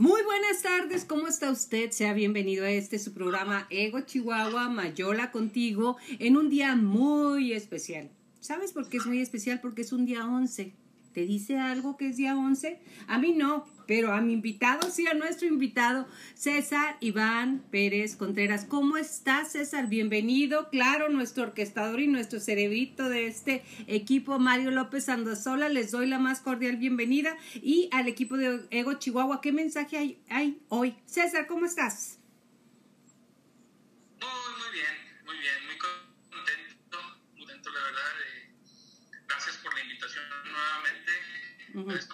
Muy buenas tardes, ¿cómo está usted? Sea bienvenido a este su programa Ego Chihuahua, Mayola contigo, en un día muy especial. ¿Sabes por qué es muy especial? Porque es un día 11. ¿Te dice algo que es día 11? A mí no, pero a mi invitado, sí, a nuestro invitado, César Iván Pérez Contreras. ¿Cómo estás, César? Bienvenido. Claro, nuestro orquestador y nuestro cerebrito de este equipo, Mario López Andazola, les doy la más cordial bienvenida. Y al equipo de Ego Chihuahua, ¿qué mensaje hay, hay hoy? César, ¿cómo estás? Muy, muy bien, muy bien, muy contento, muy contento, la verdad. eh, gracias por la invitación nuevamente. Mucho tus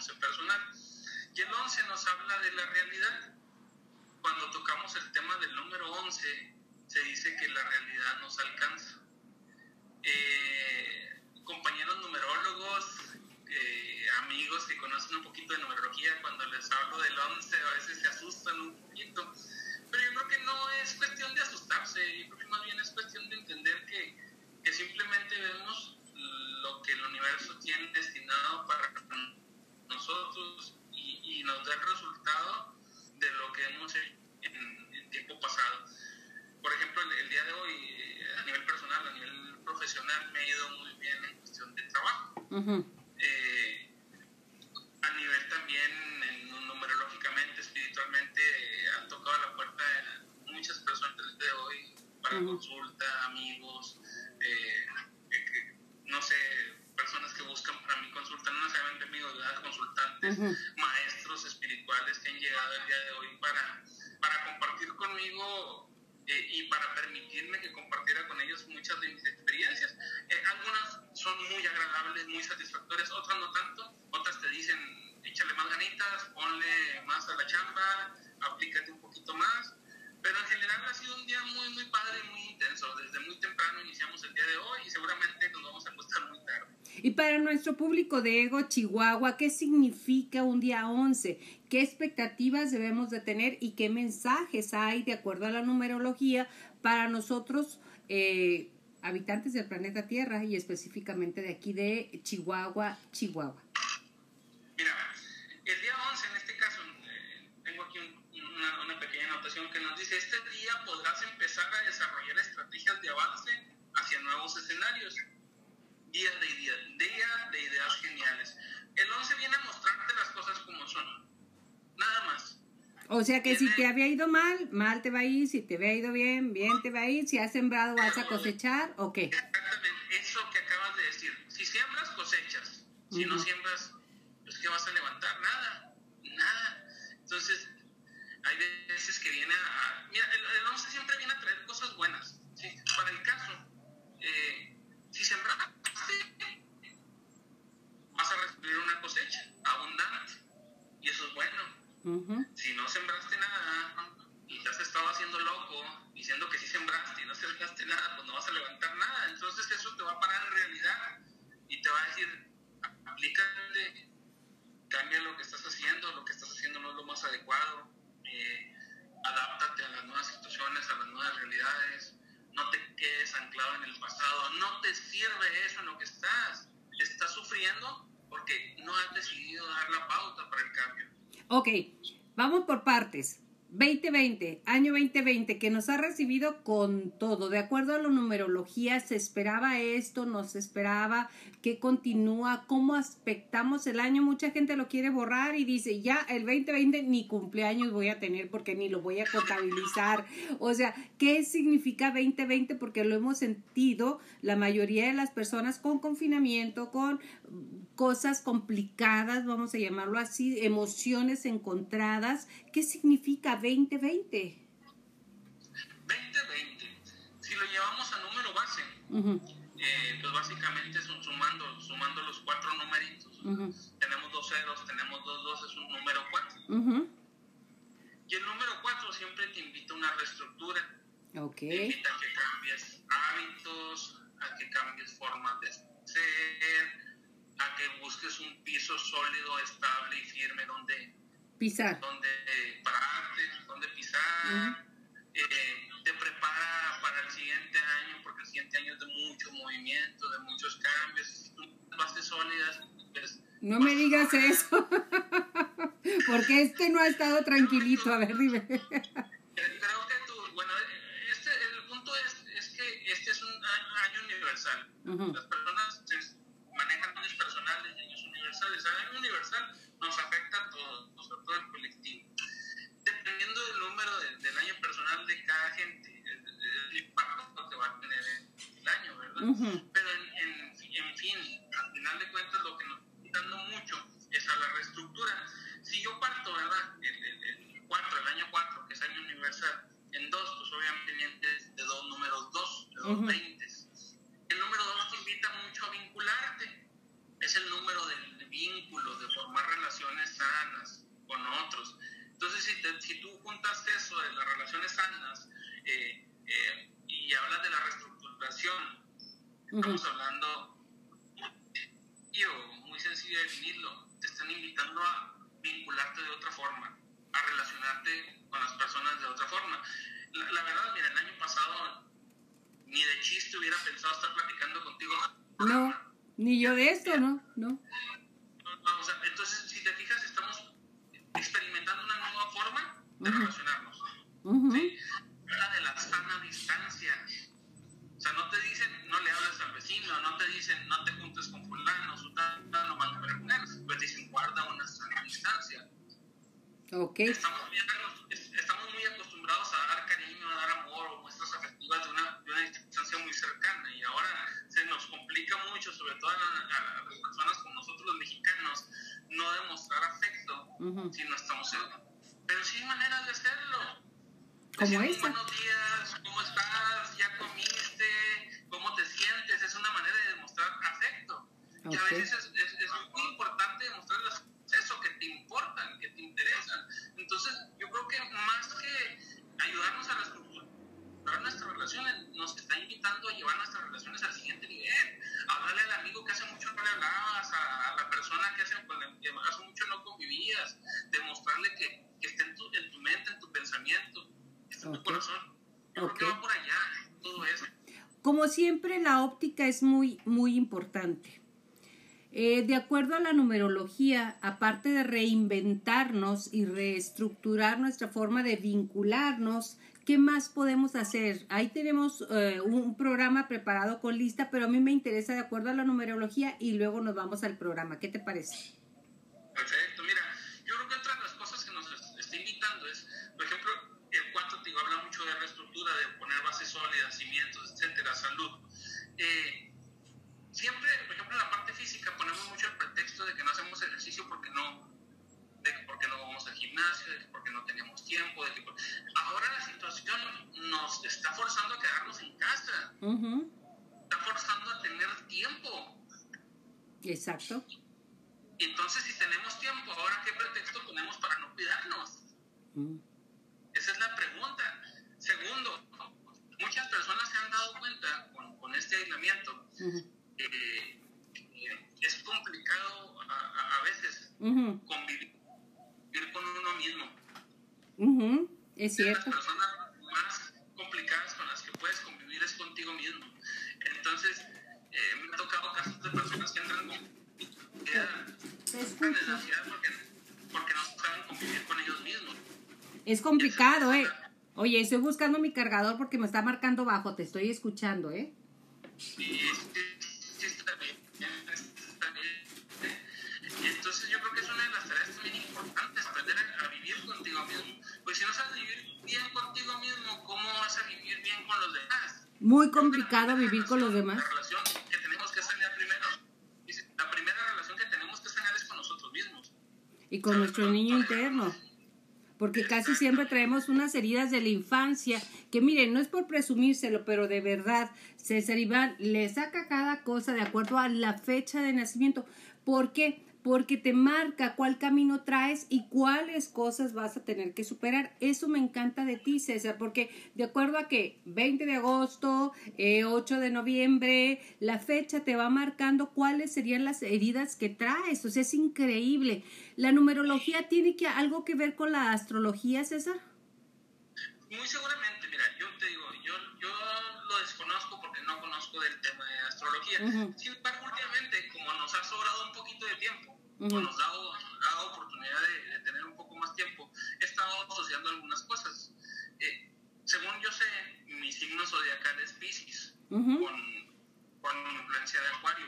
11 personal. Y el 11 nos habla de la realidad. Cuando tocamos el tema del número 11, se dice que la realidad nos alcanza. Eh, compañeros numerólogos, eh, amigos que conocen un poquito de numerología, cuando les hablo del 11 a veces se asustan un poquito. Pero yo creo que no es cuestión de asustarse, yo creo que más bien es cuestión de entender que, que simplemente vemos lo que el universo tiene destinado para y, y nos da el resultado de lo que hemos hecho en, tiempo pasado. Por ejemplo, el, día de hoy, eh, a nivel personal, a nivel profesional, me ha ido muy bien en cuestión de trabajo. Maestros espirituales que han llegado el día de hoy para, para compartir conmigo eh, y para permitirme que compartiera con ellos muchas de mis experiencias. Eh, algunas son muy agradables, muy satisfactorias, otras no tanto, otras te dicen échale más ganitas, ponle más a la chamba, aplícate un poquito más. Pero en general ha sido un día muy, muy padre, muy intenso. Desde muy temprano iniciamos el día de hoy y seguramente nos vamos a. Y para nuestro público de Ego Chihuahua, ¿qué significa un día 11? ¿Qué expectativas debemos de tener y qué mensajes hay de acuerdo a la numerología para nosotros, eh, habitantes del planeta Tierra y específicamente de aquí de Chihuahua, Chihuahua? Mira, el día 11 en este caso, eh, tengo aquí un- una, una pequeña anotación que nos dice, este día podrás empezar a desarrollar estrategias de avance hacia nuevos escenarios. Día de, día O sea que si te había ido mal, mal te va a ir, si te había ido bien, bien te va a ir, si has sembrado vas a cosechar o qué? Exactamente, eso que acabas de decir. Si siembras, cosechas. Si no siembras, pues ¿qué vas a levantar? Nada, nada. Entonces, hay veces que viene a... Mira, el, el 11 siempre viene a traer cosas buenas. ¿sí? Para el caso, eh, si sembraste, vas a recibir una cosecha abundante. Y eso es bueno si te sirve eso en lo que estás, estás sufriendo porque no has decidido dar la pauta para el cambio. Ok, vamos por partes. 2020, año 2020, que nos ha recibido con todo. De acuerdo a la numerología, se esperaba esto, nos esperaba que continúa, cómo aspectamos el año. Mucha gente lo quiere borrar y dice, ya el 2020 ni cumpleaños voy a tener porque ni lo voy a contabilizar. O sea, ¿qué significa 2020? Porque lo hemos sentido la mayoría de las personas con confinamiento, con cosas complicadas, vamos a llamarlo así, emociones encontradas. ¿Qué significa 2020? 2020, si lo llevamos a número base, eh, pues básicamente son sumando, sumando los cuatro numeritos. Tenemos dos ceros, tenemos dos dos, es un número cuatro. Y el número cuatro siempre te invita a una reestructura. Ok. Te invita a que cambies hábitos, a que cambies formas de ser, piso sólido, estable y firme donde pisar, donde pararte, donde pisar, eh, te prepara para el siguiente año, porque el siguiente año es de mucho movimiento, de muchos cambios, bases sólidas, pues... No me digas eso, porque este no ha estado tranquilito, a ver, dime. Creo que tú, bueno, este, el punto es, es que este es un año universal. Las personas uh -huh. pero en, en, en, fin, al final de cuentas lo que nos está dando mucho es a la reestructura. Si yo parto, ¿verdad? El 4, el, el, el, año 4, que es año universal, en 2, pues obviamente viene de dos números 2, de 220. Estamos hablando, yo, muy sencillo de definirlo, te están invitando a vincularte de otra forma, a relacionarte con las personas de otra forma. La, la verdad, mira, el año pasado ni de chiste hubiera pensado estar platicando contigo. No, ni yo de esto, ¿no? No. no o sea, entonces, si te fijas, estamos experimentando una nueva forma de uh -huh. relacionarnos. Uh -huh. ¿sí? Ok. Estamos, estamos muy acostumbrados a dar cariño, a dar amor o muestras afectivas de una, de una distancia muy cercana y ahora se nos complica mucho, sobre todo a, la, a las personas como nosotros los mexicanos, no demostrar afecto uh -huh. si no estamos cerca. Pero sí hay maneras de hacerlo. ¿Cómo es? Buenos días, ¿cómo estás? ¿Ya comiste? ¿Cómo te sientes? Es una manera de demostrar afecto. Okay. A veces es, que más que ayudarnos a reestructurar nuestras relaciones, nos está invitando a llevar nuestras relaciones al siguiente nivel. Hablarle al amigo que hace mucho no le hablabas, a, a la persona que hace, con la, que hace mucho no convivías, demostrarle que, que está en tu, en tu mente, en tu pensamiento, está en okay. tu corazón. Yo okay. creo que va por allá, todo eso. Como siempre, la óptica es muy, muy importante. Eh, de acuerdo a la numerología, aparte de reinventarnos y reestructurar nuestra forma de vincularnos, ¿qué más podemos hacer? Ahí tenemos eh, un programa preparado con lista, pero a mí me interesa de acuerdo a la numerología y luego nos vamos al programa. ¿Qué te parece? Tiempo, de por... ahora la situación nos está forzando a quedarnos en casa, uh -huh. está forzando a tener tiempo. Exacto. Entonces si tenemos tiempo, ahora qué pretexto ponemos para no cuidarnos? Uh -huh. Esa es la pregunta. Segundo, muchas personas se han dado cuenta con, con este aislamiento. Uh -huh eh, es complicado a, a, a veces uh -huh. convivir con uno mismo. Uh -huh. Es cierto. Las personas más complicadas con las que puedes convivir es contigo mismo. Entonces, eh, me ha tocado casos de personas que entran con necesidad porque, porque no saben convivir con ellos mismos. Es complicado, ¿eh? Oye, estoy buscando mi cargador porque me está marcando bajo, te estoy escuchando, ¿eh? Sí, sí Muy complicado vivir con los demás. La relación que tenemos que sanear primero, la primera relación que tenemos que sanear es con nosotros mismos. Y con nuestro niño interno porque casi siempre traemos unas heridas de la infancia, que miren, no es por presumírselo, pero de verdad, César Iván le saca cada cosa de acuerdo a la fecha de nacimiento. ¿Por qué? Porque te marca cuál camino traes y cuáles cosas vas a tener que superar. Eso me encanta de ti, César, porque de acuerdo a que 20 de agosto, 8 eh, de noviembre, la fecha te va marcando cuáles serían las heridas que traes. O sea, es increíble. ¿La numerología tiene que, algo que ver con la astrología, César? Muy seguramente, mira, yo te digo, yo, yo lo desconozco porque no conozco del tema de astrología. Sin embargo, últimamente, como nos ha sobrado un poquito de tiempo, nos ha dado, oportunidad de, tener un poco más tiempo, he estado asociando algunas cosas. Eh, según yo sé, mi signo zodiacal es Pisces, con, con, influencia de Acuario.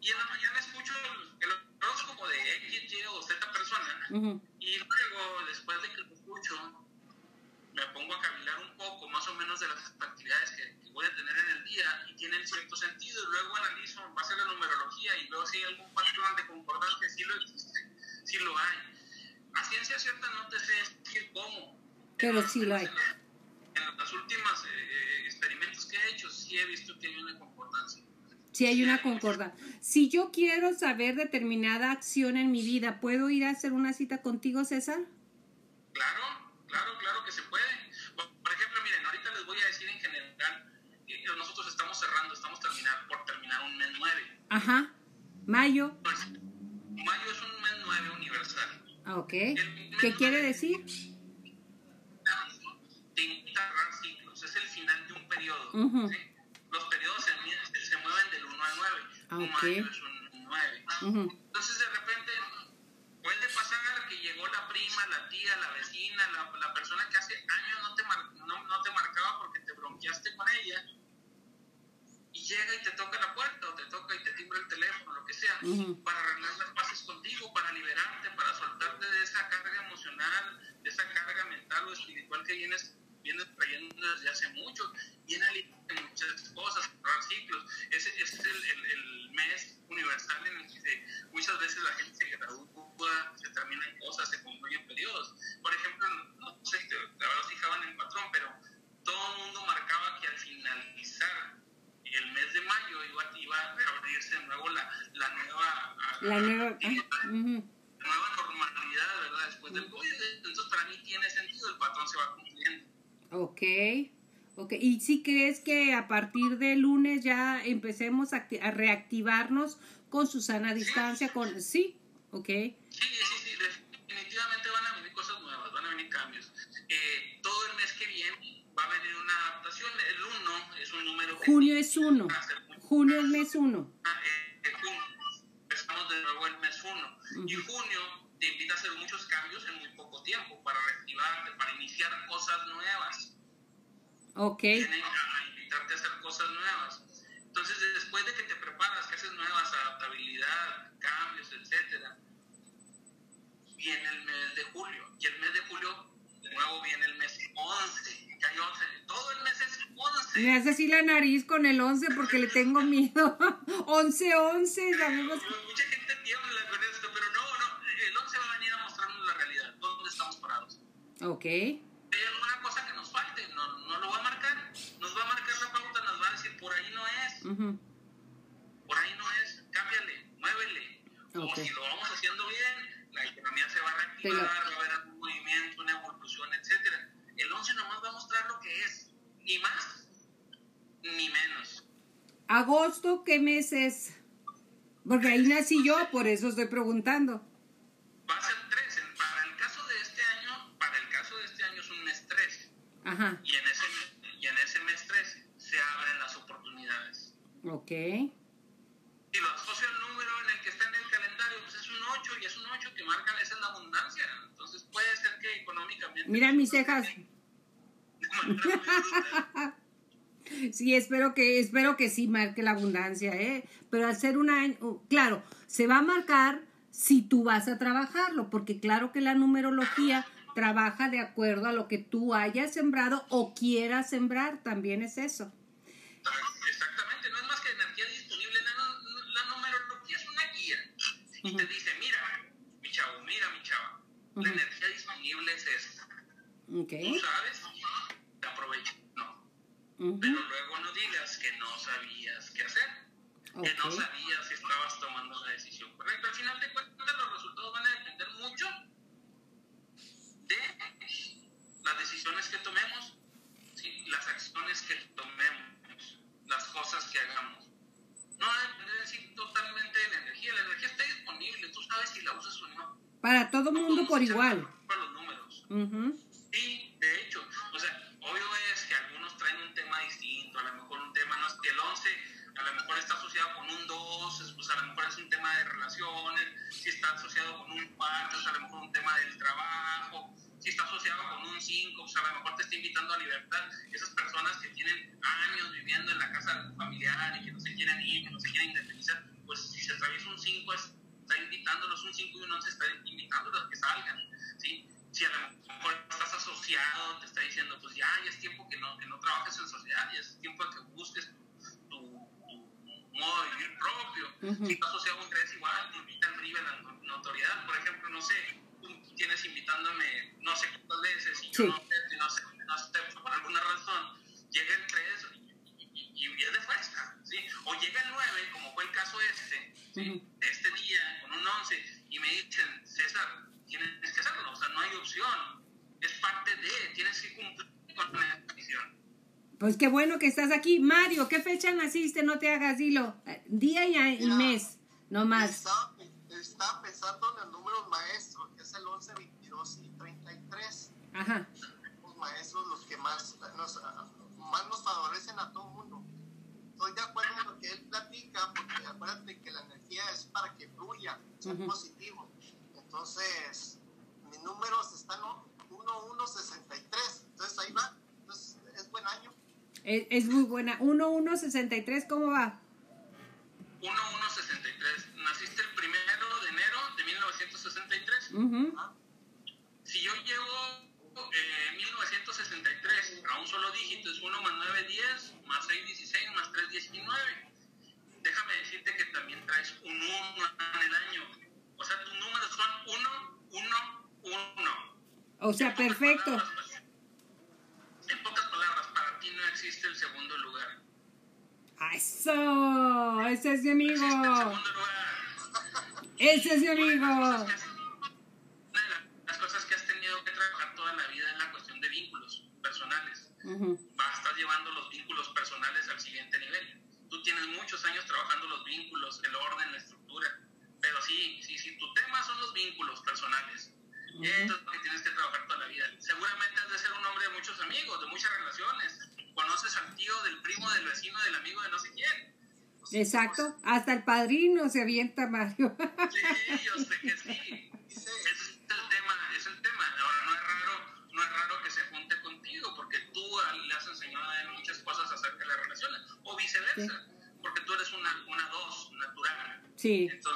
Y en la mañana escucho el, horóscopo de X, Y o Z persona, y luego, después de que lo escucho, me pongo a cavilar un poco más o menos de las actividades que, a tener en el día y tienen cierto sentido. Y luego analizo en base a la numerología y veo si hay algún patrón de concordancia, si lo existe, si lo hay. A ciencia cierta no te sé decir cómo. Pero sí lo hay. En, los últimos eh, experimentos que he hecho, sí he visto que hay una concordancia. Sí hay una concordancia. Si yo quiero saber determinada acción en mi vida, ¿puedo ir a hacer una cita contigo, César? Claro, Ajá. Mayo. Pues, mayo es un mes 9 universal. Ah, ok. ¿Qué quiere decir? Te invita a cerrar ciclos, es el final de un periodo. Los periodos se, se, mueven del 1 al 9. Ah, okay. Mayo es un 9. Entonces, de repente, puede pasar que llegó la prima, la tía, la vecina, la, la persona que hace años no te, no, no te marcaba porque te bronqueaste con ella y llega y te toca la que sea, para arreglar las paces contigo, para liberarte, para soltarte de esa carga emocional, de esa carga mental o espiritual que vienes, vienes trayendo desde hace mucho. Viene a muchas cosas, cerrar ciclos. Ese, ese es el, el, el, mes universal en el que muchas veces la gente se gradúa, se terminan cosas, se concluyen periodos. Por ejemplo, no sé la fijaban en el patrón, pero todo el mundo marcaba que al finalizar el mes de mayo iba, iba a reabrirse de nuevo la, la nueva, la nueva, nueva normalidad, ¿verdad? Después del COVID. Entonces, para mí tiene sentido, el patrón se va cumpliendo. Ok. Ok, ¿y si crees que a partir de lunes ya empecemos a, a reactivarnos con Susana a distancia? Sí. Con, ¿Sí? Ok. Sí, sí, sí, definitivamente van a venir cosas nuevas, van a venir cambios. Eh, todo el mes que viene va a venir una adaptación. El 1 es un número... Junio es 1. Junio es mes 1. Ah, eh, junio. Empezamos de nuevo el mes 1. Uh -huh. Y junio te invita a hacer muchos cambios en muy poco tiempo para reactivarte, para iniciar cosas nuevas. Ok. Tienen a invitarte a hacer cosas nuevas. Entonces, después de que te preparas, que haces nuevas adaptabilidad, cambios, etcétera, viene el mes de julio. Y el mes de julio, de nuevo, viene el mes 11. Hay 11. Todo el mes es 11. Me hace así la nariz con el 11 porque le tengo miedo. 11, 11. Sabemos... Mucha gente tiembla con esto, pero no, no. El 11 va a venir a mostrarnos la realidad. ¿Dónde estamos parados? Ok. Hay alguna cosa que nos falte, no, no lo va a marcar. Nos va a marcar la pauta, nos va a decir, por ahí no es. Uh -huh. Por ahí no es. Cámbiale, muévele. O si lo vamos haciendo bien, la economía se va a reactivar, va a haber ni más ni menos. ¿Agosto qué mes es? Porque ahí nací yo, por eso estoy preguntando. Va a ser 3. Para el caso de este año, para el caso de este año es un mes 3. Ajá. Y en ese, y en ese mes 3 se abren las oportunidades. Ok. Y lo asocio al número en el que está en el calendario, pues es un 8 y es un 8 que marca esa es la abundancia. Entonces puede ser que económicamente... Mira mis cejas. Sí, espero que, espero que sí marque la abundancia, ¿eh? Pero al ser un año, claro, se va a marcar si tú vas a trabajarlo, porque claro que la numerología trabaja de acuerdo a lo que tú hayas sembrado o quieras sembrar, también es eso. Exactamente, no es más que energía disponible, la, la numerología es una guía y uh -huh. te dice, mira, mi chavo, mira, mi chava, uh -huh. la energía disponible es esta. Okay. Tú sabes. Uh -huh. Pero luego no digas que no sabías qué hacer, okay. que no sabías si estabas tomando la decisión correcta. Al final de cuentas, los resultados van a depender mucho de las decisiones que tomemos, ¿sí? las acciones que tomemos, las cosas que hagamos. No va a depender decir, totalmente de la energía. La energía está disponible, tú sabes si la usas o no. Para todo No mundo por igual. culpa a los números. Ujú. Sí, de relaciones, si está asociado con un 4, es a lo mejor un tema del trabajo, si está asociado con un 5, pues a lo mejor te está invitando a libertad. Esas personas que tienen años viviendo en la casa familiar y que no se quieren ir, que no se quieren independizar, pues si se atraviesa un 5, está invitándolos, un 5 y un 11 está invitándolos a que salgan, ¿sí? si a lo mejor estás asociado, te está diciendo, pues ya, ya es tiempo que no, que no trabajes en sociedad, ya es tiempo que busques modo de vivir propio. Ujú. Si estás asociado a un 3 igual, te invita al RIBE la notoriedad. Por ejemplo, no sé, tú tienes invitándome no sé cuántas veces y Sí. yo no sé, no no sé, por alguna razón, llega el 3 y, y, es de fuerza, ¿sí? O llega el 9, como fue el caso este, ¿sí? Ujú. de este día, con un 11, y me dicen, César, tienes que hacerlo, o sea, no hay opción, es parte de, tienes que cumplir con la misión. Pues qué bueno que estás aquí. Mario, ¿qué fecha naciste? No te hagas dilo. Eh, Día y, a- y Mira, mes, no más. Estaba, estaba pensando en los números maestros, que es el 11, 22 y 33. Ajá. Los maestros los que más nos, más nos favorecen a todo el mundo. Estoy de acuerdo en lo que él platica, porque acuérdate que la energía es para que fluya, sea Ujú. positivo. Entonces, mis números están 1163. Entonces ahí va. Entonces, es buen año. Es, muy buena. 1163, ¿cómo va? Se avienta Mario. Sí, yo sé que sí. Es el tema, es el tema. Ahora no es raro, no es raro que se junte contigo, porque tú le has enseñado a él muchas cosas acerca de las relaciones, o viceversa, porque tú eres una, una dos natural. Sí. Entonces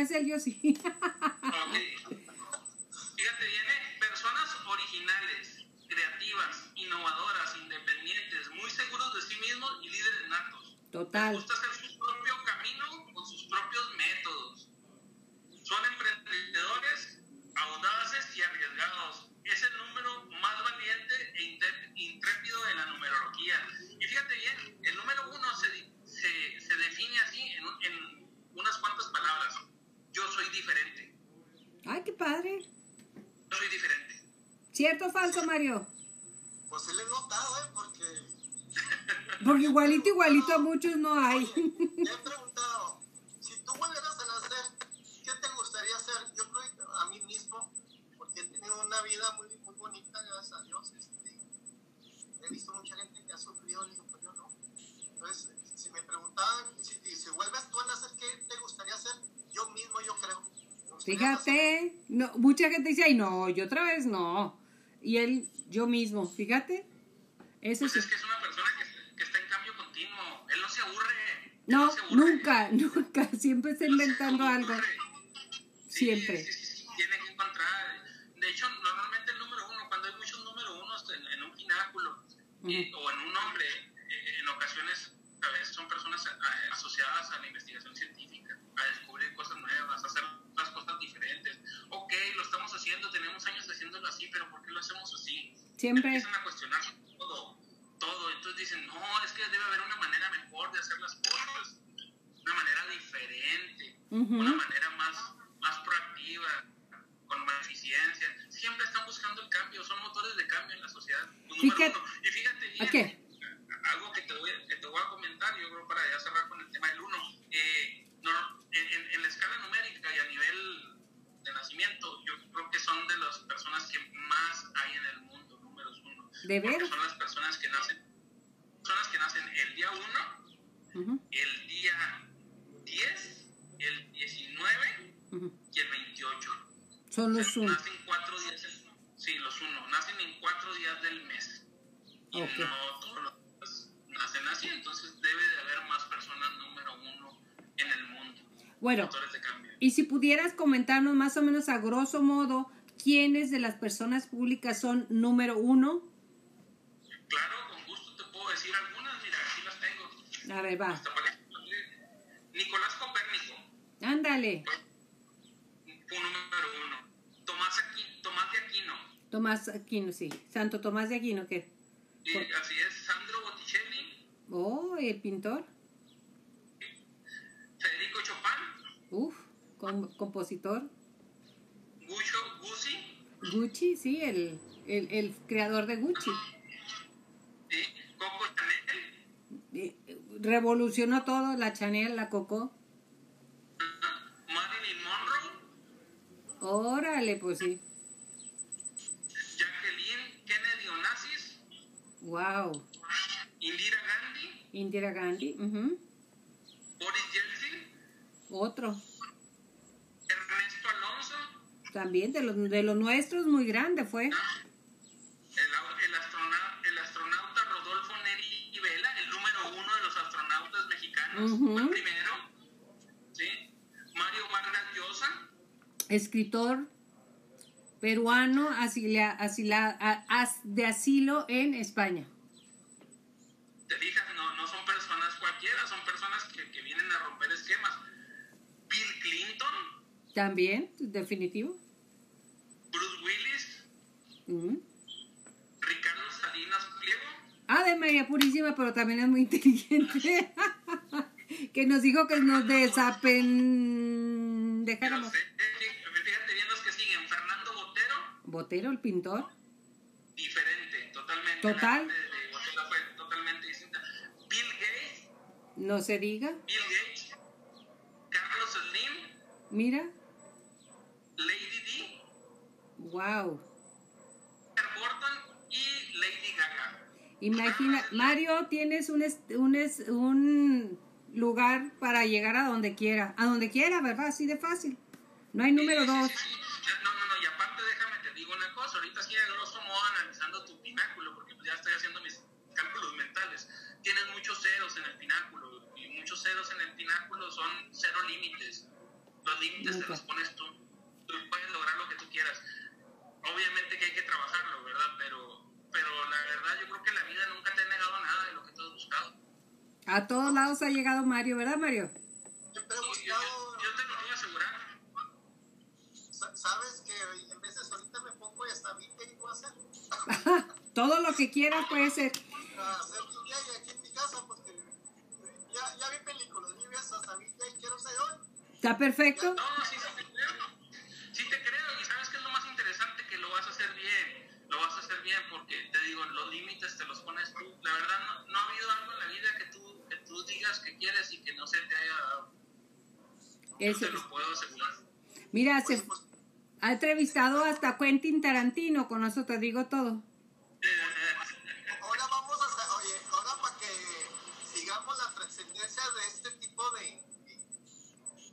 es él, yo sí. ¿Cierto o falso, Mario? Pues sí le he notado, ¿eh? Porque Porque igualito, igualito a muchos no hay. me he preguntado, si tú volvieras a nacer, ¿qué te gustaría hacer? Yo creo que a mí mismo, porque he tenido una vida muy, muy bonita, gracias a Dios. Este, he visto mucha gente que ha sufrido, y digo, pues yo no. Entonces, si me preguntaban, si, si vuelves tú a nacer, ¿qué te gustaría hacer? Yo mismo, yo creo. Fíjate, no, mucha gente dice, ay, no, yo otra vez no. Y él, yo mismo, fíjate. Eso Pues sí. es que es una persona que, que está en cambio continuo. Él no se aburre. No, se aburre. nunca, nunca. Siempre está No inventando algo. Sí, Siempre. Sí, sí, tiene que encontrar. De hecho, normalmente el número uno, cuando hay muchos número unos en, en un pináculo y- o en un nombre, eh, en ocasiones a veces son personas eh, asociadas a la investigación así, pero ¿por qué lo hacemos así? Siempre. Empiezan a cuestionar todo, todo. Entonces dicen, no, es que debe haber una manera mejor de hacer las cosas, una manera diferente, Ujú. una manera más, más proactiva, con más eficiencia. Siempre están buscando el cambio, son motores de cambio en la sociedad. Número Fíjate-. Y fíjate bien, ¿A ¿De veras? son las personas que nacen, personas que nacen el día 1, Ujú, el día 10, el 19 ujú. y el 28. Son los uno. Nacen cuatro días, sí, los uno, nacen en cuatro días del mes. Y Ok. no todos los días nacen así, entonces debe de haber más personas número uno en el mundo. Bueno, y si pudieras comentarnos más o menos a grosso modo quiénes de las personas públicas son número uno. A ver, va. Nicolás Copérnico, Ándale. número uno. Tomás, Aqui- Tomás de Aquino, Tomás Aquino, sí. Santo Tomás de Aquino, ¿qué? y así es, Sandro Botticelli, Oh, el pintor. Federico Chopin, Uf, com- compositor. Guzzi, Gucci, sí, el, el, el creador de Gucci. Coco Chanel, Eh, Revolucionó todo, la Chanel, la Coco. Marilyn Monroe, Órale, pues sí. Jacqueline Kennedy Onassis, Wow. Indira Gandhi, Indira Gandhi. ujú. Boris Yeltsin, Otro. Ernesto Alonso, También de los, de los nuestros, muy grande fue. el, fue el primero. ¿sí? Mario Vargas Llosa, Escritor peruano asila- asila- as- de asilo en España. te fijas, no, no son personas cualquiera, son personas que, que vienen a romper esquemas. Bill Clinton, También, definitivo. Bruce Willis, Ujú. Ricardo Salinas Pliego, Ah, de María Purísima, pero también es muy inteligente. que nos dijo que nos desapen... Pero Dejáramos. sé, fí- fíjate bien los que siguen. Fernando Botero, Botero, el pintor. diferente, totalmente. Total. La de- de Botero fue totalmente distinta. Bill Gates, No se diga. Bill Gates, Carlos Slim, Mira. Lady D, Wow. Burton y Lady Gaga. Imagina, Mario, tienes un, un, es- un lugar para llegar a donde quiera. A donde quiera, ¿verdad? Así de fácil. No hay número dos. No, no, no, y aparte déjame te digo una cosa, ahorita sí a grosso modo analizando tu pináculo, porque pues ya estoy haciendo mis cálculos mentales. Tienes muchos ceros en el pináculo, y muchos ceros en el pináculo son cero límites. Los límites te los pones tú. Tú puedes lograr lo que tú quieras. Obviamente que hay que trabajarlo, ¿verdad? Pero, pero la verdad yo creo que la vida nunca te ha negado nada de lo que tú has buscado. A todos lados ha llegado Mario, ¿verdad, Mario? Siempre he Yo, buscado, yo- yo te lo puedo asegurar. sa- sabes que en veces ahorita me pongo y hasta vi que a hacer. Todo lo que quieras puede ser. Hacer mi viaje aquí en mi casa porque ya, ya vi películas, vi hasta vi que quiero ser hoy. ¿Está perfecto? Eso te lo puedo asegurar. Mira, se pues, ha entrevistado hasta Quentin Tarantino, con eso te digo todo. ahora vamos a oye, ahora para que sigamos la trascendencia de este tipo de,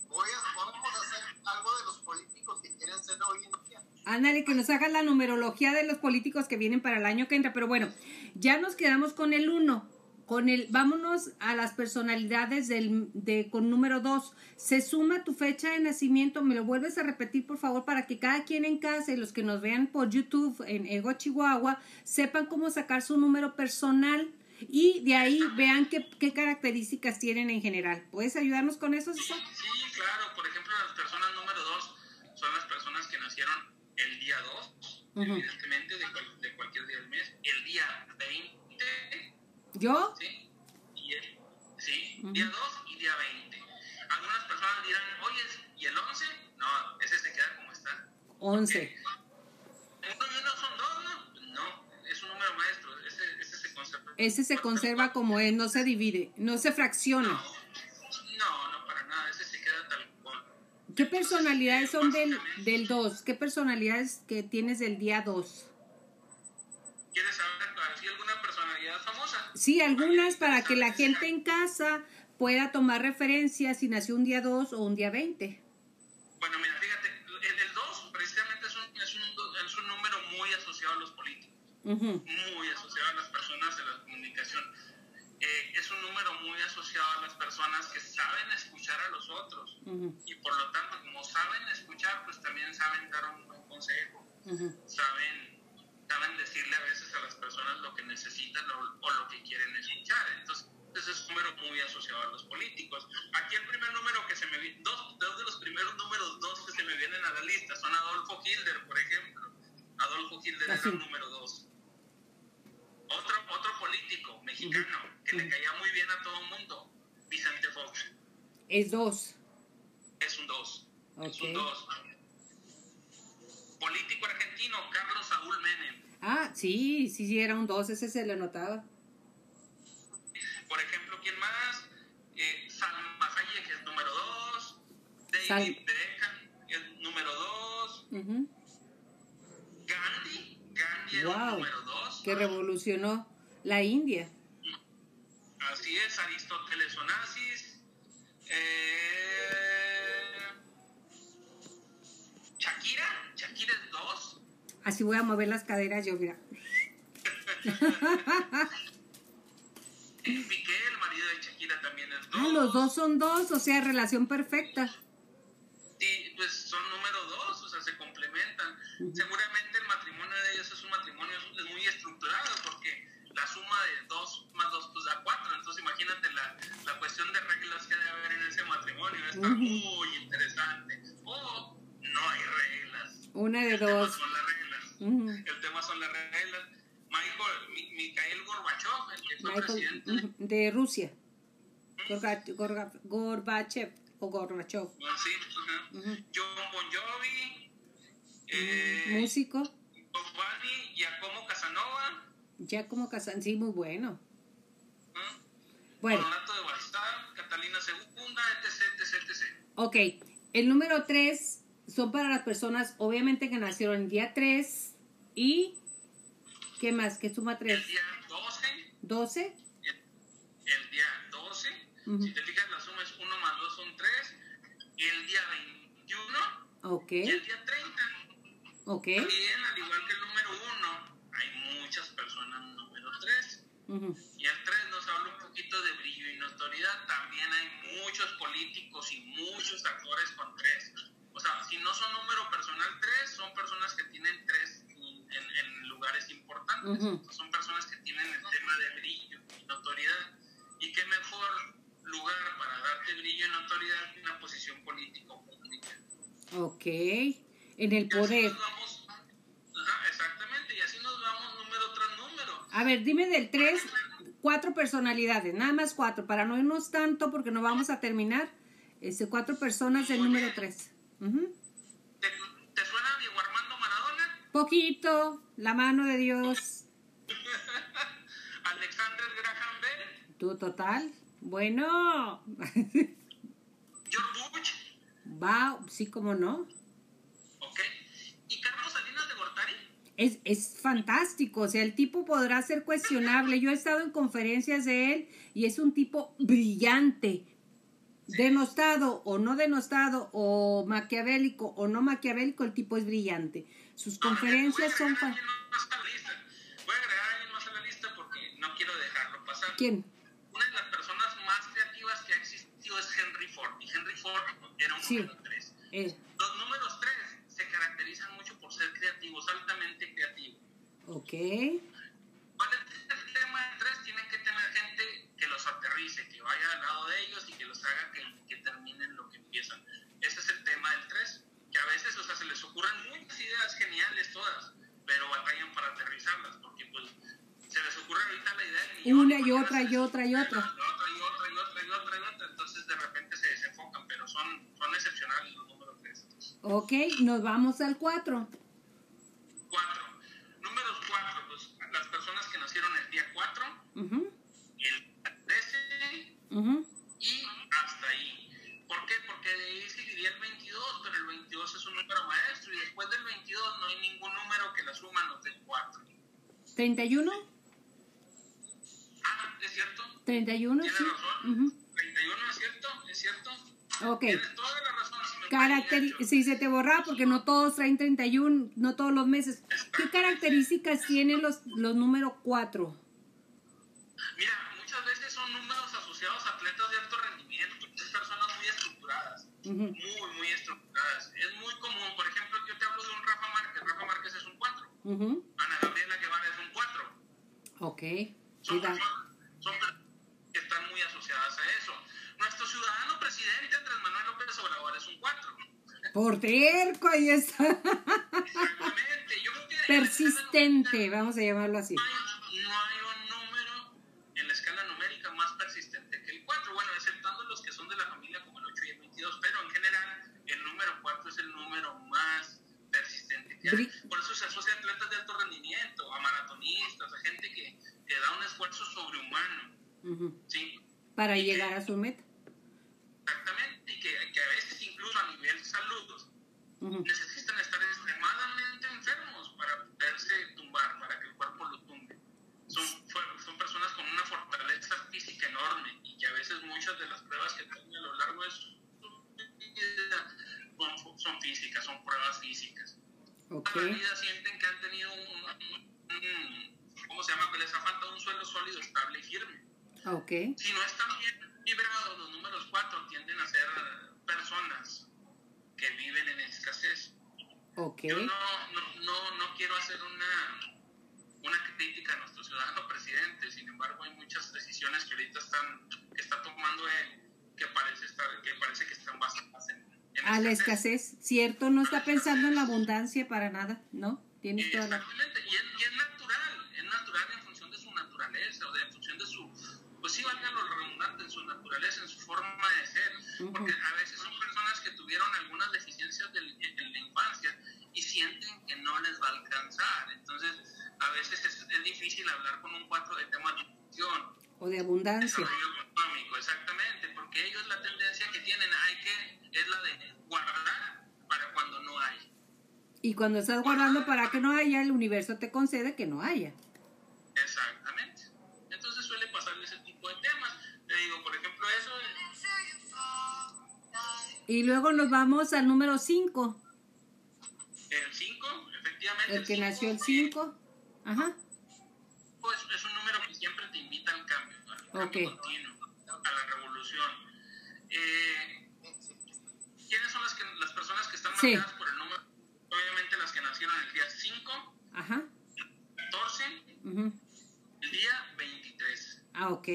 voy a, vamos a hacer algo de los políticos que quieren ser hoy en día. Ándale, que nos hagas la numerología de los políticos que vienen para el año que entra. Pero bueno, ya nos quedamos con el uno. Con el, vámonos a las personalidades del, de, con número dos. Se suma tu fecha de nacimiento. Me lo vuelves a repetir, por favor, para que cada quien en casa y los que nos vean por YouTube en Ego Chihuahua sepan cómo sacar su número personal y de ahí vean qué, qué características tienen en general. ¿Puedes ayudarnos con eso, César? Sí, claro. Por ejemplo, las personas número dos son las personas que nacieron el día 2, Ujú. evidentemente, de, cual- de cualquier día del mes. El día 20, ¿Yo? ¿sí? Y el- sí, día 2 y día 20. Algunas personas dirán, oye, ¿y el 11? No, ese se queda como está. 11. Uno y uno son dos, ¿no? No, es un número maestro. Ese, ese se conserva. Ese se conserva como es, no se divide, no se fracciona. No, no, no, para nada. Ese se queda tal cual. ¿Qué personalidades son del, del 2? ¿Qué personalidades que tienes del día 2? ¿Quieres saber Sí, algunas para que la gente en casa pueda tomar referencias si nació un día 2 o un día 20. Bueno, mira, fíjate, el, el 2 precisamente es un, es, un, es un número muy asociado a los políticos, muy asociado a las personas de la comunicación. Eh, es un número muy asociado a las personas que saben escuchar a los otros y por lo tanto, como saben escuchar, pues también saben dar un buen consejo, ujú. saben, saben decirle a veces a las personas lo que necesitan o, o lo que quieren escuchar. Entonces, ese es un número muy asociado a los políticos. Aquí el primer número que se me vi- dos, dos de los primeros números dos que se me vienen a la lista son Adolfo Hitler, por ejemplo. Adolfo Hitler Así. era el número dos. Otro, otro político mexicano que le caía muy bien a todo el mundo, Vicente Fox, Es 2. es un dos. Es Ok. un dos. Político argentino, Carlos Saúl Menem. Ah, sí, sí, sí, era un 2, ese se le notaba. Por ejemplo, ¿quién más? Eh, Salma Hayek es número 2. David Sal- Beckham es número 2. Ujú. Gandhi, Gandhi era Wow. el número 2. Que revolucionó la India. Así es, Aristóteles Onassis. Eh, Shakira, Shakira es 2. Así voy a mover las caderas yo, mira. Piqué, el marido de Shakira, también es 2. Ah, los dos son dos, o sea, relación perfecta. Sí, pues son número dos, o sea, se complementan. Seguramente el matrimonio de ellos es un matrimonio es muy estructurado porque la suma de dos más dos pues da cuatro. Entonces imagínate la, la cuestión de reglas que debe haber en ese matrimonio. Está muy interesante. O no hay reglas. Una de El dos. Ujú. El tema son las reglas. Michael, Mi- Mikhail Gorbachev, el que fue Michael, presidente de Rusia. Gorga- Gorga- Gorbachev o Gorbachev. sí, ajá. Ujú. John Bon Jovi, eh, Músico. Marley, Giacomo Casanova, Ya como Casan, sí, muy bueno. ¿no? Bueno, Coronato de Balstar, Catalina II, etc, etc, etc. ok. El número 3 son para las personas, obviamente, que nacieron el día 3 y. ¿Qué más? ¿Qué suma 3? El día 12, 12. el, el día 12, Ujú. si te fijas la suma es 1 más 2 son 3, el día 21 Ok, y el día 30. ok. También, al igual que el número 1, hay muchas personas número 3. Ujú. Y el 3 nos habla un poquito de brillo y notoriedad. También hay muchos políticos y muchos actores con 3. O sea, si no son número personal 3, son personas que tienen 3 en, en lugares importantes. Uh -huh. Son personas que tienen el tema de brillo y notoriedad. Y qué mejor lugar para darte brillo y notoriedad que una posición político pública. Ok, en el y poder. Vamos, exactamente, y así nos vamos número tras número. A ver, dime del 3, cuatro personalidades, nada más cuatro, para no irnos tanto porque no vamos a terminar. Este, cuatro personas del número 3. Uh -huh. Poquito, la mano de Dios. Alexander Graham Bell, Tú total. Bueno. George Bush, Va, sí, como no. ¿ok? ¿Y Carlos Salinas de Gortari? Es, es fantástico, o sea, el tipo podrá ser cuestionable. Yo he estado en conferencias de él y es un tipo brillante, denostado o no denostado, o maquiavélico o no maquiavélico, el tipo es brillante. Sus conferencias son... Voy a agregar a alguien más a la lista porque no quiero dejarlo pasar. ¿Quién? Una de las personas más creativas que ha existido es Henry Ford. Y Henry Ford era un Sí. número 3. Eh, Los números 3 se caracterizan mucho por ser creativos, altamente creativos. ok. Los haga que, que terminen lo que empiezan. Ese es el tema del 3. Que a veces, o sea, se les ocurren muchas ideas geniales todas, pero batallan para aterrizarlas, porque pues se les ocurre ahorita la idea del millón, Una y otra y otra y otra. y otra y otra y otra y otra, entonces de repente se desenfocan, pero son, son excepcionales los números 3. Ok, nos vamos al 4. 4. Números 4, pues las personas que nacieron el día 4, Ujú, el 13 ujú. y la suma nos dé 4. ¿31? Ah, ¿es cierto? ¿31? Tienes Sí. razón. Ujú. 31 es cierto, es cierto. Ok. Tienes toda la razón. Fue Caracteri- si se te borra porque no todos traen 31, no todos los meses. ¿Qué características tienen los, los número 4? Mira, muchas veces son números asociados a atletas de alto rendimiento, son personas muy estructuradas. Ujú. muy, muy 4. Ujú. Ana Gabriela Guevara es un 4. Ok. Son personas son personas que están muy asociadas a eso. Nuestro ciudadano presidente Andrés Manuel López Obrador es un 4. Por terco, ahí está. Exactamente. Yo creo que Persistente, escala vamos a llamarlo así. No hay, no hay un número en la escala numérica más persistente que el 4. Bueno, exceptando los que son de la familia como el 8 y el 22, pero en general el número 4 es el número más persistente que hay. Bri- Por eso se asocia a atletas de alto rendimiento, a maratonistas, a gente que, que da un esfuerzo sobrehumano. Ujú. ¿sí? Para llegar a su meta. Exactamente, y que, que a veces incluso a nivel salud Ujú. necesitan estar extremadamente enfermos para poderse tumbar, para que el cuerpo lo tumbe. Son, son personas con una fortaleza física enorme y que a veces muchas de las pruebas que tienen a lo largo de su vida son, son físicas, son pruebas físicas. Ok. Toda la vida sienten que han tenido un, un- un- ¿cómo se llama? Que les ha faltado un suelo sólido, estable y firme. Ok. Si no están bien vibrados, los números 4 tienden a ser personas que viven en escasez. Ok. Yo no, no, no, no quiero hacer una, una crítica a nuestro ciudadano presidente, sin embargo hay muchas decisiones que ahorita están, que está tomando él que parece, estar, que, parece que están basadas en, en A la escasez, cierto, no está pensando en la abundancia para nada, ¿no? Tienes toda la... Y y es porque a veces son personas que tuvieron algunas deficiencias en la infancia y sienten que no les va a alcanzar, entonces a veces es, es difícil hablar con un 4 de temas de nutrición, O de abundancia. desarrollo económico, exactamente, porque ellos la tendencia que tienen hay que, es la de guardar para cuando no hay. Y cuando estás guardando para que no haya, el universo te concede que no haya. Y luego nos vamos al número 5, el 5, efectivamente. el que cinco, nació el eh, 5. Ajá. Pues es un número que siempre te invita al cambio, al cambio continuo, a la revolución. Eh, ¿Quiénes son las, que, las personas que están Sí. marcadas por el número? Obviamente las que nacieron el día 5, Ajá. 14, ujú. el día 23. Ah, ok.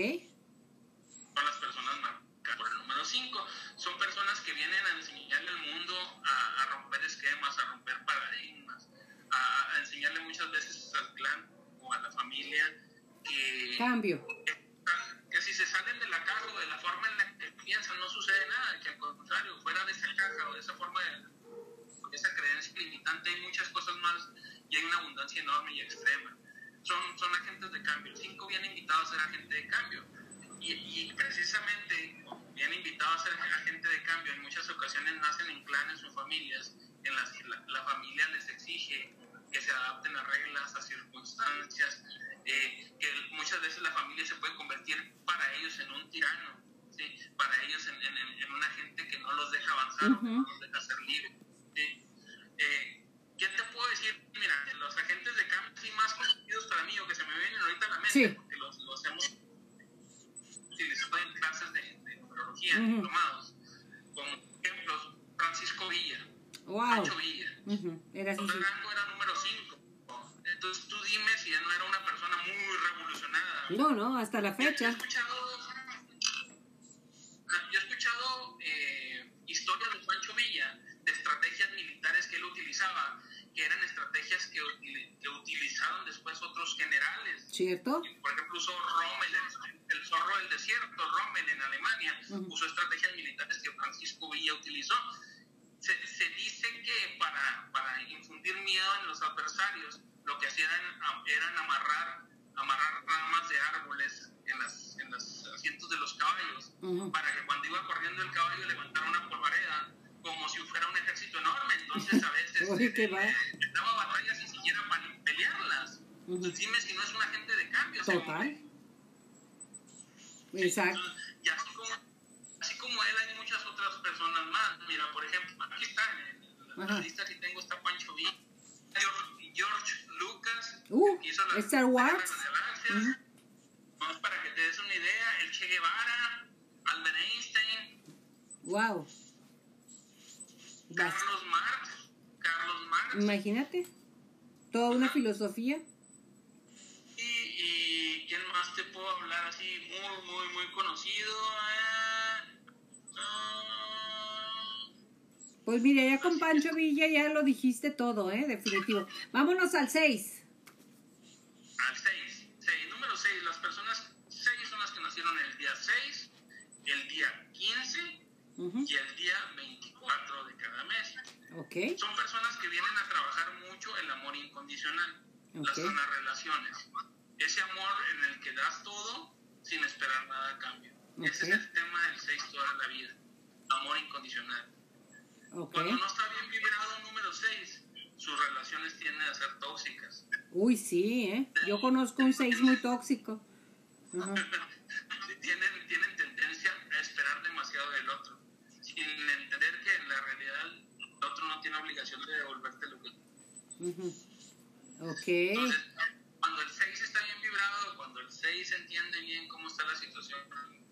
son las personas marcadas por el número 5 son personas que vienen a enseñarle al mundo a, a romper esquemas, a romper paradigmas, a, a, enseñarle muchas veces al clan o a la familia que... Cambio. Que, que si se salen de la caja o de la forma en la que piensan no sucede nada, que al contrario, fuera de esa caja o de esa forma, de, de esa creencia limitante hay muchas cosas más y hay una abundancia enorme y extrema. Son, son agentes de cambio. Cinco bien invitados a ser agente de cambio. Y, y precisamente vienen invitados a ser agente de cambio. En muchas ocasiones nacen en clanes o familias en las que la, la familia les exige que se adapten a reglas, a circunstancias, eh, que muchas veces la familia se puede convertir para ellos en un tirano, ¿sí? para ellos en, en, en una gente que no los deja avanzar, uh -huh. no los deja ser libres. ¿sí? Eh, ¿Qué te puedo decir? Mira, los agentes de cambio sí, más conocidos para mí o que se me vienen ahorita a la mente, Sí. porque los, los hemos numerología, Ujú. diplomados, como ejemplos, Francisco Villa, Wow. Pancho Villa. Era así. Sí. rango era número 5. Entonces tú dime si ya no era una persona muy revolucionada. No, no, hasta la Yo he fecha. escuchado, yo he escuchado eh, historias de Pancho Villa, de estrategias militares que él utilizaba, que eran estrategias que, que utilizaron después otros generales. ¿Cierto? Por ejemplo, usó Rommel, el, el zorro del desierto, Rommel en Alemania, Ujú. usó estrategias militares que Francisco Villa utilizó. Se, se dice que para, para infundir miedo en los adversarios, lo que hacían eran amarrar, amarrar ramas de árboles en, las, en los asientos de los caballos, Ujú. para que cuando iba corriendo el caballo levantara una polvareda, como si fuera un ejército enorme. Entonces, a veces eh, daba batallas sin siquiera para pelearlas. Dime si no es un agente de cambio. Total. Exacto. Entonces, Y así como, así como él, hay muchas otras personas más. Mira, por ejemplo, aquí está, en la lista que tengo está Pancho Villa, George, George Lucas, Uh, que hizo la Star Wars. Ujú. Vamos para que te des una idea, el Che Guevara, Albert Einstein, Wow. Carlos Marx, Carlos Marx. Imagínate. Toda una filosofía. Y, y quién más te puedo hablar así muy, muy, muy conocido. Eh, ah, Pues mira, ya con Pancho Villa ya lo dijiste todo, ¿eh? Definitivo. Vámonos al 6. al 6. Número 6. Las personas 6 son las que nacieron el día 6, el día 15 y el Ok. Son personas que vienen a trabajar mucho el amor incondicional, las relaciones. Ese amor en el que das todo sin esperar nada a cambio. Ese es el tema del 6 toda la vida. Amor incondicional. Cuando no está bien vibrado número 6, sus relaciones tienden a ser tóxicas. Uy, sí, ¿eh? Yo conozco un 6 muy tóxico. Tienen Ujú. Ok. Entonces, cuando el 6 está bien vibrado, cuando el 6 entiende bien cómo está la situación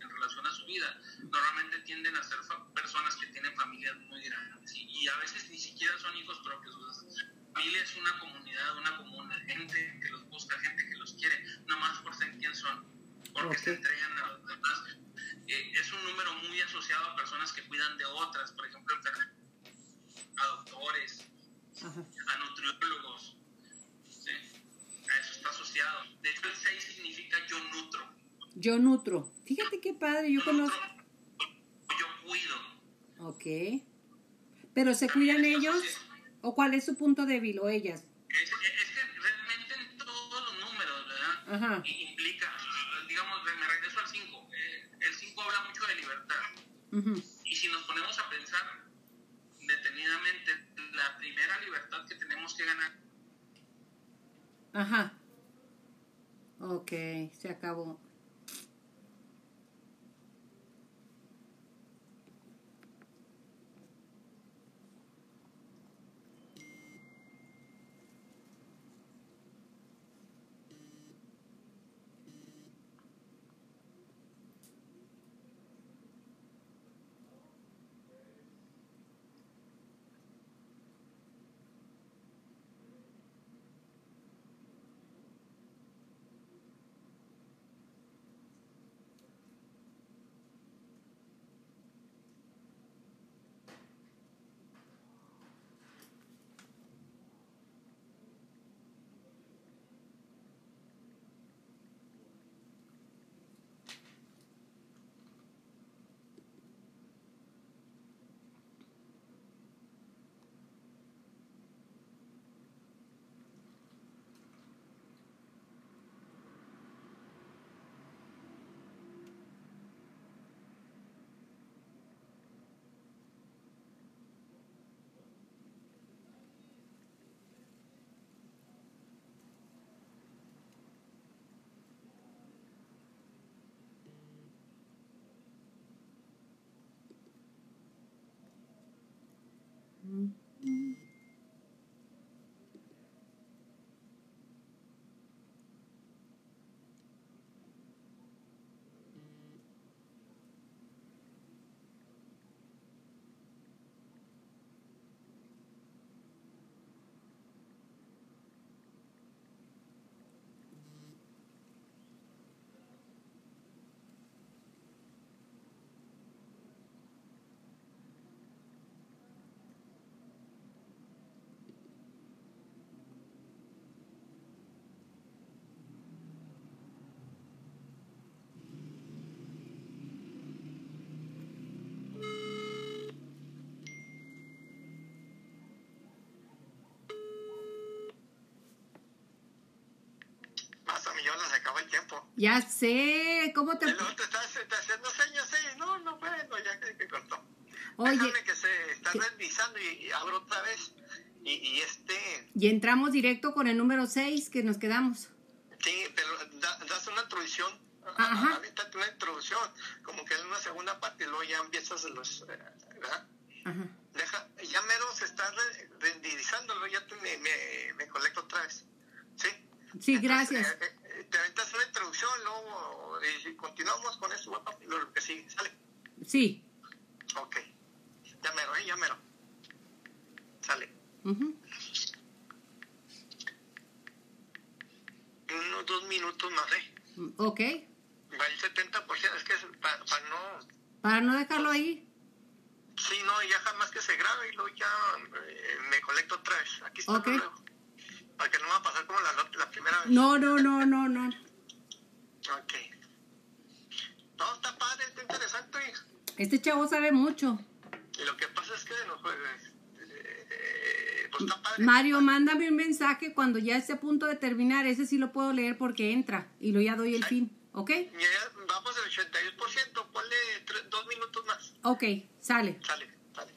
en relación a su vida, normalmente tienden a ser fa- personas que tienen familias muy grandes y, y a veces ni siquiera son hijos propios. o sea, familia es una comunidad, una comuna, gente que los busca, gente que los quiere, nomás por ser quien son, porque se entregan a los demás. Eh, es un número muy asociado a personas que cuidan de otras, por ejemplo, enfermeras, a doctores, Ajá. a nutriólogos. ¿sí? A eso está asociado. De hecho, el 6 significa yo nutro. Yo nutro. Fíjate qué padre, yo conozco. yo cuido. Ok. Pero ¿se cuidan ellos? ¿O cuál es su punto débil o ellas? Es, es que realmente en todos los números, ¿verdad? Ajá. Implica, digamos, me regreso al 5. el 5 habla mucho de libertad. Ujú. Y que ganar Ajá. Ok, se acabó. Tiempo. Ya sé, ¿cómo te... Te estás, te haciendo señas, sí, no, no, bueno, ya que, que cortó. Oye, Déjame que se está revisando y, y abro otra vez. Y, y este, y entramos directo con el número 6 que nos quedamos. sí, pero da- das una introducción. Ajá. Aviéntate una introducción, como que en una segunda parte, y luego ya empiezas los. eh, ¿verdad? Ajá. Deja, ya mero se está re- renderizando, luego ya te, me, me, me conecto otra vez. ¿Sí? Sí, Entonces, gracias. eh, eh, te aventas una introducción, luego y continuamos con eso, guapa, lo que sigue, ¿sale? Sí. Ok. Ya mero, ¿eh? Ya mero. Sale. Ujú. Unos dos minutos más, ¿eh? Ok. Va el 70%, es que para no... Para no dejarlo ahí. Sí, no, ya jamás que se grabe y luego ya eh, me conecto otra vez. Aquí está Ok. luego. Para que no me va a pasar como la, la primera vez. No, no, no, no, no. Ok. No, está padre, está interesante. Este chavo sabe mucho. Y lo que pasa es que eh, pues está padre. Mario, mándame un mensaje cuando ya esté a punto de terminar. Ese sí lo puedo leer porque entra. Y lo ya doy el fin. ¿Ok? Ya vamos al 82%, ponle tres- dos minutos más. Ok, sale. Sale, sale.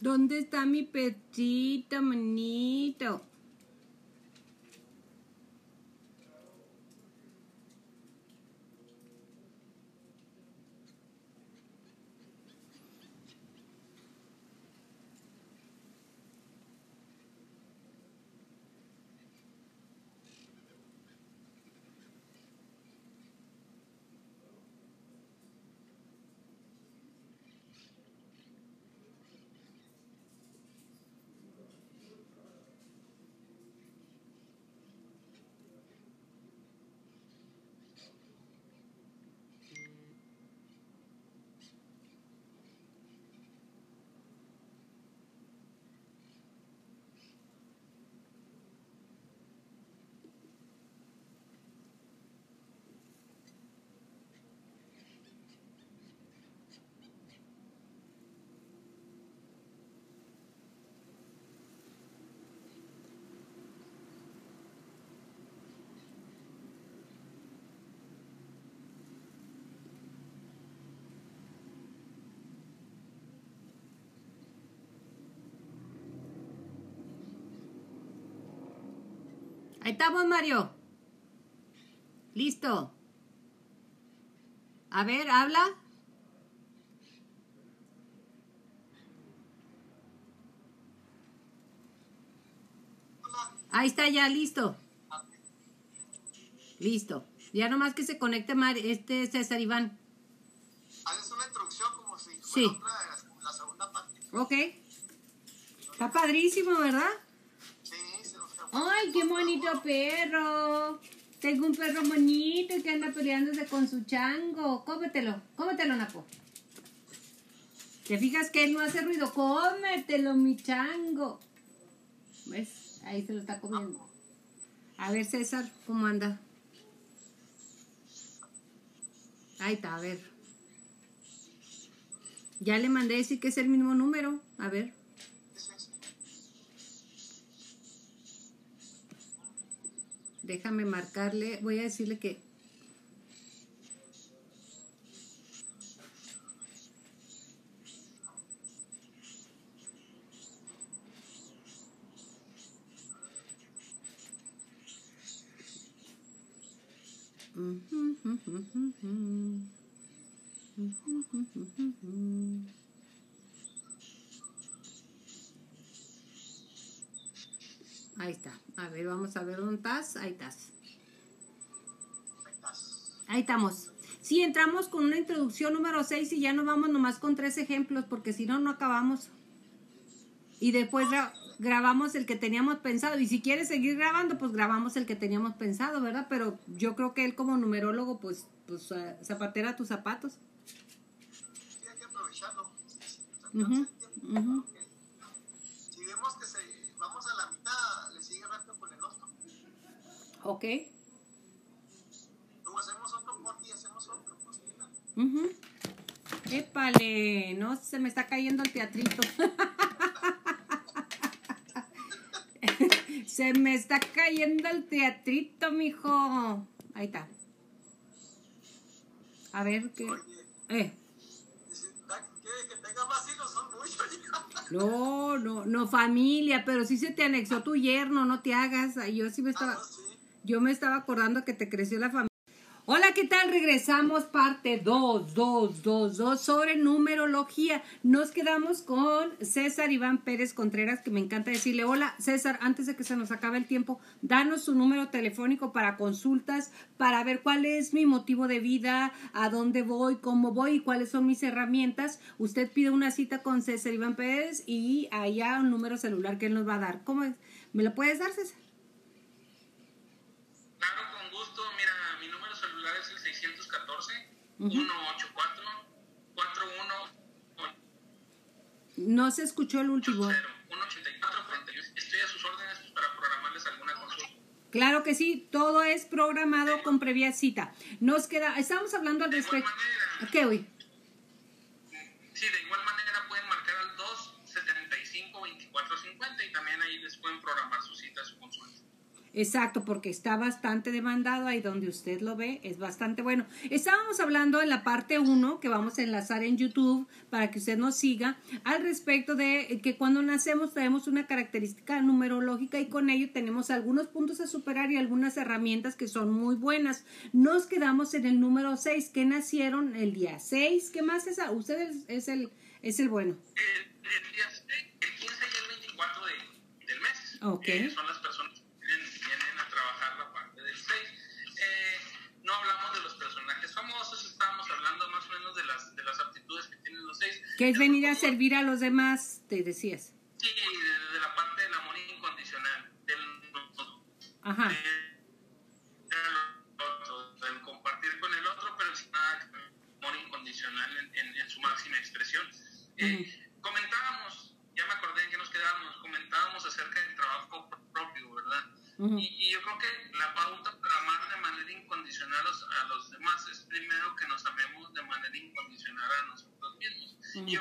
¿Dónde está mi pechito, manito? Ahí estamos, Mario. Listo. A ver, habla. Ahí está ya, listo. Listo. Ya nomás que se conecte Mar- este César Iván. Haces una introducción como si Sí. fuera otra, la segunda parte. Ok. Está padrísimo, ¿verdad? Ay, qué bonito perro. Tengo un perro bonito que anda peleándose con su chango. Cómetelo, cómetelo, Napo. ¿Te fijas que él no hace ruido? Cómetelo, mi chango. ¿Ves? Ahí se lo está comiendo. A ver, César, ¿cómo anda? Ahí está, a ver. Ya le mandé decir que es el mismo número. A ver. Eso es. Déjame marcarle, voy a decirle que... Ahí está. A ver, vamos a ver dónde estás. Ahí estás. Ahí estamos. Sí, entramos con una introducción número 6 y ya no vamos nomás con tres ejemplos porque si no, no acabamos. Y después gra- grabamos el que teníamos pensado. Y si quieres seguir grabando, pues grabamos el que teníamos pensado, ¿verdad? Pero yo creo que él como numerólogo, pues, pues eh, zapatera tus zapatos. Sí, hay que aprovecharlo. Si vemos que se, vamos a la mitad, le sigue rápido con el otro. Ok. Luego hacemos otro corte y hacemos otro. Pues, mira. Ujú. Épale, no se me está cayendo el teatrito. se me está cayendo el teatrito, mijo. Ahí está. A ver qué. Eh. dice, "Da- ¿quiere que tenga más hijos? Son muchos ya. No, no, no familia, pero sí se te anexó tu yerno, no te hagas. Yo sí me Ah, estaba. Yo me estaba acordando que te creció la familia. Hola, ¿qué tal? Regresamos parte 2, 2, 2, 2 sobre numerología. Nos quedamos con César Iván Pérez Contreras, que me encanta decirle, hola César, antes de que se nos acabe el tiempo, danos su número telefónico para consultas, para ver cuál es mi motivo de vida, a dónde voy, cómo voy y cuáles son mis herramientas. Usted pide una cita con César Iván Pérez y allá un número celular que él nos va a dar. ¿Cómo es? ¿Me lo puedes dar, César? Claro, con gusto. Mira, mi número celular es el 614 Ujú. 184 41 No se escuchó el último. 184 41. Estoy a sus órdenes para programarles alguna consulta. Claro que sí, todo es programado con previa cita. Nos queda, estamos hablando al respecto. ¿Qué hoy? sí, de igual manera pueden marcar al 275 2450 y también ahí les pueden programar su cita, su consulta. Exacto, porque está bastante demandado ahí donde usted lo ve, es bastante bueno. Estábamos hablando en la parte 1, que vamos a enlazar en YouTube para que usted nos siga, al respecto de que cuando nacemos tenemos una característica numerológica y con ello tenemos algunos puntos a superar y algunas herramientas que son muy buenas. Nos quedamos en el número 6, que nacieron el día 6. ¿Qué más es? Usted es, es el, es el bueno. El, el día- el 15 y el 24 de- del mes. Ok. eh, son las personas Que es venir a servir a los demás, te decías. Sí, de, de la parte del amor incondicional, del, Ajá. del del compartir con el otro, pero sin nada amor incondicional en, en- en su máxima expresión. Eh, Comentábamos, ya me acordé en que nos quedábamos, comentábamos acerca del trabajo propio, ¿verdad? Y, y yo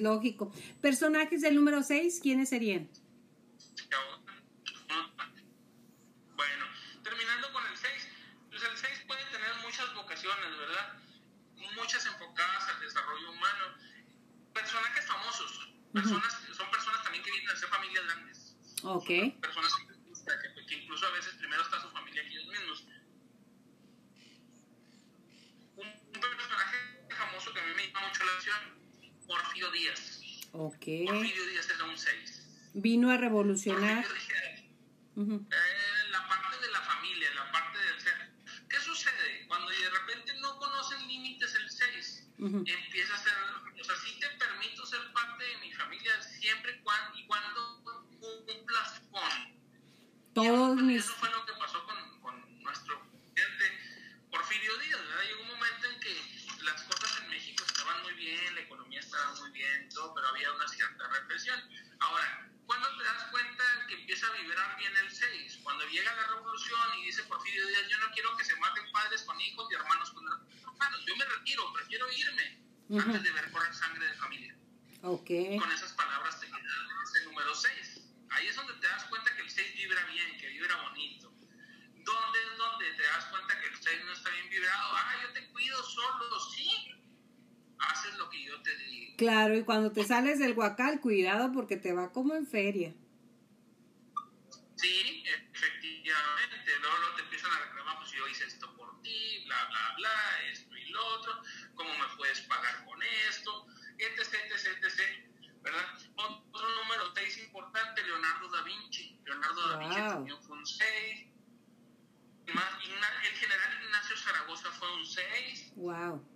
lógico. Personajes del número 6, ¿quiénes serían? Mm-hmm. Cuando te sales del guacal, cuidado porque te va como en feria. Sí, efectivamente. Luego, luego te empiezan a reclamar, pues yo hice esto por ti, bla, bla, bla, esto y lo otro. ¿Cómo me puedes pagar con esto? Etc, etc, etc. ¿Verdad? Otro número 6 importante, Leonardo da Vinci. Leonardo da Vinci también fue un 6. Más, Igna- el general Ignacio Zaragoza fue un 6. Wow.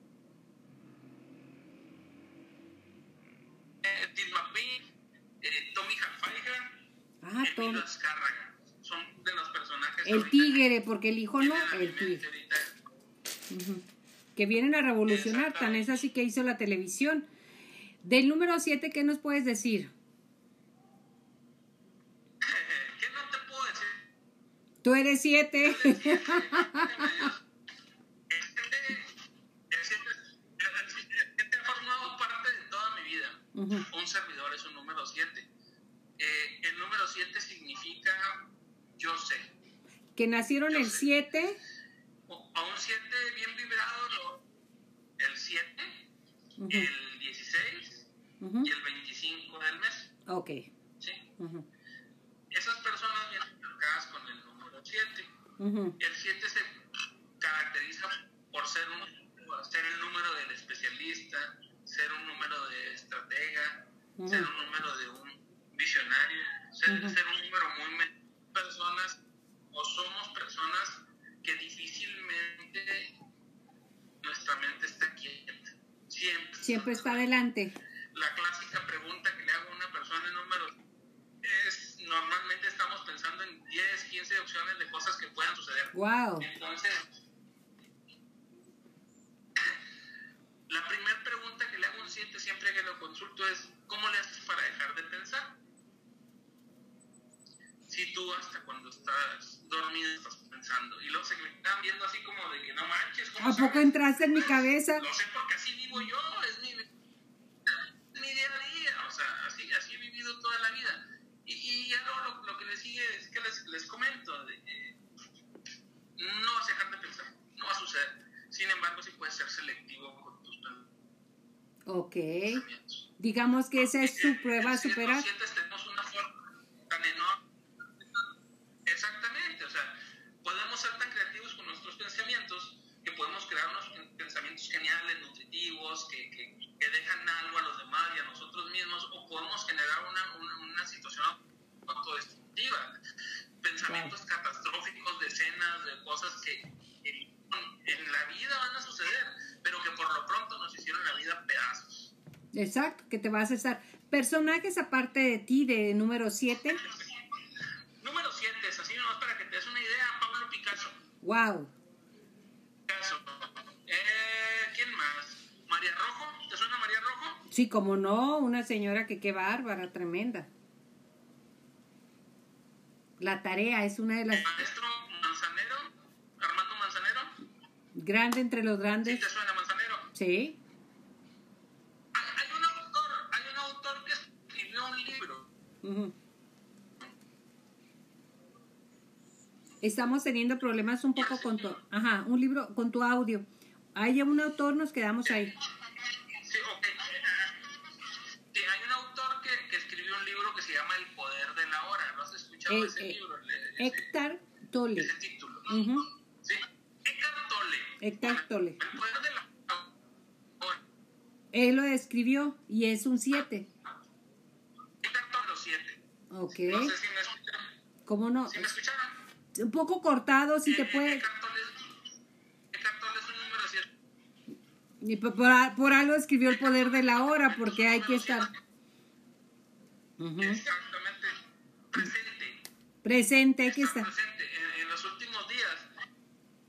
Azcárraga. Son de los personajes. El tigre, porque el hijo no, el tigre. ahorita. Ujú. Que vienen a revolucionar, tan es así que hizo la televisión. Del número 7, ¿qué nos puedes decir? ¿Qué no te puedo decir? Tú eres 7. Es que te- es que te ha formado parte de toda mi vida. Un servidor es un número 7. Eh, número 7 significa yo sé. que nacieron el 7. O- A un 7 bien vibrado, lo- el 7, el 16 y el 25 del mes. Ok. ¿sí? Ujú. Esas personas vienen marcadas con el número 7. Ujú. El 7 se caracteriza por ser, un, por ser el número del especialista, ser un número de estratega, ser un número de un ser, ser un número muy... Personas, o somos personas que difícilmente nuestra mente está quieta. Siempre. Siempre está adelante. La clásica pregunta que le hago a una persona en números es, normalmente estamos pensando en 10, 15 opciones de cosas que puedan suceder. Wow. Entonces, ¿A poco sabes?". entraste en mi cabeza? Lo sé porque así vivo yo, es mi, mi día a día, o sea, así, así he vivido toda la vida. Y, y ya luego lo, lo que le sigue es que les, les comento, de que no vas a dejar de pensar, no va a suceder. Sin embargo, sí puedes ser selectivo con tus Ok. Digamos que esa es su prueba a superar. Exacto, que te vas a estar. Personajes aparte de ti, de número 7. Número 7, es así nomás para que te des una idea, Pablo Picasso. Wow. Picasso. Eh, ¿Quién más? María Rojo, ¿te suena María Rojo? Sí, como no, una señora que qué bárbara, tremenda. La tarea es una de las Maestro Manzanero, Armando Manzanero. grandes entre los ¿Sí grandes. te suena Manzanero? Sí. Estamos teniendo problemas un poco con tu, ajá, un libro con tu audio. Hay un autor, nos quedamos ahí. Sí, okay. sí, hay un autor que, que, escribió un libro que se llama El poder de la hora. No has escuchado eh, ese eh, libro? Ese, Tolle. Ese título. Tolle. El poder de la hora. Él lo escribió y es un 7. Ok. No sé si me escucharon. ¿Cómo no? ¿Sí me escucharon? Un poco cortado, si te Eh, puede. Y por, por- por algo escribió el poder de la hora, porque hay que estar Ujú. Exactamente. Presente. presente, hay que Estar presente. En, en los últimos días.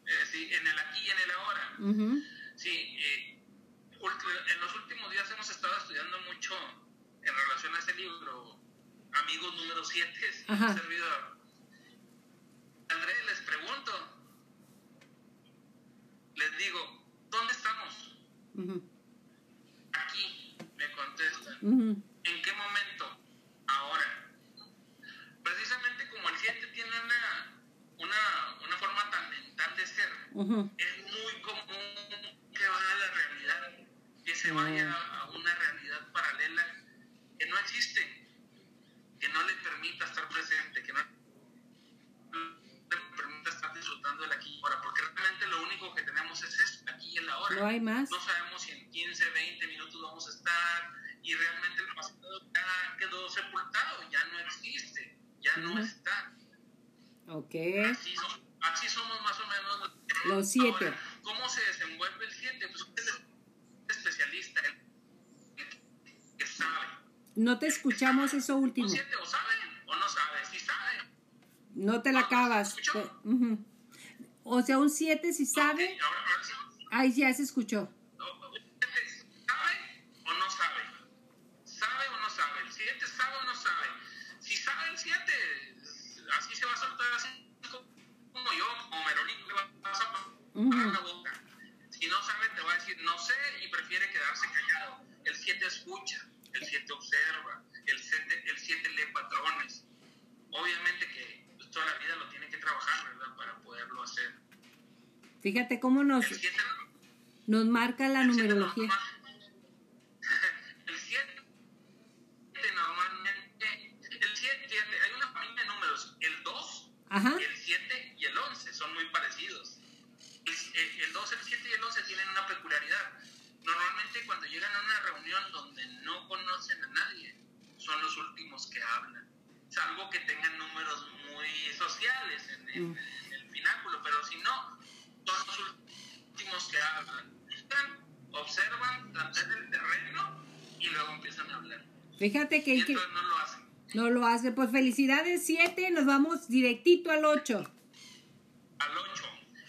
eh, sí, en el aquí y en el ahora. Ujú. Sí, eh, ult- en los últimos días hemos estado estudiando mucho en relación a ese libro, Número 7, Ajá. un servidor. André, les pregunto, les digo, ¿dónde estamos? Aquí, me contestan. ¿En qué momento? Ahora. Precisamente como el 7 tiene una, una, una forma tan mental de ser, es muy común que vaya a la realidad, que se vaya No hay más. No sabemos si en 15, 20 minutos vamos a estar y realmente el pasado ya quedó sepultado, ya no existe, ya no Ujú. está. Ok. Así, so- así somos más o menos los, siete. Ahora, ¿Cómo se desenvuelve el 7? Pues usted es especialista, el que sabe. No te escuchamos eso Un último. 7 o sabe o no sabe, si sabe. No te la acabas. ¿Escuchó? Pe- ujú. O sea, un 7 si sabe. Ok, ahora, Ahí ya se escuchó. ¿Sabe o no sabe? ¿Sabe o no sabe? ¿El 7 sabe o no sabe? Si sabe el 7, así se va a soltar así como yo, como Merolín, le vas a Ujú. la boca. Si no sabe, te va a decir no sé y prefiere quedarse callado. El 7 escucha, el 7 observa, el 7 el siete lee patrones. Obviamente que pues, toda la vida lo tiene que trabajar, ¿verdad? Para poderlo hacer. Fíjate cómo nos, El 7 nos marca la numerología. El 7 normalmente, el 7, fíjate, hay una familia de números, el 2, Ajá. el 7 y el 11 son muy parecidos. El, el- el 2, el 7 y el 11 tienen una peculiaridad. Normalmente cuando llegan a una reunión donde no conocen a nadie, son los últimos que hablan. Salvo que tengan números muy sociales en, en- Mm. en el pináculo, pero si no, son los últimos que hablan. Observan, tantean el terreno y luego empiezan a hablar. Fíjate Y que, que entonces no lo hacen. no lo hace. Pues felicidades 7, nos vamos directito al 8. Al 8.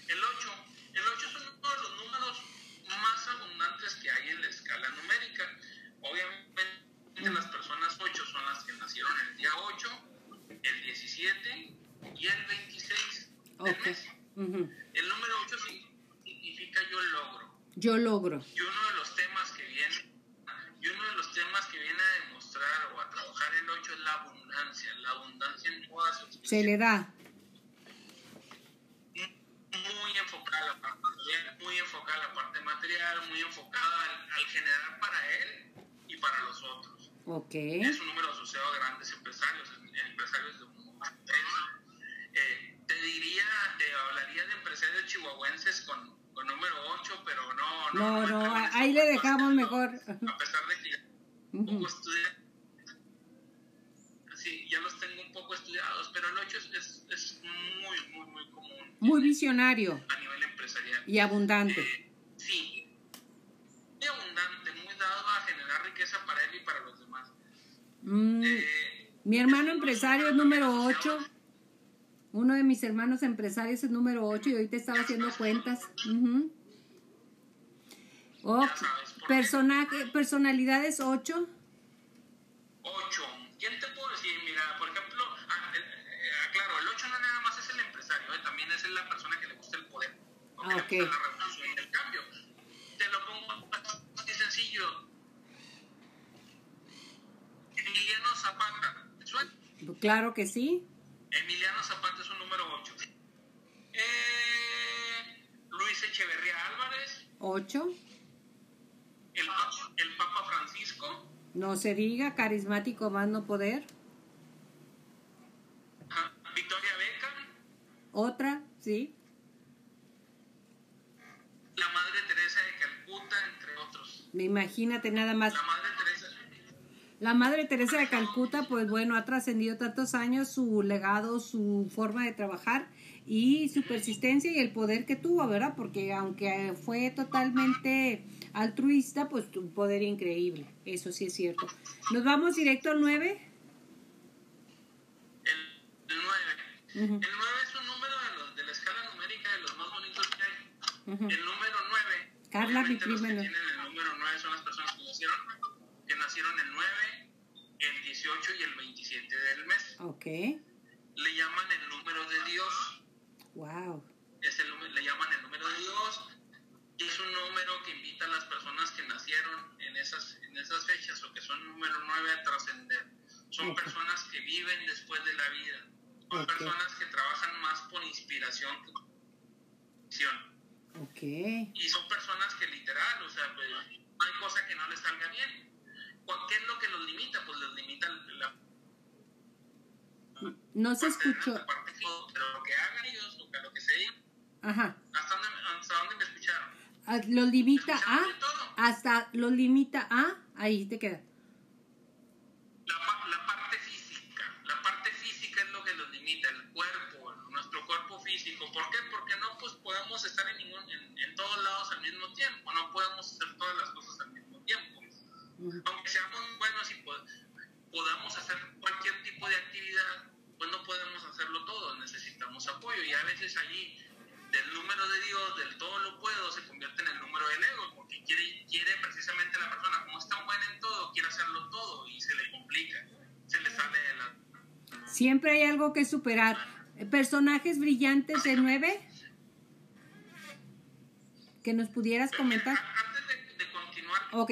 El 8. El 8 es uno de los números más abundantes que hay en la escala numérica. Obviamente las personas 8 son las que nacieron el día 8, el 17 y el 26 del Ok. mes número 8 significa yo logro. Yo logro. Y uno de los temas que viene, y uno de los temas que viene a demostrar o a trabajar el 8 es la abundancia, la abundancia en todas sus Se le da. muy enfocada a la parte material, muy enfocada a la parte material, muy enfocada al, al generar para él y para los otros. Ok. Es un número asociado a grandes empresarios, empresarios de un eh, Te diría, te hablaría de empresarios chihuahuenses con, con número 8, pero no. No, no, entramos en ahí le dejamos no, mejor. A pesar de que ya un poco estudié. Sí, ya los tengo un poco estudiados, pero el 8 es, es, es muy, muy, muy común Muy visionario a nivel empresarial. y abundante. Eh, sí, muy abundante, muy dado a generar riqueza para él y para los demás. Mm, Eh, Mi hermano empresario es número número asociado- 8. Uno de mis hermanos empresarios es número 8 y ahorita estaba haciendo cuentas. Oh, qué. personaje, personalidades 8. 8. ¿Quién te puedo decir? Mira, por ejemplo, ah, eh, aclaro, el 8 no nada más es el empresario, eh, también es la persona que le gusta el poder. o que Ah, le gusta la revolución y el cambio. Te lo pongo así sencillo. Emiliano Zapata, ¿te suena? Claro que sí. Emiliano Zapata es un número 8. Eh, Luis Echeverría Álvarez, 8. el, pa- el Papa Francisco, No se diga, carismático más no poder. ajá, Sí. La Madre Teresa de Calcuta, entre otros. Imagínate nada más. La Madre Teresa. La Madre Teresa de Calcuta, pues bueno, ha trascendido tantos años su legado, su forma de trabajar y su persistencia y el poder que tuvo, ¿verdad? Porque aunque fue totalmente altruista, pues un poder increíble. Eso sí es cierto. ¿Nos vamos directo al 9? El, el 9. El 9 es un número de, los, de la escala numérica de los más bonitos que hay. Ujú. El número 9. Carla, mi obviamente los que prima, tienen el número 9 son las personas que nacieron, que nacieron el 9, el 18 y el 27 del mes. Ok. Le llaman el número de Dios. Wow. Es el, le llaman el número de Dios. Y es un número que invita a las personas que nacieron en esas, en esas fechas o que son número 9 a trascender. Son personas que viven después de la vida. Son personas que trabajan más por inspiración que por acción. Ok. Y son personas que literal, o sea, pues, no hay cosa que no les salga bien. ¿Cuál- ¿Qué es lo que los limita? Pues les limita la No se escuchó. pero lo que hagan ellos, lo que, lo que se Ajá. ¿hasta dónde, hasta dónde me escucharon? Ah, Los limita. Hasta los limita a. Ahí te queda. La, pa- la parte física, la parte física es lo que los limita, el cuerpo, nuestro cuerpo físico. ¿Por qué? Porque no pues podemos estar en, ningún, en, en todos lados al mismo tiempo, no podemos hacer todas las cosas al mismo tiempo. Aunque seamos buenos y po- podamos hacer cualquier tipo de actividad, pues no podemos hacerlo todo, necesitamos apoyo y a veces allí del número de Dios, del todo lo puedo, se convierte en el número del ego, porque quiere, quiere precisamente la persona, como es tan buena en todo, quiere hacerlo todo y se le complica, se le sale de la... Siempre hay algo que superar. ¿Personajes brillantes de 9? Que nos pudieras comentar. antes de, de continuar, Ok.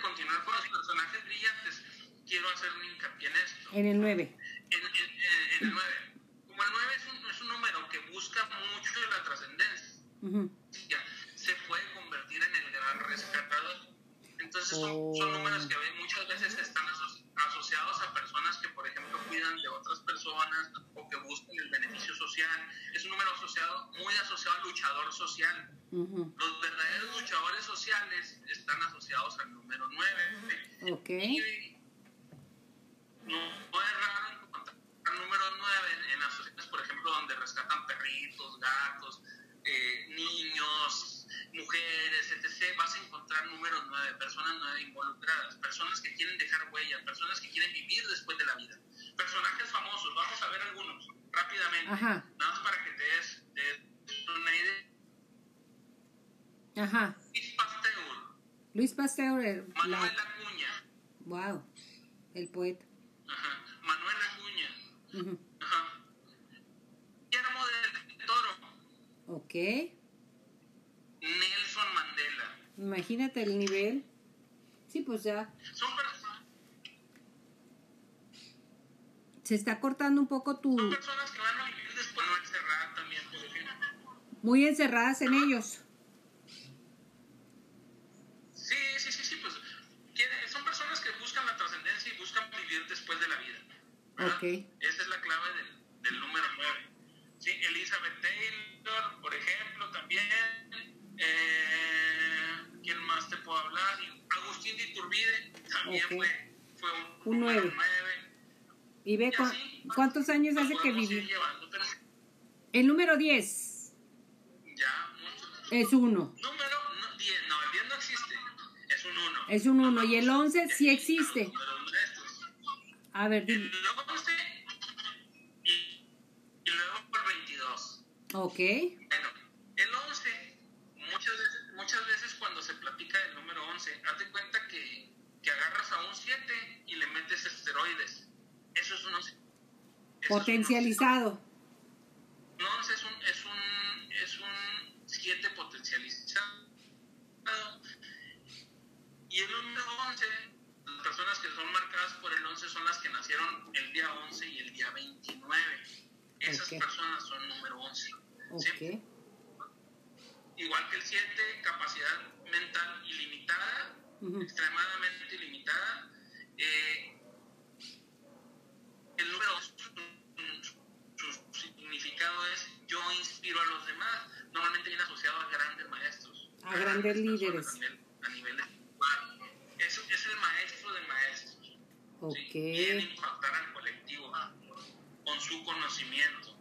continuar con los personajes brillantes, quiero hacer un hincapié en esto. En el 9. En, en- en- en el 9. Como el 9 es un, es un número que busca mucho de la se puede convertir en el gran rescatador. Entonces son, Oh. son números que muchas veces están aso- asociados a personas que, por ejemplo, cuidan de otras personas o que buscan el beneficio social. Es un número asociado, muy asociado al luchador social. Los verdaderos luchadores sociales están asociados al número 9. Ok. Y no, no es raro encontrar número 9 en, en asociaciones, por ejemplo, donde rescatan perritos, gatos, eh, niños, mujeres, etc. Vas a encontrar números 9, personas 9 involucradas, personas que quieren dejar huella, personas que quieren vivir después de la vida. Personajes famosos, vamos a ver algunos rápidamente, Ajá. nada más para que te des, te des una idea. Ajá. Luis Pasteur, Luis Pasteur. el- Manuel La... Acuña, Wow. El poeta. ajá, Manuel Acuña. Ajá. Ok. Nelson Mandela. Imagínate el nivel. Sí, pues ya. Son, personas Se está cortando un poco tu... son personas que van a vivir después de encerrar también, por ejemplo. Muy encerradas en ellos. Sí, sí, sí, sí, pues son personas que buscan la trascendencia y buscan vivir después de la vida. ¿verdad? Ok. Es También Ok. fue, fue un, Un número nueve. 9. Y ve Y cu- así, cuántos años hace que vivió. El número 10 ya, mucho. es 1. Número no, 10, no, el 10 no existe, es un 1. Es un 1. Y el 11 sí existe. A ver, El dime. 11 y, y luego 22. Ok. El 11, muchas veces, muchas veces cuando se platica del número 11, haz de cuenta que, que agarras a un 7 y le metes esteroides. Eso es un 11. Eso es Potencializado. Un 11 es un, es un, es un 7 potencializado. Y el número 11, las personas que son marcadas por el 11 son las que nacieron el día 11 y el día 29. Esas personas son número 11. ¿sí? Ok. Igual que el 7, capacidad mental ilimitada, extremadamente líderes. A nivel, a nivel espiritual. Es, es el maestro de maestros. Ok. ¿sí? Viene a impactar al colectivo con su conocimiento,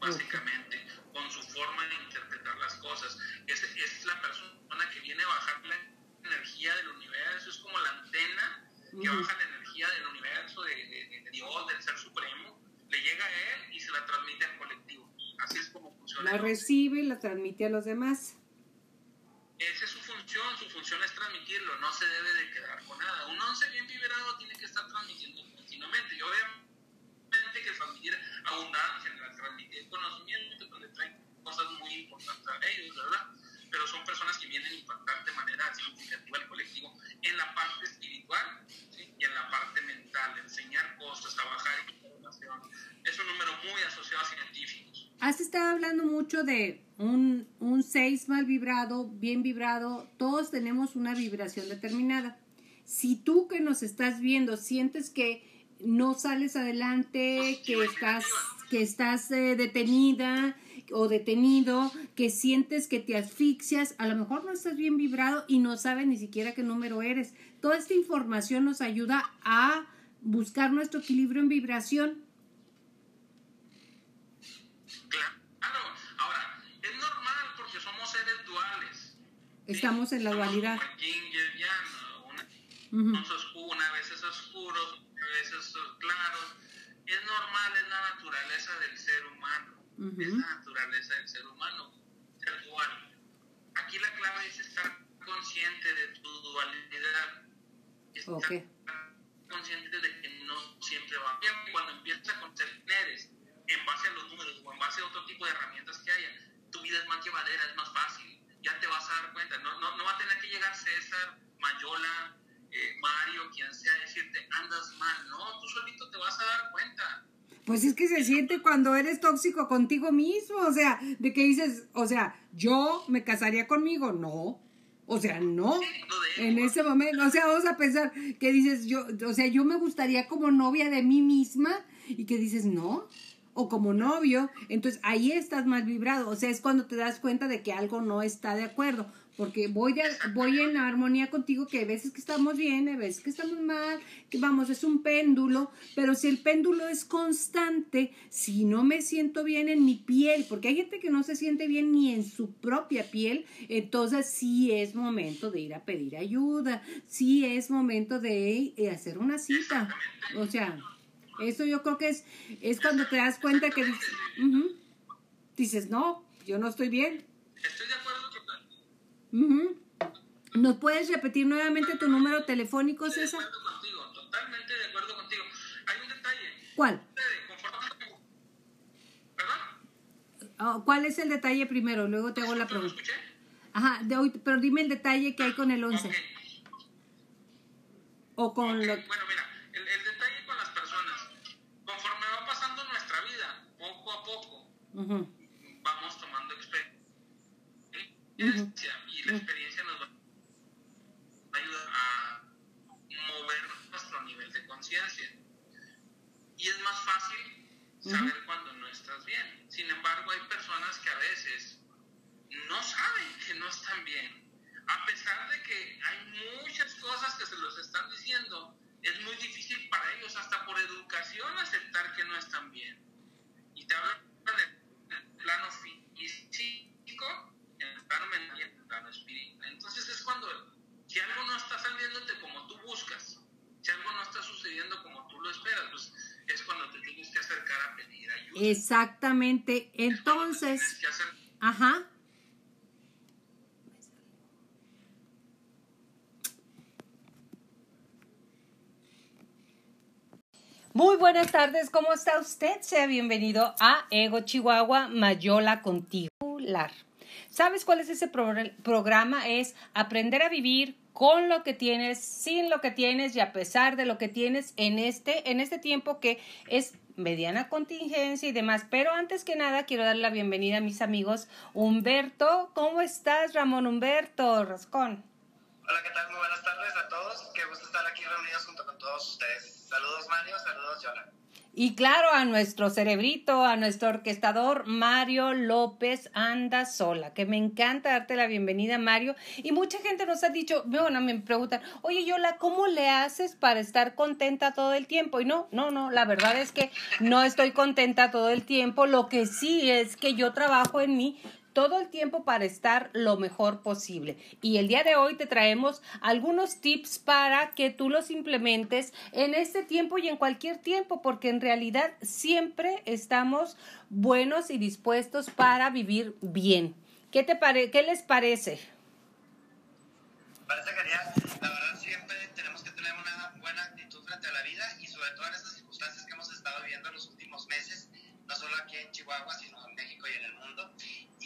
básicamente, con su forma de interpretar las cosas. Es, es la persona que viene a bajar la energía del universo, es como la antena que Ujú. baja la energía del universo, de, de- de Dios, del Ser Supremo, le llega a él y se la transmite al colectivo. Así es como funciona. La recibe y la transmite a los demás. De un, un 6 mal vibrado, bien vibrado. Todos tenemos una vibración determinada. Si tú que nos estás viendo sientes que no sales adelante, que estás, que estás eh, detenida o detenido, que sientes que te asfixias, a lo mejor no estás bien vibrado y no sabes ni siquiera qué número eres. Toda esta información nos ayuda a buscar nuestro equilibrio en vibración. Claro, ahora, es normal porque somos seres duales. ¿sí? Estamos en la dualidad. yin unos oscu- una vez es oscuros, a veces claros. Es normal, es la naturaleza del ser humano. Ujú. Es la naturaleza del ser humano, ser dual. Aquí la clave es estar consciente de tu dualidad. Estar Ok. consciente de que no siempre va bien. Cuando empiezas a conocer en base a los números o en base a otro tipo de herramientas que haya, tu vida es más llevadera, es más fácil. Ya te vas a dar cuenta. No, no, no va a tener que llegar César, Mayola, eh, Mario, quien sea, decirte, andas mal. No, tú solito te vas a dar cuenta. Pues es que se siente cuando eres tóxico contigo mismo, o sea, de que dices, o sea, yo me casaría conmigo, no, o sea, no, en ese momento, o sea, vamos a pensar que dices, yo, o sea, yo me gustaría como novia de mí misma y que dices, no, o como novio, entonces ahí estás mal vibrado, o sea, es cuando te das cuenta de que algo no está de acuerdo, porque voy, voy en armonía contigo que hay veces que estamos bien, hay veces que estamos mal, que vamos, es un péndulo, pero si el péndulo es constante, si no me siento bien en mi piel, porque hay gente que no se siente bien ni en su propia piel, entonces sí es momento de ir a pedir ayuda, sí es momento de eh, hacer una cita, o sea, eso yo creo que es, es cuando te das cuenta que dices, ujú, dices, no, yo no estoy bien. Estoy de acuerdo con Ujú. ¿Nos puedes repetir nuevamente tu número telefónico, Estoy de César? acuerdo contigo, totalmente de acuerdo contigo. Hay un detalle. ¿Cuál? Conforme- ¿Perdón? Ah, ¿Cuál es el detalle primero? Luego te hago la ¿No pregunta. escuché? Ajá, de hoy, pero dime el detalle que hay con el 11. Ok. O con lo... Bueno, mira, el, el detalle con las personas, conforme va pasando nuestra vida, poco a vamos tomando experiencia y la experiencia nos va a ayudar a mover nuestro nivel de conciencia. Y es más fácil saber cuando no estás bien. Sin embargo, hay personas que a veces no saben que no están bien. A pesar de que hay muchas cosas que se los están diciendo, es muy difícil para ellos, hasta por educación, aceptar que no están bien. Y te hablan plano físico, en el plano mental y en el plano espiritual. Entonces es cuando, si algo no está saliéndote como tú buscas, si algo no está sucediendo como tú lo esperas, pues es cuando te tienes que acercar a pedir ayuda. Exactamente. Entonces, ajá. Muy buenas tardes, ¿cómo está usted? Sea bienvenido a Ego Chihuahua Mayola Contigo. ¿Sabes cuál es ese pro- programa? Es aprender a vivir con lo que tienes, sin lo que tienes y a pesar de lo que tienes en este, en este tiempo que es mediana contingencia y demás. Pero antes que nada, quiero dar la bienvenida a mis amigos Humberto. ¿Cómo estás, Ramón Humberto Rascón? Hola, ¿qué tal? Muy buenas tardes a todos. Qué gusto estar aquí reunidos junto con todos ustedes. Saludos, Mario. Saludos, Yola. Y claro, a nuestro cerebrito, a nuestro orquestador Mario López Anda Sola, que me encanta darte la bienvenida, Mario. Y mucha gente nos ha dicho, bueno, me preguntan, oye, Yola, ¿cómo le haces para estar contenta todo el tiempo? Y no, no, no, la verdad es que no estoy contenta todo el tiempo. Lo que sí es que yo trabajo en mí todo el tiempo para estar lo mejor posible. Y el día de hoy te traemos algunos tips para que tú los implementes en este tiempo y en cualquier tiempo, porque en realidad siempre estamos buenos y dispuestos para vivir bien. ¿Qué, te pare ¿Qué les parece? Parece genial. La verdad, siempre tenemos que tener una buena actitud frente a la vida y sobre todo en estas circunstancias que hemos estado viviendo en los últimos meses, no solo aquí en Chihuahua, sino en México y en el mundo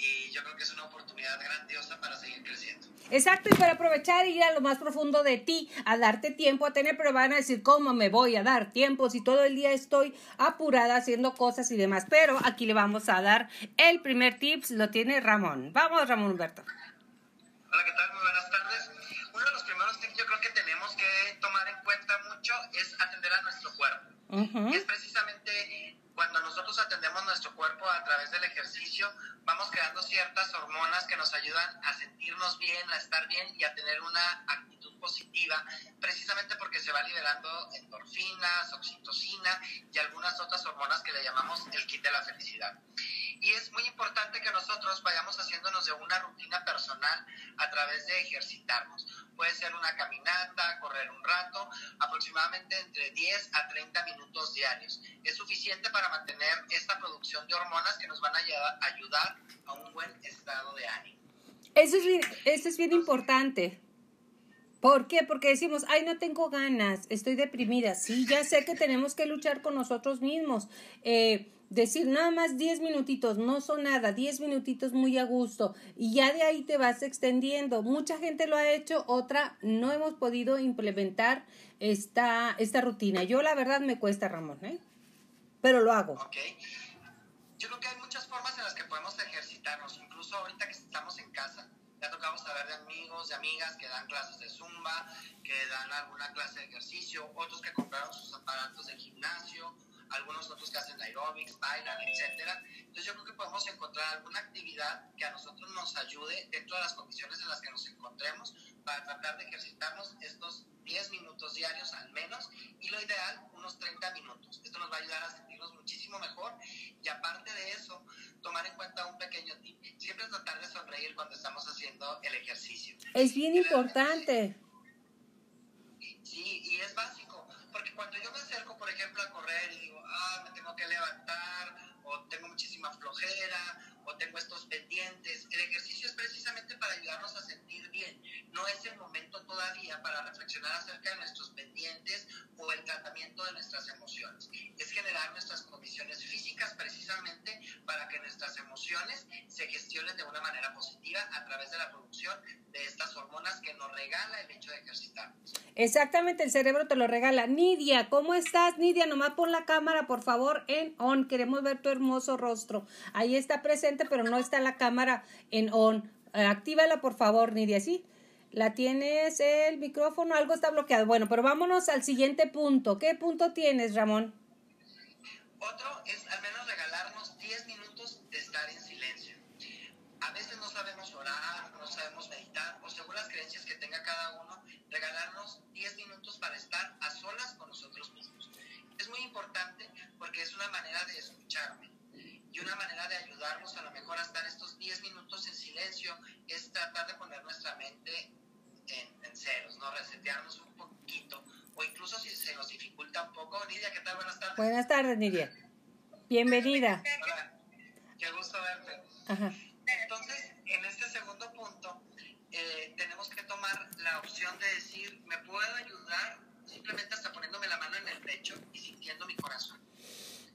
y yo creo que es una oportunidad grandiosa para seguir creciendo. Exacto, y para aprovechar y ir a lo más profundo de ti, a darte tiempo a tener, pero van a decir, ¿cómo me voy a dar tiempo si todo el día estoy apurada haciendo cosas y demás? Pero aquí le vamos a dar el primer tips, lo tiene Ramón. Vamos, Ramón Humberto. Hola, ¿qué tal? Muy buenas tardes. Uno de los primeros tips yo creo que tenemos que tomar en cuenta mucho es atender a nuestro cuerpo. Es precisamente cuando nosotros atendemos nuestro cuerpo a través del ejercicio, vamos creando ciertas hormonas que nos ayudan a sentirnos bien, a estar bien y a tener una actitud positiva, precisamente porque se va liberando endorfinas, oxitocina y algunas otras hormonas que le llamamos el kit de la felicidad. Y es muy importante que nosotros vayamos haciéndonos de una rutina personal a través de ejercitarnos. Puede ser una caminata, correr un rato, aproximadamente entre 10 a 30 minutos diarios. Es suficiente para mantener esta producción de hormonas que nos van a ayudar a un buen estado de ánimo. Eso es bien, eso es bien importante. ¿Por qué? Porque decimos, ay, no tengo ganas, estoy deprimida. Sí, ya sé que tenemos que luchar con nosotros mismos. Eh, decir nada más 10 minutitos, no son nada, 10 minutitos muy a gusto y ya de ahí te vas extendiendo. Mucha gente lo ha hecho, otra no hemos podido implementar esta, esta rutina. Yo la verdad me cuesta, Ramón, ¿eh? pero lo hago. Ok. Yo creo que hay muchas formas en las que podemos ejercitarnos, incluso ahorita que estamos en casa. Ya tocamos saber de amigos, de amigas que dan clases de zumba, que dan alguna clase de ejercicio, otros que compraron sus aparatos de gimnasio, algunos otros que hacen aerobics, bailan, etcétera. Entonces yo creo que podemos encontrar alguna actividad que a nosotros nos ayude dentro de las condiciones en las que nos encontremos para tratar de ejercitarnos estos 10 minutos diarios al menos y lo ideal unos 30 minutos. Esto nos va a ayudar a sentirnos muchísimo mejor y aparte de eso, tomar en cuenta un pequeño tip. Siempre tratar de sonreír cuando estamos haciendo el ejercicio. Es bien importante. Sí, y es básico, porque cuando yo me acerco, por ejemplo, a y digo, ah, me tengo que levantar, o tengo muchísima flojera, o tengo estos pendientes. El ejercicio es precisamente para ayudarnos a sentir bien. No es el momento todavía para reflexionar acerca de nuestros pendientes o el tratamiento de nuestras emociones. Es generar nuestras condiciones físicas precisamente para que nuestras emociones se gestionen de una manera positiva a través de la producción de estas hormonas que nos regala el hecho de ejercitarnos. Exactamente, el cerebro te lo regala. Nidia, ¿cómo estás? Nidia, nomás pon la cámara, por favor, en on. Queremos ver tu hermoso rostro. Ahí está presente, pero no está la cámara en on. Eh, actívala, por favor, Nidia, ¿sí? La tienes el micrófono, algo está bloqueado. Bueno, pero vámonos al siguiente punto. ¿Qué punto tienes, Ramón? Otro es ayudarnos a lo mejor a estar estos 10 minutos en silencio es tratar de poner nuestra mente en, en ceros, ¿no? Resetearnos un poquito o incluso si se nos dificulta un poco. Nidia, ¿qué tal? Buenas tardes. Buenas tardes, Nidia. Bienvenida. Hola, qué gusto verte. Ajá. Entonces, en este segundo punto, eh, tenemos que tomar la opción de decir, ¿me puedo ayudar? Simplemente hasta poniéndome la mano en el pecho y sintiendo mi corazón.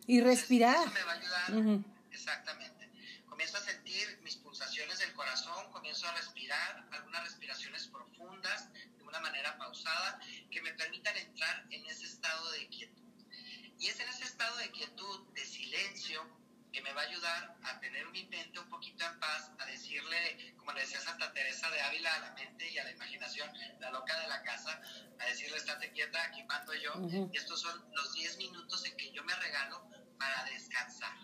Y respirar. Entonces, eso me va a ayudar. Ujú. Exactamente. Comienzo a sentir mis pulsaciones del a respirar algunas respiraciones profundas de una manera pausada que me permitan entrar en ese estado de quietud. Y es en ese estado de quietud, de silencio, que me va a ayudar a tener mi mente un poquito en paz, a decirle, como le decía Santa Teresa de Ávila a la mente y a la imaginación, la loca de la casa, a decirle, estate quieta, aquí mando yo. Y estos son los 10 minutos en que yo me regalo para descansar.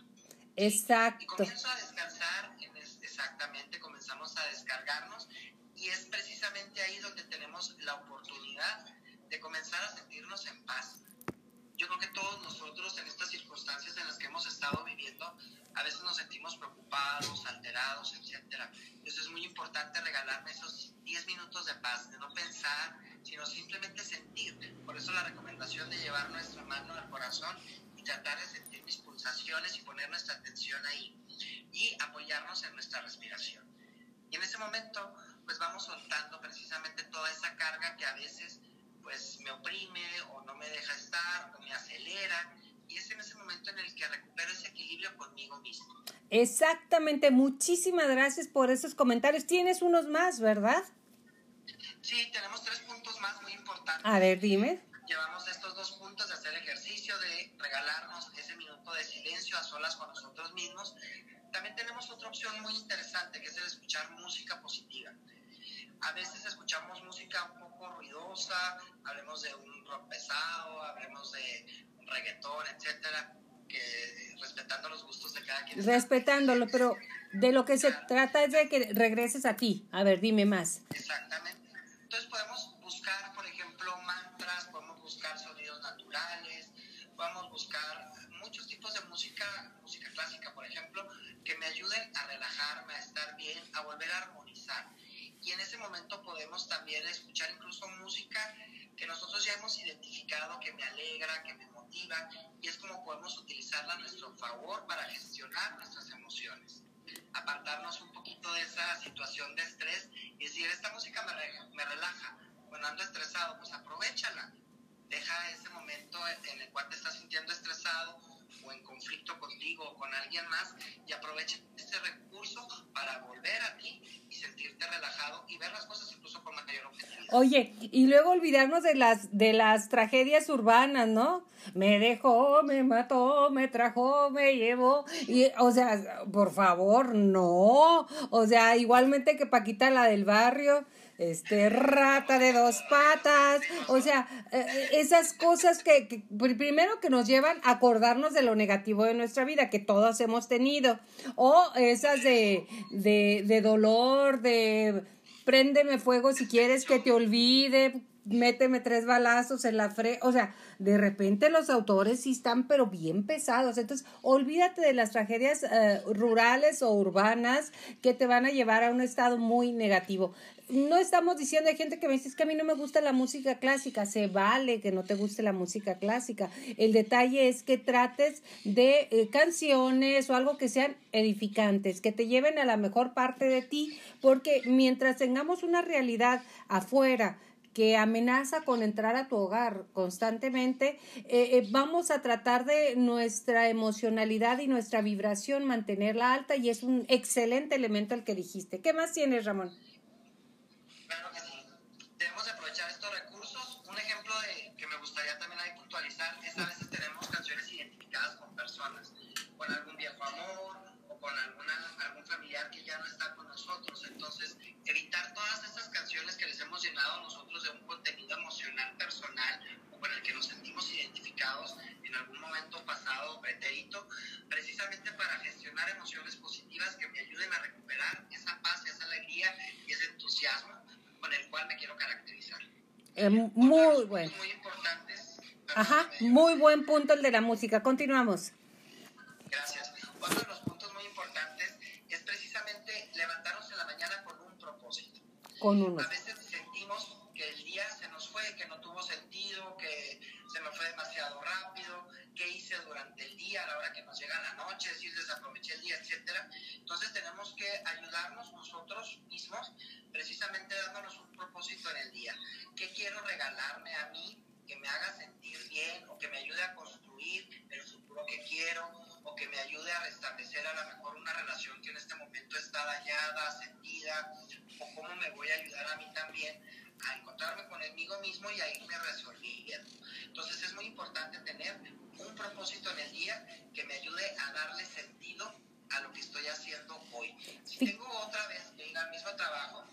Exacto. Y comienzo a descansar, exactamente, comenzamos a descargarnos y es precisamente ahí donde tenemos la oportunidad de comenzar a sentirnos en paz. Yo creo que todos nosotros en estas circunstancias en las que hemos estado viviendo, a veces nos sentimos preocupados, alterados, etc. Entonces es muy importante regalarme esos 10 minutos de paz, de no pensar, sino simplemente sentir. Por eso la recomendación de llevar nuestra mano al corazón y tratar de sentir mis pulsaciones y poner nuestra atención ahí y apoyarnos en nuestra respiración. Y en ese momento, pues vamos soltando precisamente toda esa carga que a veces pues me oprime o no me deja estar o me acelera y es en ese momento en el que recupero ese equilibrio conmigo mismo. Exactamente, muchísimas gracias por esos comentarios. Tienes unos más, ¿verdad? Sí, tenemos tres puntos más muy importantes. A ver, dime. Llevamos estos dos puntos de hacer ejercicio, de regalarnos ese minuto de silencio a solas con nosotros mismos. También tenemos otra opción muy interesante que es el escuchar música positiva. A veces escuchamos música un poco ruidosa, hablemos de un rock pesado, hablemos de un reggaetón, etcétera, que respetando los gustos de cada quien. Respetándolo, pero de lo que se trata es de que regreses a ti. A ver, dime más. Exactamente. Entonces podemos buscar, por ejemplo, mantras, podemos buscar sonidos naturales, podemos buscar muchos tipos de música clásica, por ejemplo, que me ayuden a relajarme, a estar bien, a volver a armonizar y en ese momento podemos también escuchar incluso música que nosotros ya hemos identificado, que me alegra, que me motiva, y es como podemos utilizarla a nuestro favor para gestionar nuestras emociones. Apartarnos un poquito de esa situación de estrés y decir, esta música me, me relaja, cuando ando estresado, pues aprovechala. Deja ese momento en el cual te estás sintiendo estresado o en conflicto contigo o con alguien más y aprovecha ese recurso para volver a ti y sentirte relajado y ver las cosas incluso con mayor objetividad. Oye, y luego olvidarnos de las de las tragedias urbanas, ¿no? Me dejó, me mató, me trajo, me llevó y o sea, por favor, no. O sea, igualmente que Paquita la del barrio, este rata de dos patas, o sea, eh, esas cosas que, primero que nos llevan a acordarnos de lo negativo de nuestra vida que todos hemos tenido, o esas de, de, de dolor, de préndeme fuego si quieres que te olvide, méteme tres balazos en la frente, o sea, de repente los autores sí están pero bien pesados, entonces olvídate de las tragedias uh, rurales o urbanas que te van a llevar a un estado muy negativo. No estamos diciendo, hay gente que me dice es que a mí no me gusta la música clásica, se vale que no te guste la música clásica. El detalle es que trates de eh, canciones o algo que sean edificantes, que te lleven a la mejor parte de ti, porque mientras tengamos una realidad afuera, que amenaza con entrar a tu hogar constantemente, eh, eh, vamos a tratar de nuestra emocionalidad y nuestra vibración mantenerla alta y es un excelente elemento el que dijiste. ¿Qué más tienes, Ramón? Claro que sí. Debemos aprovechar estos recursos. Un ejemplo de que me gustaría también ahí puntualizar es a veces tenemos canciones identificadas con personas, con algún viejo amor o con alguna, algún familiar que ya no está con nosotros. Entonces, evitar todas estas canciones que les hemos llenado nosotros personal o con el que nos sentimos identificados en algún momento pasado o pretérito, precisamente para gestionar emociones positivas que me ayuden a recuperar esa paz, esa alegría y ese entusiasmo con el cual me quiero caracterizar. Eh, muy bueno. Muy importantes. Ajá, muy buen punto el de la música. Continuamos. Gracias. Otro de los puntos muy importantes es precisamente levantarnos en la mañana con un propósito. Con uno. A veces Entonces tenemos que ayudarnos nosotros mismos, precisamente dándonos un propósito en el día. ¿Qué quiero regalarme a mí que me haga sentir bien o que me ayude a construir el futuro que quiero o que me ayude a restablecer a lo mejor una relación que en este momento está dañada, sentida o cómo me voy a ayudar a mí también a encontrarme conmigo mismo y a irme resolviendo. Entonces es muy importante tener un propósito en el día que me ayude a darle sentido a lo que estoy haciendo hoy. Si tengo otra vez al mismo trabajo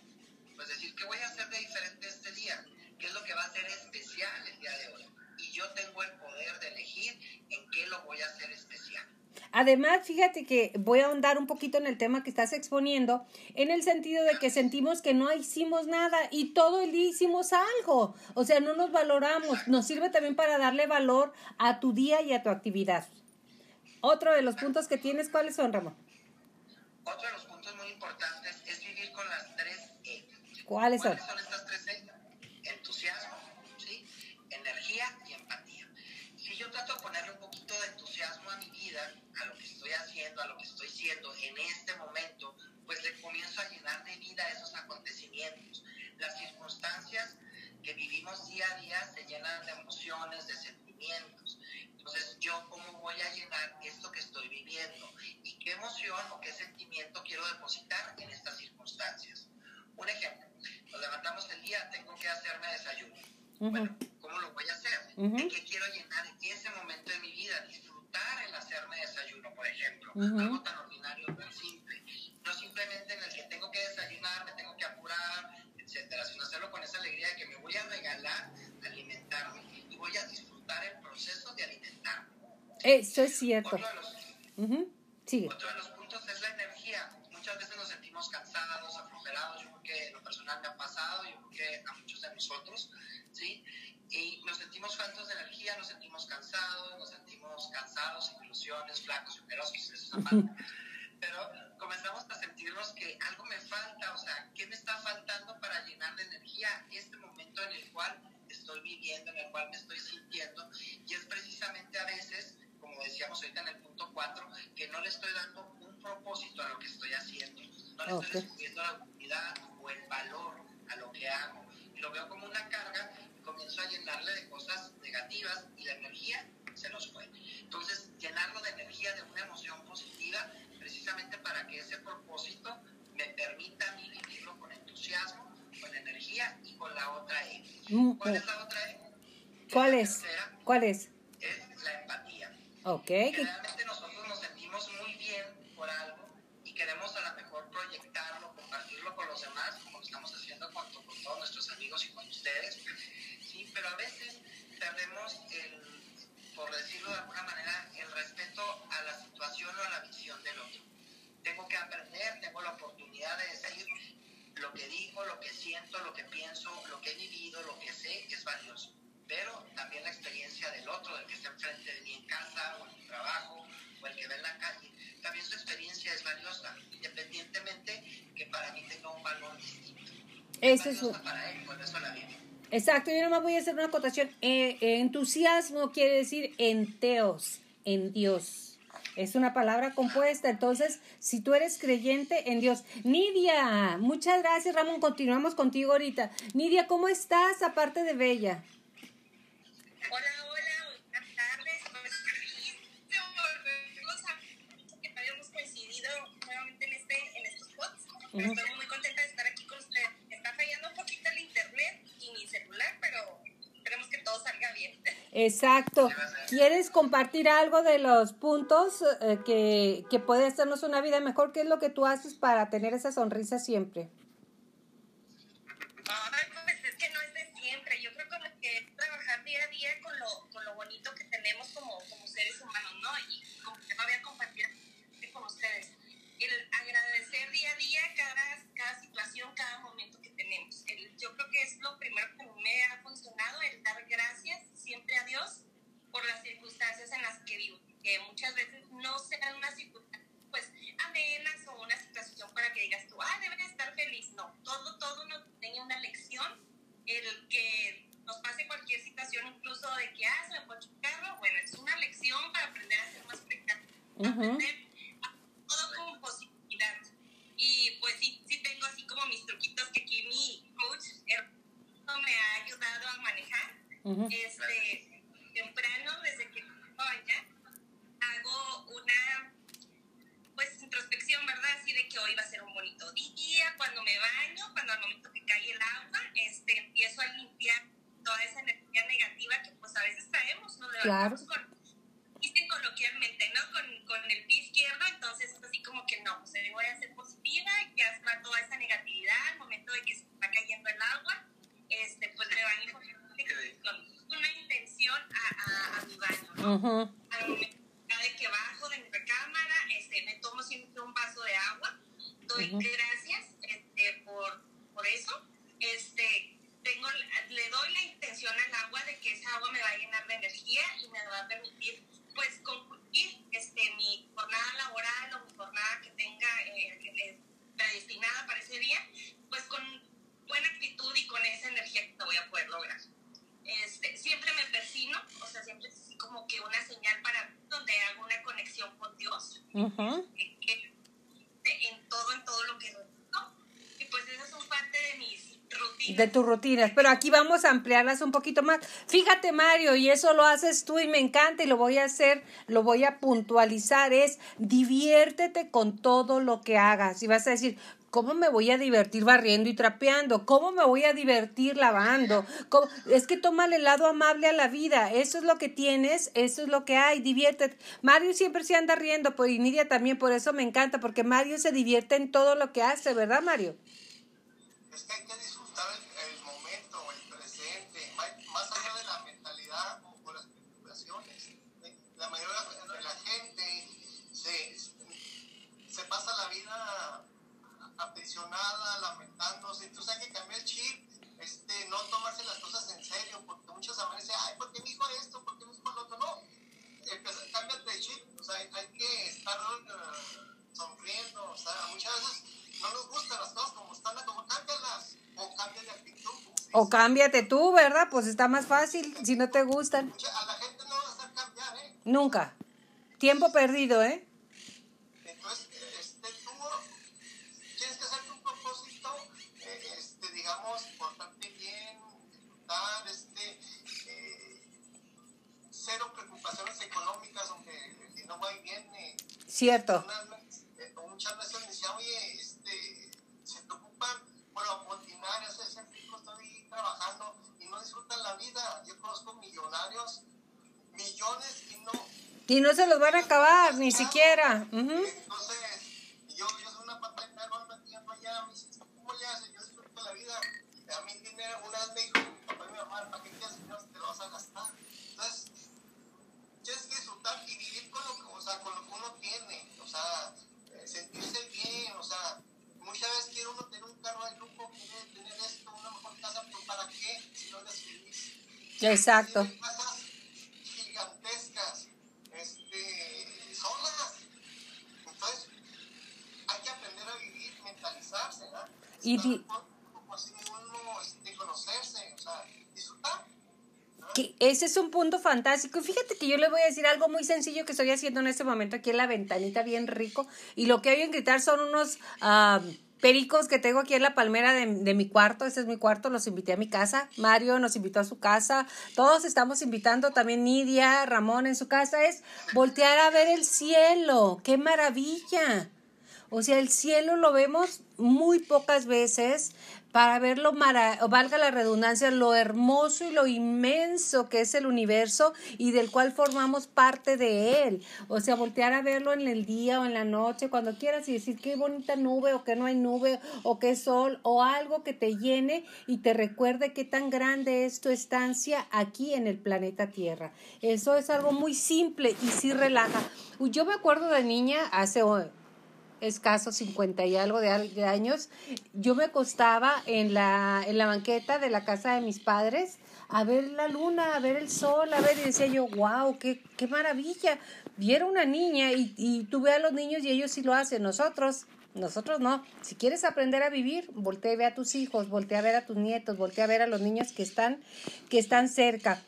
¿qué voy a hacer de diferente este día? ¿Qué es lo que va a ser especial el día de hoy? Y yo tengo el poder de elegir en qué lo voy a hacer especial. Además, fíjate que voy a ahondar un poquito en el tema que estás exponiendo, en el sentido de que sentimos que no hicimos nada y todo el día hicimos algo. O sea, no nos valoramos. Nos sirve también para darle valor a tu día y a tu actividad. Otro de los puntos que tienes, ¿cuáles son, Ramón? Otro de los puntos muy importantes es vivir con las tres E. ¿Cuáles son? ¿Cuáles son estas tres E? Entusiasmo, ¿sí? energía y empatía. Si yo trato de ponerle un poquito de entusiasmo a mi vida, a lo que estoy haciendo, a lo que estoy siendo en este momento, pues le comienzo a llenar de vida esos acontecimientos. Las circunstancias que vivimos día a día se llenan de emociones, de sentimientos. Entonces, yo cómo voy a llenar y qué emoción o qué sentimiento quiero depositar en estas circunstancias. Un ejemplo, nos levantamos el día, tengo que hacerme desayuno. Bueno, ¿cómo lo voy a hacer? Ujú. ¿De qué quiero llenar ese momento de mi vida? Disfrutar el hacerme desayuno, por ejemplo. Ujú. Algo tan ordinario, tan simple. No simplemente en el que tengo que desayunar, me tengo que apurar, etcétera, sino hacerlo con esa alegría de que me voy a regalar alimentarme y voy a disfrutar el proceso de alimentarme. Eso es cierto. Otro de los Ujú. Sigue. otro de los puntos es la energía. Muchas veces nos sentimos cansados, aflojerados. Yo creo que lo personal me ha pasado, yo creo que a muchos de nosotros, ¿sí? Y nos sentimos faltos de energía, nos sentimos cansados, nos sentimos cansados, sin ilusiones, flacos, ojerosos, eso es. Pero comenzamos a sentirnos que algo me falta, o sea, ¿qué me está faltando para llenar de energía este momento en el cual estoy viviendo, en el cual me estoy sintiendo? Y es precisamente a veces como decíamos ahorita en el punto 4, que no le estoy dando un propósito a lo que estoy haciendo, no le Ok. estoy descubriendo la utilidad o el valor a lo que hago. Y lo veo como una carga y comienzo a llenarle de cosas negativas y la energía se nos fue. Entonces, llenarlo de energía, de una emoción positiva, precisamente para que ese propósito me permita a mí vivirlo con entusiasmo, con energía y con la otra E. Mm, ¿Cuál es la otra E? ¿Cuál es? ¿Cuál es? es la empatía. Ok Generalmente nosotros nos sentimos muy bien por algo y queremos a lo mejor proyectarlo, compartirlo con los demás, como lo estamos haciendo con, con todos nuestros amigos y con ¿sí? Pero a veces perdemos el, por decirlo de alguna manera, el respeto a la situación o a la visión del otro. Tengo que aprender, tengo la oportunidad de decir lo que digo, lo que siento, lo que pienso, lo que he vivido, lo que sé es valioso. Pero también la experiencia del otro, del que está enfrente de mí en casa o en mi trabajo o el que ve en la calle, también su experiencia es valiosa, independientemente que para mí tenga un valor distinto. Eso es valiosa para él, por eso la vive. Exacto, yo nomás voy a hacer una acotación. Eh, eh, entusiasmo quiere decir en teos, en Dios. Es una palabra compuesta, entonces, si tú eres creyente en Dios. Nidia, muchas gracias, Ramón. Continuamos contigo ahorita. Nidia, ¿cómo estás, aparte de Bella? Hola, hola, buenas tardes. Pues feliz de volverlos a que habíamos coincidido nuevamente en este, en estos spots. Pero Ujú. estoy muy contenta de estar aquí con ustedes. Está fallando un poquito el internet y mi celular, pero esperemos que todo salga bien. Exacto. ¿Quieres compartir algo de los puntos eh, que, que puede hacernos una vida mejor? ¿Qué es lo que tú haces para tener esa sonrisa siempre? Que muchas veces no sean unas circunstancias pues amenas o una situación para que digas tú, ah, debería estar feliz. No, todo, todo nos tenía una lección. El que nos pase cualquier situación, incluso de que, ah, se me ponchó un carro, bueno, es una lección para aprender a ser más precavido. Ujú. Aprender a- todo con positividad. Y pues sí, sí tengo así como mis truquitos que aquí mi coach hermano, me ha ayudado a manejar. Ujú. Este, temprano, desde que vaya, hago una pues introspección, ¿verdad? Así de que hoy va a ser un bonito día, cuando me baño, cuando al momento que cae el agua, este, empiezo a limpiar toda esa energía negativa que pues a veces traemos, nos levantamos con, dicen coloquialmente, ¿no? Con, con el pie izquierdo, entonces es así como que no, pues hoy voy a ser positiva y que asma toda esa negatividad al momento de que se está cayendo el Ujú. de que bajo de mi recámara, este, me tomo siempre un vaso de agua, doy Ujú. gracias este, por, por eso, este, tengo, le doy la intención al agua de que esa agua me va a llenar de energía y me va a permitir pues concluir este, mi jornada laboral o mi jornada que tenga eh, eh, predestinada para ese día, pues con buena actitud y con esa energía que te voy a poder lograr. Este, siempre me persino, o sea, siempre es así como que una señal para mí donde hago una conexión con Que- que- en todo, en todo lo que ¿no? Y pues esas son parte de mis rutinas. de tus rutinas, pero aquí vamos a ampliarlas un poquito más. Fíjate, Mario, y eso lo haces tú y me encanta y lo voy a hacer, lo voy a puntualizar, es diviértete con todo lo que hagas. Y vas a decir, ¿cómo me voy a divertir barriendo y trapeando? ¿Cómo me voy a divertir lavando? Es que tómale el lado amable a la vida. Eso es lo que tienes, eso es lo que hay, diviértete. Mario siempre se anda riendo, pues, y Nidia también, por eso me encanta, porque Mario se divierte en todo lo que hace, ¿verdad, Mario? Es O cámbiate tú, ¿verdad? Pues está más fácil si no te gustan. A la gente no va a hacer cambiar, ¿eh? Nunca. Tiempo perdido, ¿eh? Entonces, este, tú tienes que hacerte un propósito, eh, este, digamos, portarte bien, disfrutar, este, eh, cero preocupaciones económicas, aunque el dinero va y viene. Cierto. Una- eh, muchas veces me decía, oye, este, se preocupan por amotinar, hacerse ricos, estoy trabajando y no disfrutan la vida. Yo conozco millonarios, millones y no Y no se los van a acabar, ni siquiera. Ujú. entonces, yo, yo soy una pata de perro, ando aquí, ando allá, me dice, ¿cómo le haces? Yo disfruto la vida. A mí el dinero, una vez me dijo mi papá y mi mamá, ¿para qué quieres dinero si te lo vas a gastar? Entonces, tienes que disfrutar y vivir con lo que, o sea, con lo que uno tiene, o sea, eh, sentirse bien, o sea, muchas veces quiere uno tener un carro de lujo, quiere tener esto, una mejor casa, pero ¿para qué si no eres feliz? Exacto casas gigantescas, este, solas. Entonces, hay que aprender a vivir, mentalizarse, ¿verdad? Y Estar di- con- con sí mismo, este, conocerse, o sea, disfrutar. Que ese es un punto fantástico. Y Fíjate que yo les voy a decir algo muy sencillo que estoy haciendo en este momento aquí en la ventanita, bien rico. Y lo que oyen gritar son unos ah, pericos que tengo aquí en la palmera de, de mi cuarto. Este es mi cuarto, los invité a mi casa. Mario nos invitó a su casa. Todos estamos invitando, también Nidia, Ramón en su casa. Es voltear a ver el cielo. ¡Qué maravilla! O sea, el cielo lo vemos muy pocas veces para ver lo mara valga la redundancia, lo hermoso y lo inmenso que es el universo y del cual formamos parte de él. O sea, voltear a verlo en el día o en la noche, cuando quieras y decir qué bonita nube o que no hay nube o qué sol o algo que te llene y te recuerde qué tan grande es tu estancia aquí en el planeta Tierra. Eso es algo muy simple y sí relaja. Yo me acuerdo de niña hace escaso 50 y algo de, años, yo me acostaba en la, en la banqueta de la casa de mis padres a ver la luna, a ver el sol, a ver, y decía yo, wow, qué, qué maravilla. Y era una niña y, y tú ve a los niños y ellos sí lo hacen, nosotros. Nosotros no. Si quieres aprender a vivir, voltea a ver a tus hijos, voltea a ver a tus nietos, voltea a ver a los niños que están, que están cerca.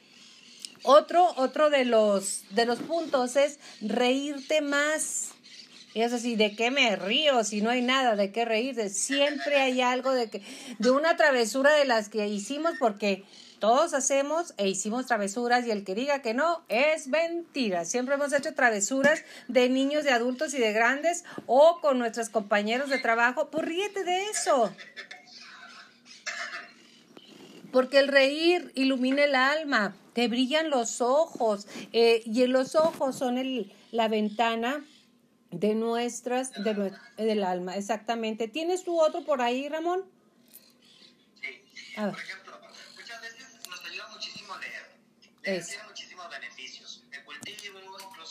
Otro, otro de los, de los puntos es reírte más. Y eso sí, ¿de qué me río? Si no hay nada de qué reírse. Siempre hay algo de que, de una travesura de las que hicimos, porque todos hacemos e hicimos travesuras, y el que diga que no, es mentira. Siempre hemos hecho travesuras de niños, de adultos y de grandes, o con nuestros compañeros de trabajo. Pues ríete de eso. Porque el reír ilumina el alma, te brillan los ojos, eh, y los ojos son el, la ventana de nuestras, de, nue- del alma, exactamente. ¿Tienes tú otro por ahí, Ramón? Sí. A ver. Por ejemplo, muchas veces nos ayuda muchísimo leer. Leer tiene muchísimos beneficios. El cultivo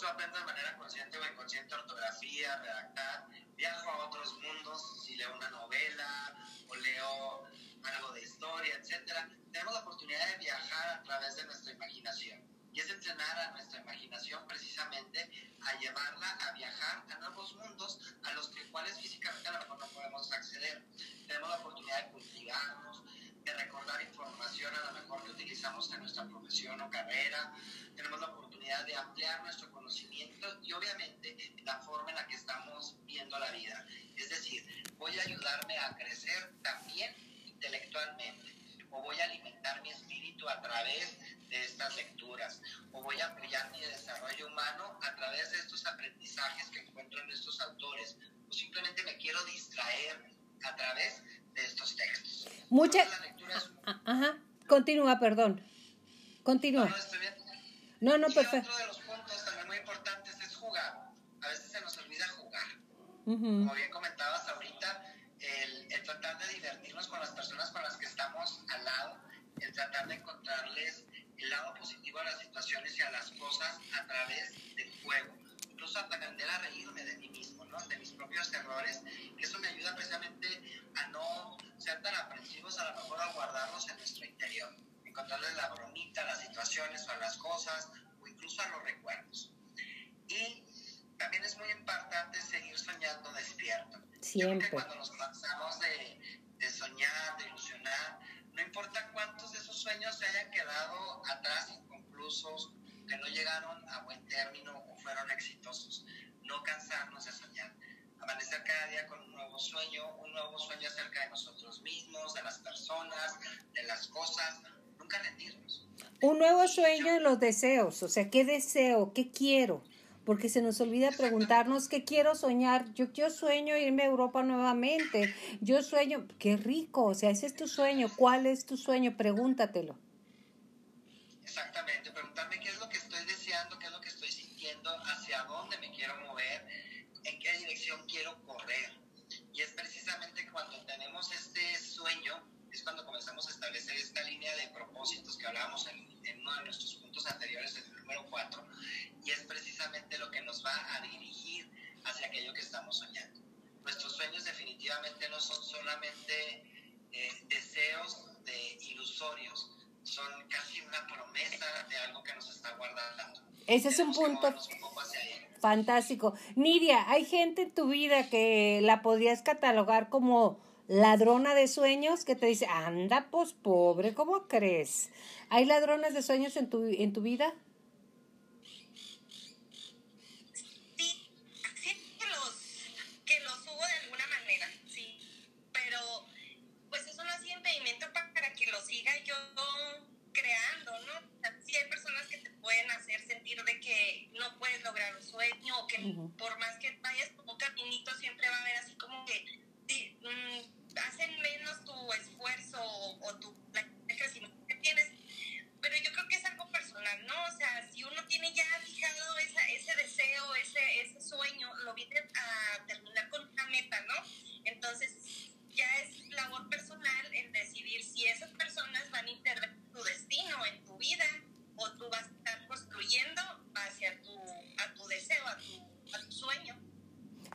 yo aprendo de manera consciente o inconsciente ortografía, redactar, viajo a otros mundos, si leo una novela o leo algo de historia, etcétera, tenemos la oportunidad de viajar a través de nuestra imaginación. Y es entrenar a nuestra imaginación precisamente a llevarla a viajar a nuevos mundos a los que, cuales físicamente a lo mejor no podemos acceder. Tenemos la oportunidad de cultivarnos, de recordar información a lo mejor que utilizamos en nuestra profesión o carrera. Tenemos la oportunidad de ampliar nuestro conocimiento y obviamente la forma en la que estamos viendo la vida. Es decir, voy a ayudarme a crecer también intelectualmente o voy a alimentar mi espíritu a través de estas lecturas, o voy a apoyar mi desarrollo humano a través de estos aprendizajes que encuentro en estos autores, o simplemente me quiero distraer a través de estos textos. Mucha... Ajá, continúa, perdón. Continúa. No, no, perfecto. Otro de los puntos también muy importantes es jugar. A veces se nos olvida jugar. Como bien comentabas ahorita, el, el, tratar de divertirnos con las personas con las que estamos al lado, el tratar de encontrarles lado positivo a las situaciones y a las cosas a través del juego. Incluso aprender a reírme de mí mismo, ¿no? de mis propios errores, que eso me ayuda precisamente a no ser tan aprensivos, a lo mejor a guardarlos en nuestro interior, encontrarles la bromita a las situaciones o a las cosas, o incluso a los recuerdos. Y también es muy importante seguir soñando despierto. Siempre. cuando nos cansamos de, de, soñar, de ilusionar, no importa cuántos de esos sueños se hayan quedado atrás, inconclusos, que no llegaron a buen término o fueron exitosos, no cansarnos de soñar. Amanecer cada día con un nuevo sueño, un nuevo sueño acerca de nosotros mismos, de las personas, de las cosas, nunca rendirnos. Un nuevo sueño en los deseos, o sea, ¿qué deseo? ¿Qué quiero? Porque se nos olvida preguntarnos qué quiero soñar. Yo, yo sueño irme a Europa nuevamente. Yo sueño, qué rico, o sea, ese es tu sueño. ¿Cuál es tu sueño? Pregúntatelo. Exactamente, preguntarme qué es lo que estoy deseando, qué es lo que estoy sintiendo, hacia dónde me quiero mover, en qué dirección quiero correr. Y es precisamente cuando tenemos este sueño, es cuando comenzamos a establecer esta línea de propósitos que hablábamos en, en uno de nuestros puntos anteriores, el número 4, y es precisamente lo que nos va a dirigir hacia aquello que estamos soñando. Nuestros sueños definitivamente no son solamente eh, deseos de ilusorios, son casi una promesa de algo que nos está guardando. Ese es un punto fantástico. Nidia, ¿hay gente en tu vida que la podrías catalogar como ladrona de sueños que te dice, anda, pues pobre, ¿cómo crees? ¿Hay ladrones de sueños en tu, en tu vida?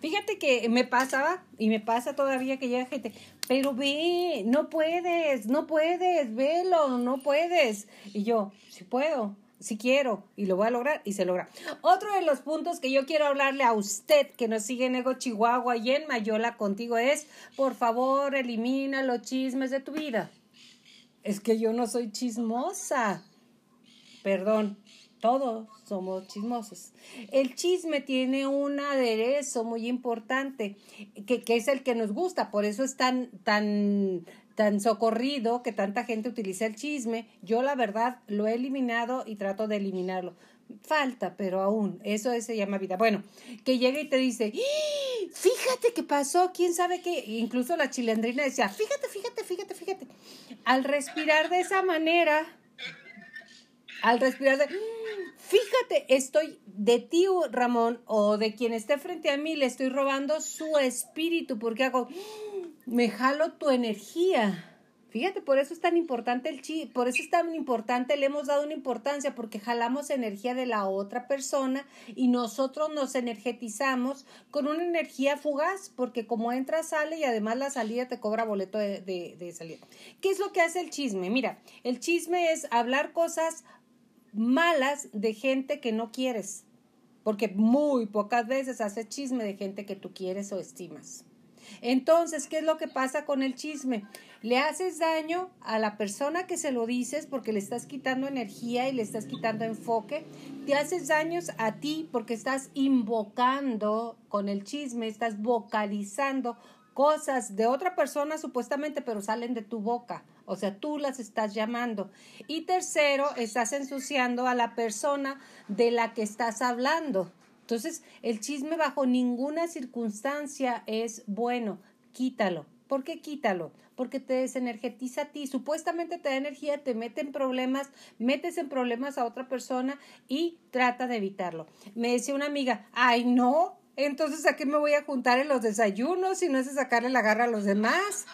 Fíjate que me pasaba y me pasa todavía que llega gente, pero ve, no puedes, no puedes, velo, no puedes. Y yo, si puedo, si quiero, y lo voy a lograr, y se logra. Otro de los puntos que yo quiero hablarle a usted que nos sigue en Ego Chihuahua y en Mayola contigo es, por favor, elimina los chismes de tu vida. Es que yo no soy chismosa. Perdón, todos somos chismosos. El chisme tiene un aderezo muy importante, que, que, es el que nos gusta, por eso es tan, tan, tan socorrido que tanta gente utiliza el chisme. Yo la verdad lo he eliminado y trato de eliminarlo. Falta, pero aún, eso se llama vida. Bueno, que llega y te dice, ¡Ah! fíjate qué pasó, quién sabe qué, incluso la chilendrina decía, fíjate, fíjate, fíjate, fíjate. Al respirar de esa manera, al respirar de, fíjate, estoy de ti, Ramón, o de quien esté frente a mí, le estoy robando su espíritu, porque hago, me jalo tu energía. Fíjate, por eso es tan importante el chi, por eso es tan importante, le hemos dado una importancia, porque jalamos energía de la otra persona y nosotros nos energetizamos con una energía fugaz, porque como entra, sale y además la salida te cobra boleto de, de salida. ¿Qué es lo que hace el chisme? Mira, el chisme es hablar cosas malas de gente que no quieres, porque muy pocas veces hace chisme de gente que tú quieres o estimas. Entonces, ¿qué es lo que pasa con el chisme? Le haces daño a la persona que se lo dices porque le estás quitando energía y le estás quitando enfoque. Te haces daños a ti porque estás invocando con el chisme, estás vocalizando cosas de otra persona supuestamente, pero salen de tu boca. O sea, tú las estás llamando. Y tercero, estás ensuciando a la persona de la que estás hablando. Entonces, el chisme bajo ninguna circunstancia es bueno. Quítalo. ¿Por qué quítalo? Porque te desenergetiza a ti. Supuestamente te da energía, te mete en problemas, metes en problemas a otra persona y trata de evitarlo. Me decía una amiga, ay, no, entonces ¿a qué me voy a juntar en los desayunos si no es sacarle la garra a los demás?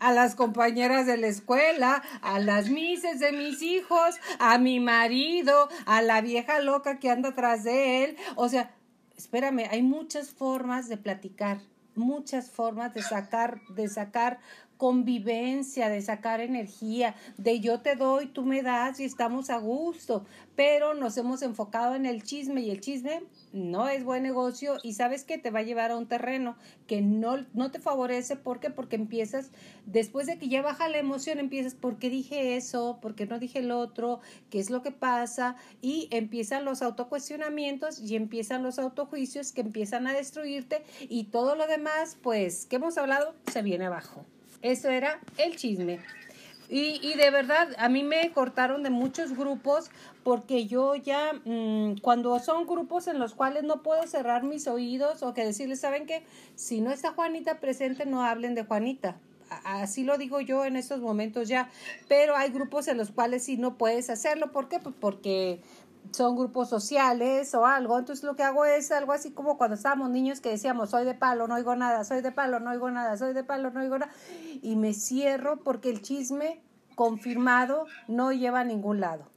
a las compañeras de la escuela, a las mises de mis hijos, a mi marido, a la vieja loca que anda atrás de él. O sea, espérame, hay muchas formas de platicar, muchas formas de sacar, de sacar convivencia, de sacar energía, de yo te doy, tú me das y estamos a gusto, pero nos hemos enfocado en el chisme y el chisme no es buen negocio y sabes que te va a llevar a un terreno que no, no te favorece. ¿Por qué? Porque empiezas, después de que ya baja la emoción, empiezas, ¿por qué dije eso? ¿Por qué no dije el otro? ¿Qué es lo que pasa? Y empiezan los autocuestionamientos y empiezan los autojuicios que empiezan a destruirte y todo lo demás, pues, que hemos hablado, se viene abajo. Eso era el chisme. Y, y de verdad, a mí me cortaron de muchos grupos porque yo ya, mmm, cuando son grupos en los cuales no puedo cerrar mis oídos o que decirles, ¿saben qué? Si no está Juanita presente, no hablen de Juanita. Así lo digo yo en estos momentos ya, pero hay grupos en los cuales sí no puedes hacerlo. ¿Por qué? Pues porque son grupos sociales o algo. Entonces lo que hago es algo así como cuando estábamos niños que decíamos, soy de palo, no oigo nada, soy de palo, no oigo nada, soy de palo, no oigo nada. Y me cierro porque el chisme confirmado no lleva a ningún lado.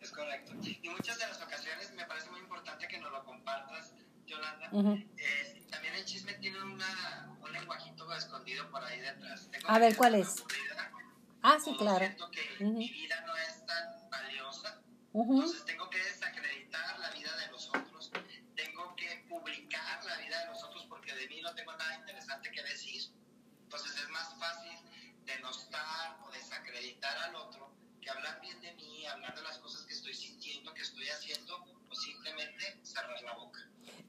Es correcto. Y muchas de las ocasiones me parece muy importante que nos lo compartas, Yolanda. Ujú. Eh, también el chisme tiene una, un lenguajito escondido por ahí detrás. Tengo A ver, ¿cuál es? aburrida, Ah, sí, claro. Que Ujú. mi vida Entonces tengo que desacreditar la vida de los otros, tengo que publicar la vida de los otros porque de mí no tengo nada interesante que decir. Entonces es más fácil denostar o desacreditar al otro que hablar bien de mí, hablar de las cosas que estoy sintiendo, que estoy haciendo, o simplemente cerrar la boca.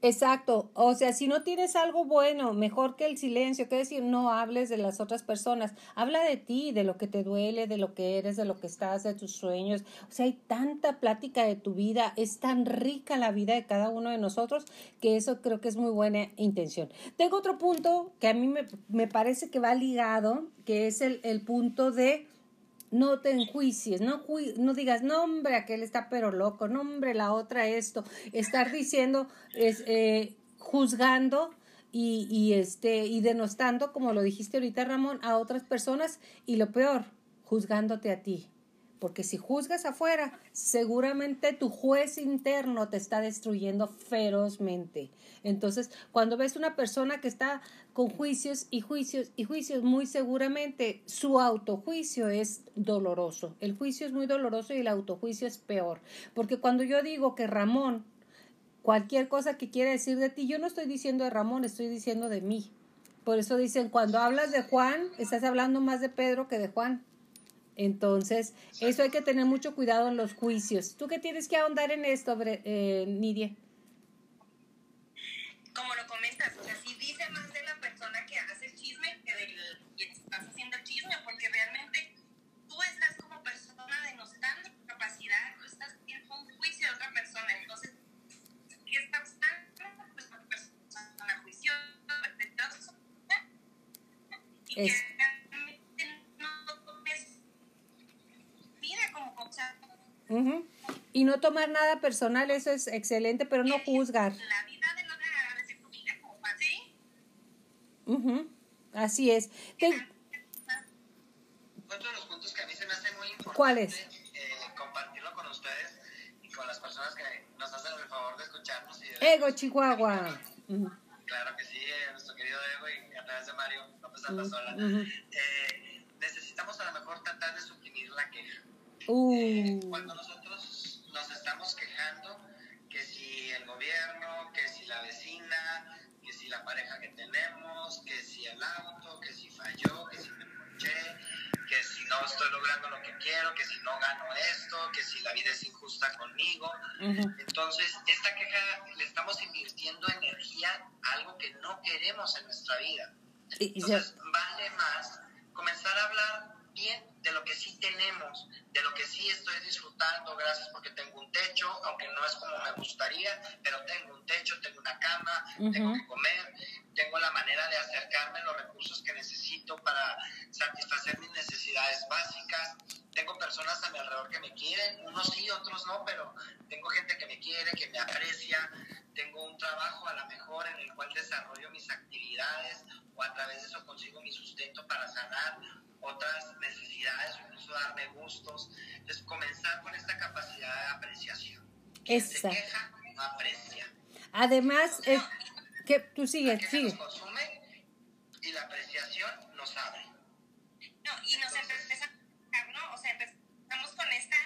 Exacto, o sea, si no tienes algo bueno, mejor que el silencio, que decir, no hables de las otras personas, habla de ti, de lo que te duele, de lo que eres, de lo que estás, de tus sueños, o sea, hay tanta plática de tu vida, es tan rica la vida de cada uno de nosotros que eso creo que es muy buena intención. Tengo otro punto que a mí me, me parece que va ligado, que es el, el punto de no te enjuicies, no, no digas, no hombre, aquel está pero loco, no hombre, la otra esto, estar diciendo, es, eh, juzgando y, y, este, y denostando, como lo dijiste ahorita Ramón, a otras personas y lo peor, juzgándote a ti. Porque si juzgas afuera, seguramente tu juez interno te está destruyendo ferozmente. Entonces, cuando ves una persona que está con juicios y juicios y juicios, muy seguramente su autojuicio es doloroso. El juicio es muy doloroso y el autojuicio es peor. Porque cuando yo digo que Ramón, cualquier cosa que quiera decir de ti, yo no estoy diciendo de Ramón, estoy diciendo de mí. Por eso dicen, cuando hablas de Juan, estás hablando más de Pedro que de Juan. Entonces, eso hay que tener mucho cuidado en los juicios. ¿Tú qué tienes que ahondar en esto, eh, Nidia? como lo comentas, o sea, sí dice más de la persona que hace el chisme que del quien estás haciendo el chisme, porque realmente tú estás como persona denostando tu capacidad, tú estás haciendo un juicio de otra persona, entonces, ¿qué está pasando? Pues una persona juiciosa, y que Ujú. Y no tomar nada personal, eso es excelente, pero no juzgar. La vida de los es tu vida como ¿sí? Ujú. Así es. Te- ¿Cuáles? Eh, compartirlo con ustedes y con las personas que nos hacen el favor de escucharnos. Y de... Ego Chihuahua. Claro que sí, eh, nuestro querido Ego y a través de Mario López Albazola. eh, necesitamos a lo mejor tratar de suprimir la queja. Uh. Eh, cuando nosotros nos estamos quejando, que si el gobierno, que si la vecina, que si la pareja que tenemos, que si el auto, que si falló, que si me ponché, que si no estoy logrando lo que quiero, que si no gano esto, que si la vida es injusta conmigo. Entonces, esta queja le estamos invirtiendo energía a algo que no queremos en nuestra vida. Entonces, vale más comenzar a hablar bien de lo que sí tenemos, de lo que sí estoy disfrutando, gracias porque tengo un techo, aunque no es como me gustaría, pero tengo un techo, tengo una cama, tengo que comer, tengo la manera de acercarme a los recursos que necesito para satisfacer mis necesidades básicas, tengo personas a mi alrededor que me quieren, unos sí, otros no, pero tengo gente que me quiere, que me aprecia, tengo un trabajo a lo mejor en el cual desarrollo mis actividades o a través de eso consigo mi sustento para sanar otras necesidades, incluso darme gustos. Entonces, comenzar con esta capacidad de apreciación. Quien se queja, no aprecia. Además, es que tú sigues, sigue. nos consume y la apreciación nos abre. No, y nos empezamos, ¿no? O sea, empezamos con esta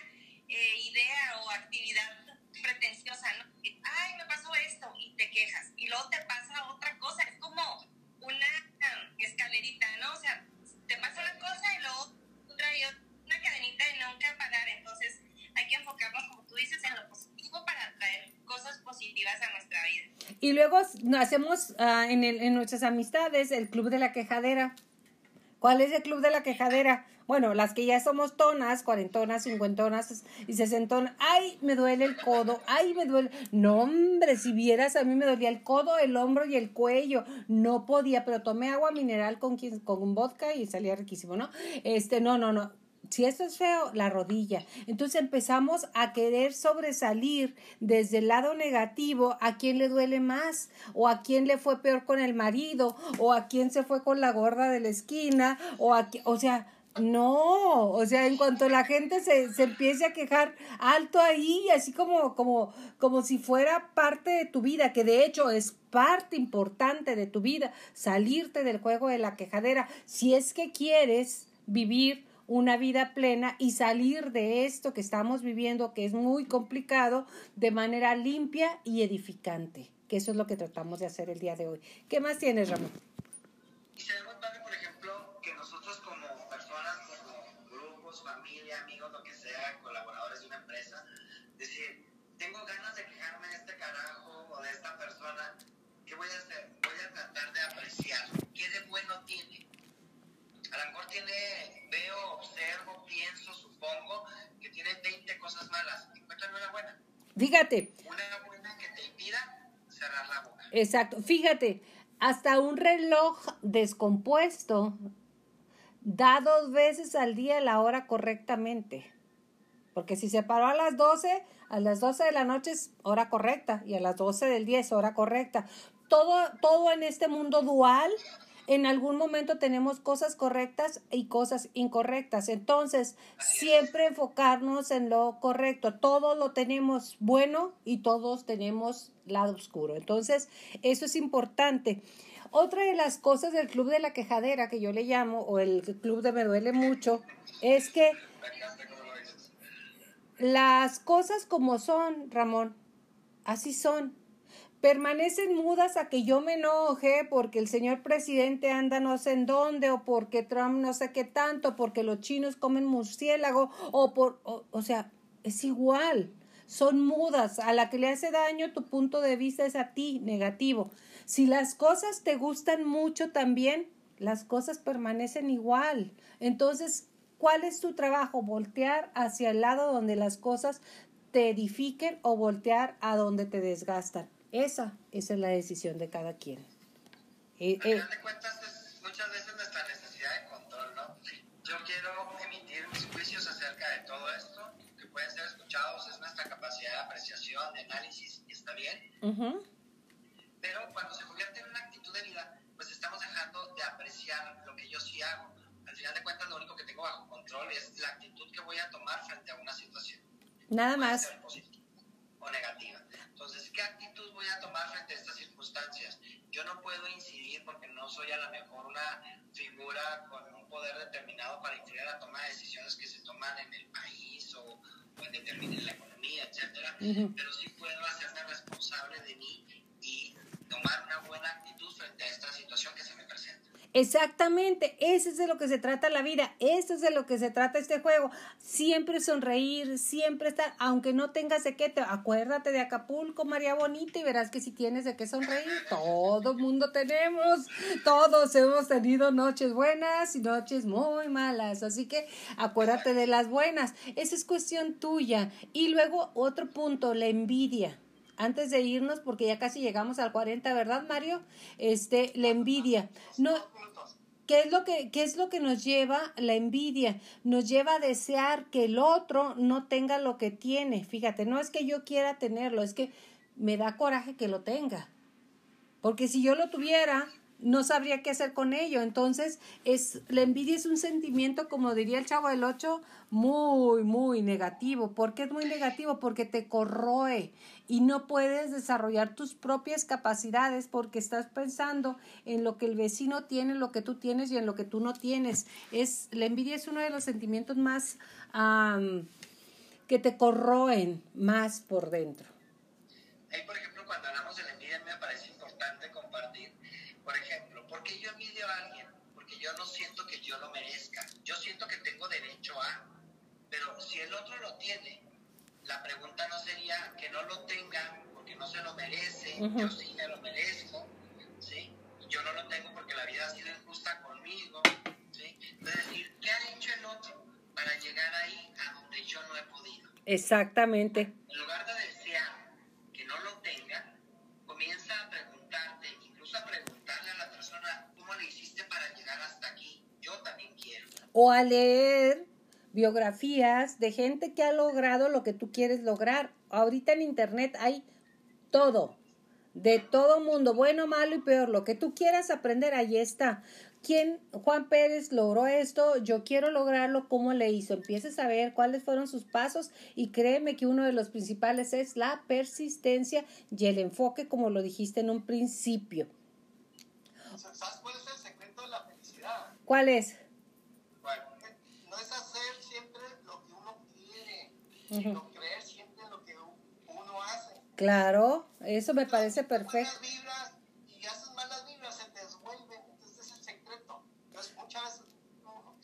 eh, idea o actividad pretenciosa, ¿no? Ay, me pasó esto y te quejas. Y luego te pasa otra cosa. Es como una escalerita, ¿no? O sea, te pasa una trae una cadenita de nunca parar. Entonces hay que enfocarnos, como tú dices, en lo positivo para traer cosas positivas a nuestra vida. Y luego hacemos uh, en, el, en nuestras amistades el Club de la Quejadera. ¿Cuál es el Club de la Quejadera? Bueno, las que ya somos tonas, cuarentonas, cincuentonas y sesentonas. Ay, me duele el codo. Ay, me duele. No, hombre, si vieras, a mí me dolía el codo, el hombro y el cuello. No podía, pero tomé agua mineral con, con un vodka y salía riquísimo, ¿no? Este, no, no, no si esto es feo, la rodilla. Entonces empezamos a querer sobresalir desde el lado negativo a quién le duele más, o a quién le fue peor con el marido, o a quién se fue con la gorda de la esquina, o a o sea, no, o sea, en cuanto la gente se, se empiece a quejar alto ahí, así como, como, como si fuera parte de tu vida, que de hecho es parte importante de tu vida, salirte del juego de la quejadera, si es que quieres vivir una vida plena y salir de esto que estamos viviendo, que es muy complicado, de manera limpia y edificante, que eso es lo que tratamos de hacer el día de hoy. ¿Qué más tienes, Ramón? Fíjate. Una buena que te impida cerrar la boca. Exacto. Fíjate, hasta un reloj descompuesto da dos veces al día la hora correctamente. Porque si se paró a las 12, a las 12 de la noche es hora correcta y a las 12 del día es hora correcta. Todo, todo en este mundo dual en algún momento tenemos cosas correctas y cosas incorrectas. Entonces, siempre enfocarnos en lo correcto. Todo lo tenemos bueno y todos tenemos lado oscuro. Entonces, eso es importante. Otra de las cosas del club de la quejadera que yo le llamo, o el club de me duele mucho, es que las cosas como son, Ramón, así son permanecen mudas a que yo me enoje porque el señor presidente anda no sé en dónde o porque Trump no sé qué tanto, porque los chinos comen murciélago o por, o, sea, es igual. Son mudas. A la que le hace daño tu punto de vista es a ti, negativo. Si las cosas te gustan mucho también, las cosas permanecen igual. Entonces, ¿cuál es tu trabajo? Voltear hacia el lado donde las cosas te edifiquen o voltear a donde te desgastan. Esa, esa es la decisión de cada quien. Eh, Al final de cuentas, es muchas veces nuestra necesidad de control, ¿no? Yo quiero emitir mis juicios acerca de todo esto, que pueden ser escuchados, es nuestra capacidad de apreciación, de análisis, y está bien. Pero cuando se convierte en una actitud de vida, pues estamos dejando de apreciar lo que yo sí hago. Al final de cuentas lo único que tengo bajo control es la actitud que voy a tomar frente a una situación. Nada Puede más. ser positiva o negativa. Entonces, ¿qué actitud voy a tomar frente a estas circunstancias? Yo no puedo incidir porque no soy a lo mejor una figura con un poder determinado para influir a la toma de decisiones que se toman en el país o, o en determinar la economía, etcétera. Pero sí puedo hacerme responsable de mí y tomar una buena actitud frente a esta situación que se me presenta. Exactamente, eso es de lo que se trata la vida, eso es de lo que se trata este juego. Siempre sonreír, siempre estar, aunque no tengas de qué, te, acuérdate de Acapulco, María Bonita, y verás que si tienes de qué sonreír, todo mundo tenemos, todos hemos tenido noches buenas y noches muy malas, así que acuérdate de las buenas, esa es cuestión tuya. Y luego otro punto, la envidia. Antes de irnos, porque ya casi llegamos al 40, ¿verdad, Mario? Este, la envidia. No. ¿Qué es lo que qué es lo que nos lleva la envidia? Nos lleva a desear que el otro no tenga lo que tiene. Fíjate, no es que yo quiera tenerlo, es que me da coraje que lo tenga. Porque si yo lo tuviera, no sabría qué hacer con ello. Entonces, es la envidia es un sentimiento, como diría el chavo del 8, muy, muy negativo. ¿Por qué es muy negativo? Porque te corroe y no puedes desarrollar tus propias capacidades porque estás pensando en lo que el vecino tiene, lo que tú tienes y en lo que tú no tienes. Es, la envidia es uno de los sentimientos más am, que te corroen más por dentro. Por ejemplo, 8A. Pero si el otro lo tiene, la pregunta no sería que no lo tenga porque no se lo merece, uh -huh. yo sí me lo merezco, ¿sí? Yo no lo tengo porque la vida ha sido injusta conmigo, ¿sí? Entonces, decir, ¿qué ha hecho el otro para llegar ahí a donde yo no he podido? Exactamente. En lugar de desear que no lo tenga, comienza a preguntarte, incluso a preguntarle a la persona, ¿cómo le hiciste para llegar hasta aquí? Yo también quiero. O a leer biografías de gente que ha logrado lo que tú quieres lograr. Ahorita en internet hay todo, de todo mundo, bueno, malo y peor, lo que tú quieras aprender, ahí está. ¿Quién, Juan Pérez, logró esto? Yo quiero lograrlo, ¿cómo le hizo? Empieces a ver cuáles fueron sus pasos y créeme que uno de los principales es la persistencia y el enfoque, como lo dijiste en un principio. ¿Sabes cuál es el secreto de la felicidad? ¿Cuál es? Bueno, No es hacer siempre lo que uno quiere, Ujú. sino creer siempre en lo que u- uno hace. Claro, eso me parece perfecto. Buenas vibras y haces malas vibras, se te desvuelven. Entonces, ese es el secreto. Entonces, muchas veces no,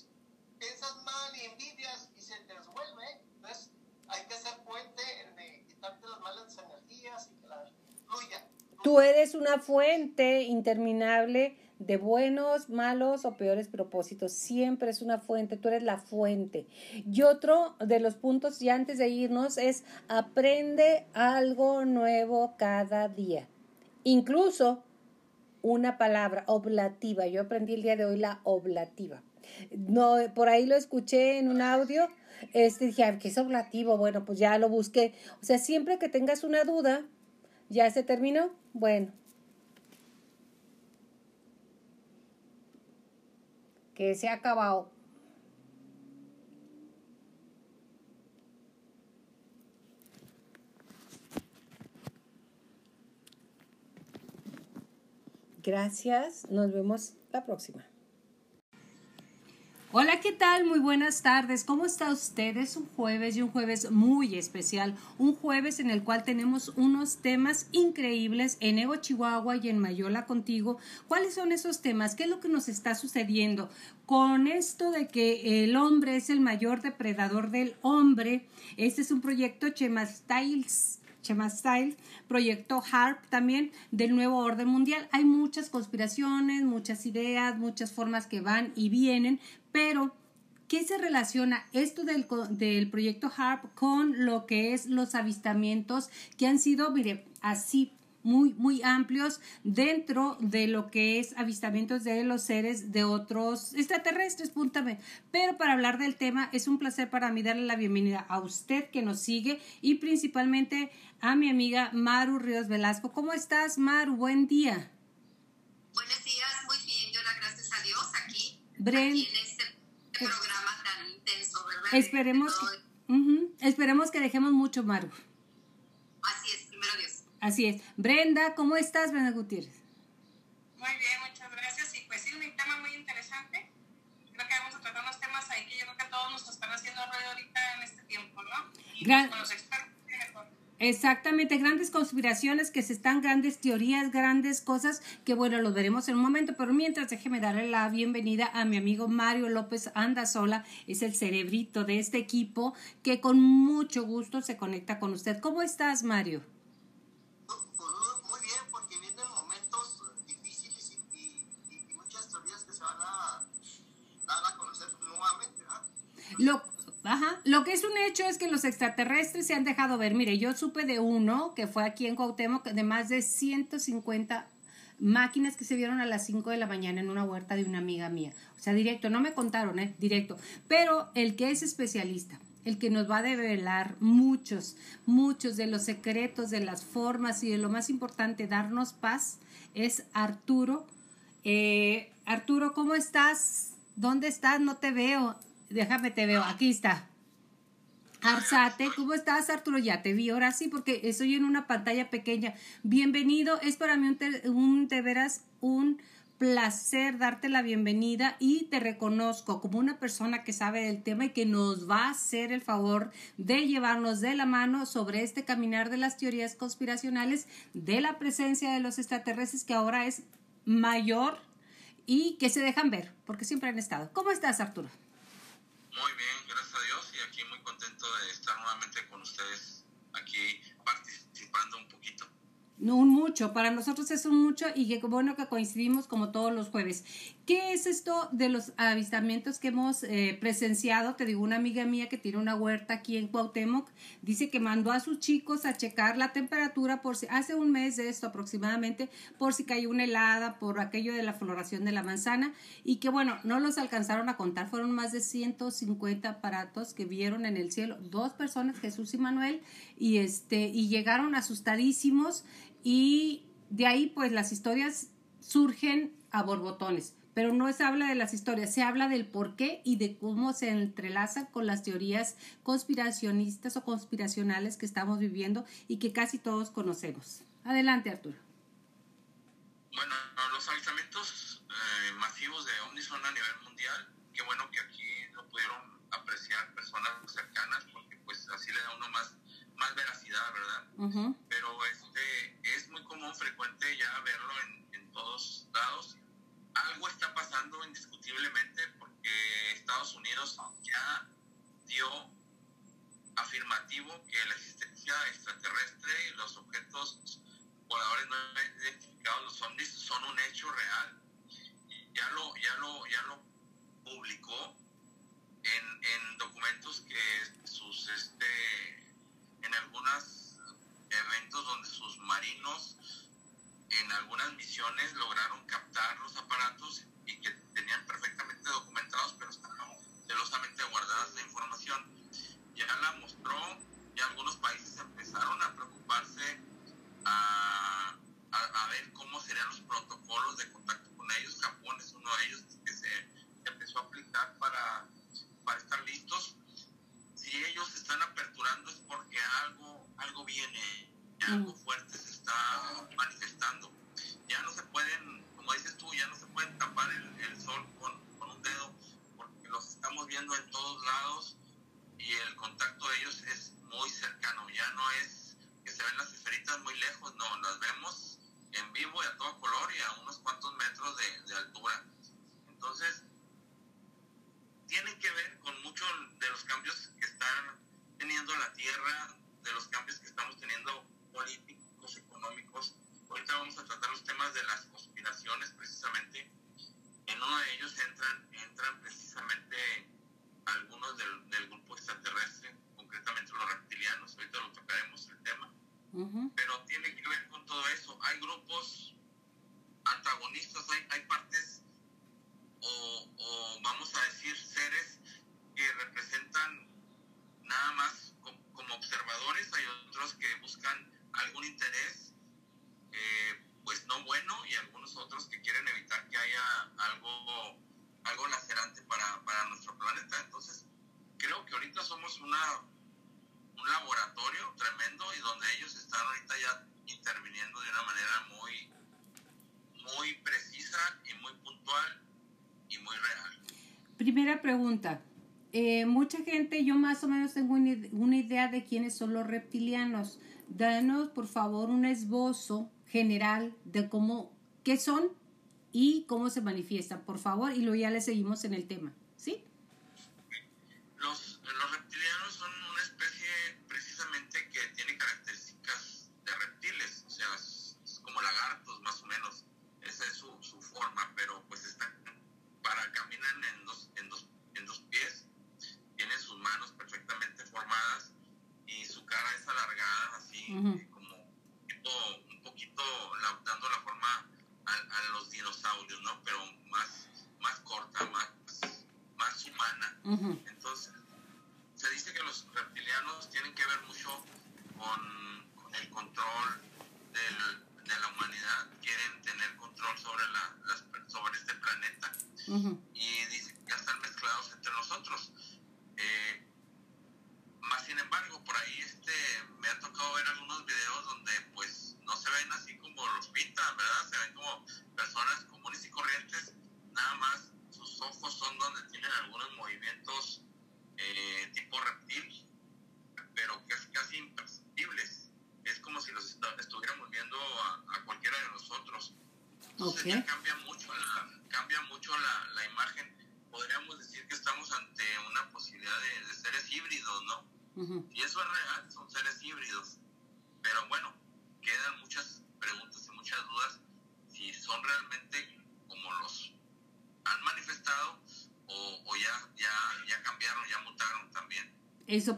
piensas mal y envidias y se te desvuelve. Entonces, hay que ser fuerte en de quitarte las malas energías y que la fluya. Tú eres una fuente interminable de buenos, malos o peores propósitos. Siempre es una fuente, tú eres la fuente. Y otro de los puntos, ya antes de irnos, es aprende algo nuevo cada día. Incluso una palabra oblativa. Yo aprendí el día de hoy la oblativa. No, por ahí lo escuché en un audio. Este dije, "Ay, ¿qué es oblativo? Bueno, pues ya lo busqué. O sea, siempre que tengas una duda, ¿ya se terminó? Bueno. Que se ha acabado. Gracias. Nos vemos la próxima. Hola, ¿qué tal? Muy buenas tardes. ¿Cómo está usted? Es un jueves y un jueves muy especial. Un jueves en el cual tenemos unos temas increíbles en Ego Chihuahua y en Mayola contigo. ¿Cuáles son esos temas? ¿Qué es lo que nos está sucediendo? Con esto de que el hombre es el mayor depredador del hombre, este es un proyecto Chema Styles proyecto HARP también del nuevo orden mundial. Hay muchas conspiraciones, muchas ideas, muchas formas que van y vienen, pero ¿qué se relaciona esto del, del proyecto HARP con lo que es los avistamientos que han sido, mire, así muy, muy amplios dentro de lo que es avistamientos de los seres de otros extraterrestres, púntame. Pero para hablar del tema, es un placer para mí darle la bienvenida a usted que nos sigue y principalmente a mi amiga Maru Ríos Velasco. ¿Cómo estás, Maru? Buen día. Buenos días, muy bien, yo la gracias a Dios aquí, Bren- aquí en este programa tan intenso, ¿verdad? Esperemos que, uh esperemos que dejemos mucho, Maru. Así es, primero Dios. Así es. Brenda, ¿cómo estás, Brenda Gutiérrez? Muy bien, muchas gracias. Y pues sí, un tema muy interesante. Creo que vamos a tratar unos temas ahí que yo creo que todos nos están haciendo ruido ahorita en este tiempo, ¿no? Y Gran- pues, con los expertos. Exactamente, grandes conspiraciones que se están, grandes teorías, grandes cosas que bueno, los veremos en un momento, pero mientras déjeme darle la bienvenida a mi amigo Mario López Andasola, es el cerebrito de este equipo que con mucho gusto se conecta con usted. ¿Cómo estás, Mario? Lo, ajá, lo que es un hecho es que los extraterrestres se han dejado ver. Mire, yo supe de uno que fue aquí en Cuauhtémoc de más de 150 máquinas que se vieron a las 5 de la mañana en una huerta de una amiga mía. O sea, directo, no me contaron, ¿eh? Directo. Pero el que es especialista, el que nos va a develar muchos, muchos de los secretos, de las formas y de lo más importante, darnos paz, es Arturo. Eh, Arturo, ¿cómo estás? ¿Dónde estás? No te veo. Déjame, te veo. Aquí está. Arzate, ¿cómo estás, Arturo? Ya te vi, ahora sí, porque estoy en una pantalla pequeña. Bienvenido, es para mí un, te- de veras un placer darte la bienvenida y te reconozco como una persona que sabe del tema y que nos va a hacer el favor de llevarnos de la mano sobre este caminar de las teorías conspiracionales de la presencia de los extraterrestres que ahora es mayor y que se dejan ver, porque siempre han estado. ¿Cómo estás, Arturo? Muy bien, gracias a Dios y aquí muy contento de estar nuevamente con ustedes, aquí participando un poquito. No, un mucho, para nosotros es un mucho y qué bueno que coincidimos como todos los jueves. ¿Qué es esto de los avistamientos que hemos eh, presenciado? Te digo, una amiga mía que tiene una huerta aquí en Cuauhtémoc, dice que mandó a sus chicos a checar la temperatura por si, hace un mes de esto aproximadamente, por si cayó una helada, por aquello de la floración de la manzana, y que bueno, no los alcanzaron a contar, fueron más de 150 aparatos que vieron en el cielo, dos personas, Jesús y Manuel, y este, y llegaron asustadísimos, y de ahí pues las historias surgen a borbotones. Pero no se habla de las historias, se habla del por qué y de cómo se entrelazan con las teorías conspiracionistas o conspiracionales que estamos viviendo y que casi todos conocemos. Adelante, Arturo. Bueno, los avistamientos eh, masivos de ovnis son a nivel mundial. Qué bueno que aquí lo pudieron apreciar personas cercanas, porque pues así le da uno más, más veracidad, ¿verdad? Pero este frecuente ya verlo en, todos lados. Algo está pasando indiscutiblemente porque Estados Unidos ya dio afirmativo que la existencia extraterrestre y los objetos voladores no identificados, los ovnis, son un hecho real. Ya lo, ya lo, ya lo publicó en, en documentos que sus este en algunos eventos donde sus marinos en algunas misiones lograron captar los aparatos y que tenían perfectamente documentados, pero estaban celosamente guardadas la información. Ya la mostró, y algunos países empezaron a preocuparse a, a, ver cómo serían los protocolos de contacto con ellos. Japón es uno de ellos que se empezó a aplicar para, para estar listos. Si ellos están aperturando es porque algo, algo viene, algo mm. fuerte se manifestando. Ya no se pueden, como dices tú, ya no se pueden tapar el, sol con, un dedo, porque los estamos viendo en todos lados y el contacto de ellos es muy cercano. Ya no es que se ven las esferitas muy lejos, no, las vemos en vivo y a todo color y a unos cuantos metros de, altura. Entonces, tienen que ver con muchos de los cambios que están teniendo la Tierra, de los cambios que estamos teniendo políticos económicos. Ahorita vamos a tratar los temas de las conspiraciones precisamente. En uno de ellos entran, entran precisamente algunos del, del grupo extraterrestre, concretamente los reptilianos. Ahorita lo tocaremos el tema. eh, mucha gente, yo más o menos tengo una, idea de quiénes son los reptilianos. Danos, por favor, un esbozo general de cómo, qué son y cómo se manifiestan, por favor, y luego ya le seguimos en el tema.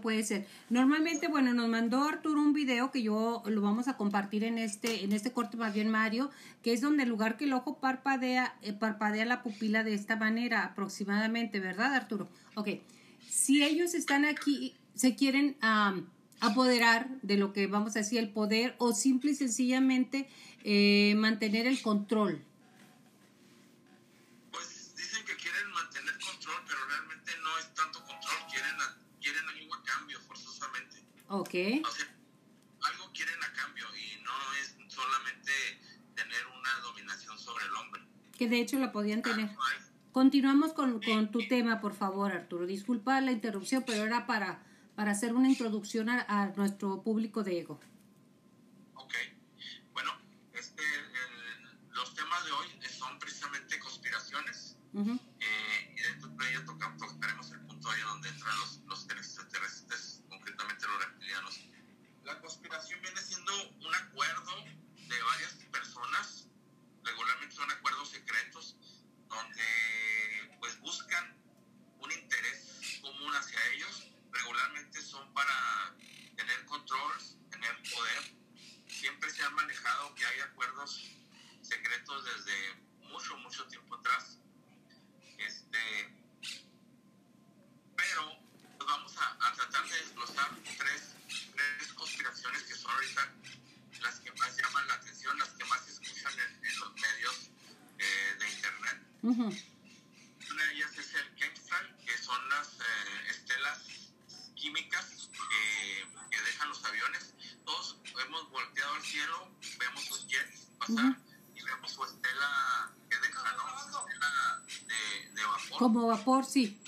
puede ser. Normalmente, bueno, nos mandó Arturo un video que yo lo vamos a compartir en este, en este corte más bien Mario, que es donde el lugar que el ojo parpadea, eh, parpadea la pupila de esta manera aproximadamente, ¿verdad Arturo? Ok, si ellos están aquí, se quieren um, apoderar de lo que vamos a decir, el poder o simple y sencillamente eh, mantener el control Ok. Algo quieren a cambio y no es solamente tener una dominación sobre el hombre. Que de hecho la podían tener. Ah, Continuamos con, con tu tema, por favor, Arturo. Disculpa la interrupción, pero era para, para hacer una introducción a, a nuestro público de ego. Ok. Bueno, este, los temas de hoy son precisamente conspiraciones. Uh. Uh -huh. Una de ellas es el Kempstal, que son las eh, estelas químicas que, dejan los aviones. Todos hemos volteado al cielo, vemos los jets pasar y vemos su estela que deja, ¿no? Estela de. Como vapor, sí.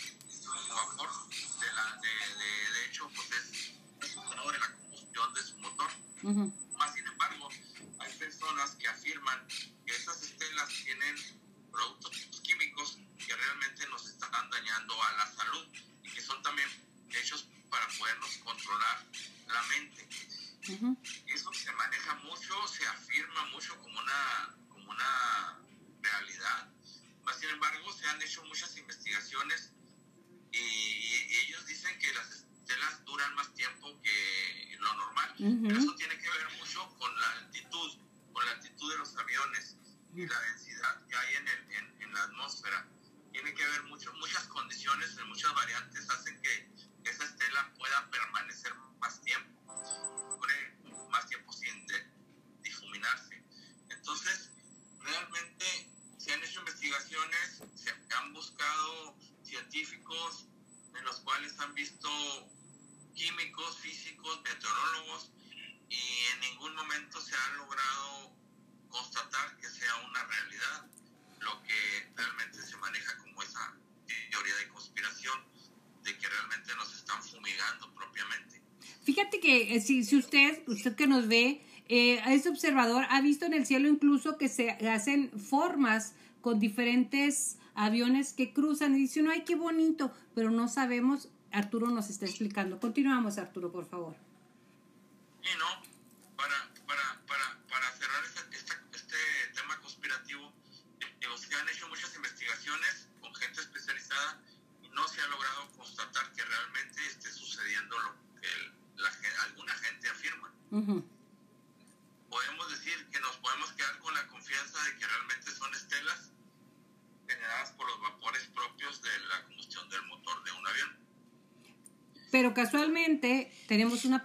Si, usted, usted que nos ve, eh, es observador, ha visto en el cielo incluso que se hacen formas con diferentes aviones que cruzan y dice uno, ay, qué bonito, pero no sabemos, Arturo nos está explicando. Continuamos, Arturo, por favor.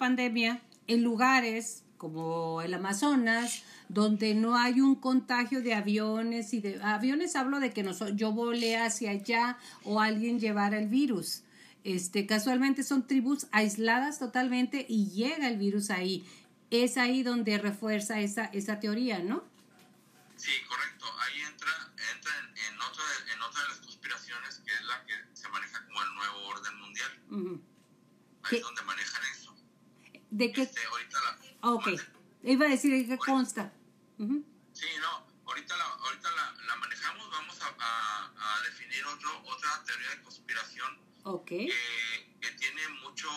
Pandemia en lugares como el Amazonas, donde no hay un contagio de aviones y de aviones hablo de que noso- yo volé hacia allá o alguien llevara el virus. Este, casualmente son tribus aisladas totalmente y llega el virus ahí. Es ahí donde refuerza esa, esa teoría, ¿no? Sí, correcto. Ahí entra, entra en, en otra de, en otra de las conspiraciones que es la que se maneja como el nuevo orden mundial. Ujú. Ahí ¿Qué? es donde manejan. ¿De qué? Este, ahorita la, Ok. mande. Iba a decir de qué consta. Ujú. Sí, no, ahorita la, ahorita la, la manejamos. Vamos a, a, a definir otro, otra teoría de conspiración Ok. que, que tiene mucho,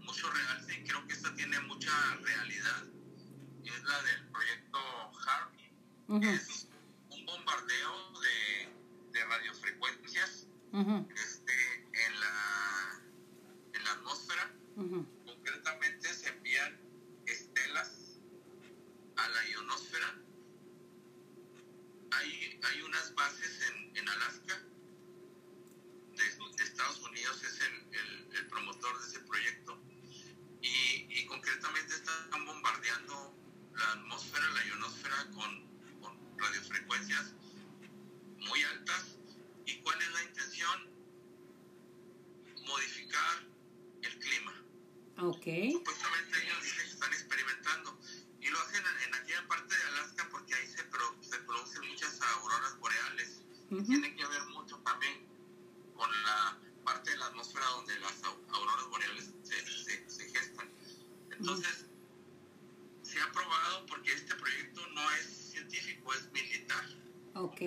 mucho realce y creo que esta tiene mucha realidad. Es la del proyecto Harvey. Ujú. Es un bombardeo de, de radiofrecuencias Ujú. este, en, la, en la atmósfera. Ujú. Concretamente se envían estelas a la ionosfera. Hay, unas bases en, en Alaska. De, de Estados Unidos es el, el- el promotor de ese proyecto. Y, y concretamente están bombardeando la atmósfera, la ionosfera con, con radiofrecuencias muy altas. ¿Y cuál es la intención? Modificar el clima. Ok. Supuestamente ellos dicen que están experimentando y lo hacen en, en aquella parte de Alaska porque ahí se, pro- se producen muchas auroras boreales. Ujú. Tiene que ver mucho también con la parte de la atmósfera donde las au- auroras boreales se, se- se gestan. Entonces, se ha probado porque este proyecto no es científico, es militar. Ok.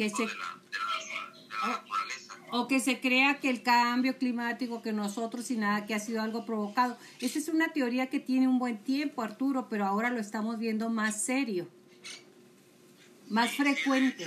Que se- naturaleza. O que se crea que el cambio climático, que nosotros y nada, que ha sido algo provocado. Esa es una teoría que tiene un buen tiempo, Arturo, pero ahora lo estamos viendo más serio, más frecuente.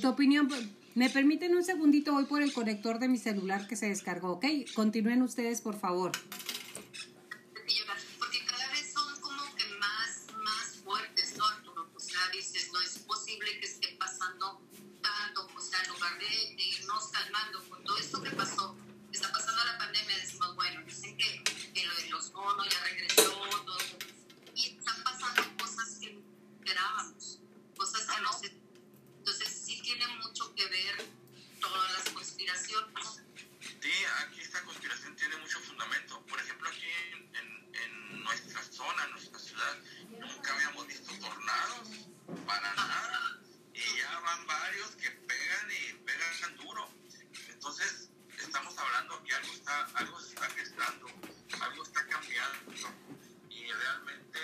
Tu opinión... ¿Me permiten un segundito? Voy por el conector de mi celular que se descargó, ¿ok? Continúen ustedes, por favor. Porque cada vez son como que más, más fuertes, ¿no? O sea, dices, no es posible que esté pasando tanto, o sea, en lugar de, de irnos calmando con todo esto que pasó, está pasando la pandemia, decimos, bueno, dicen que, que los bonos ya regresó, Sí, aquí esta conspiración tiene mucho fundamento. Por ejemplo, aquí en, en, en nuestra zona, en nuestra ciudad, nunca habíamos visto tornados, para nada. Y ya van varios que pegan y pegan duro. Entonces, estamos hablando que algo, está, algo se está gestando, algo está cambiando. Y realmente,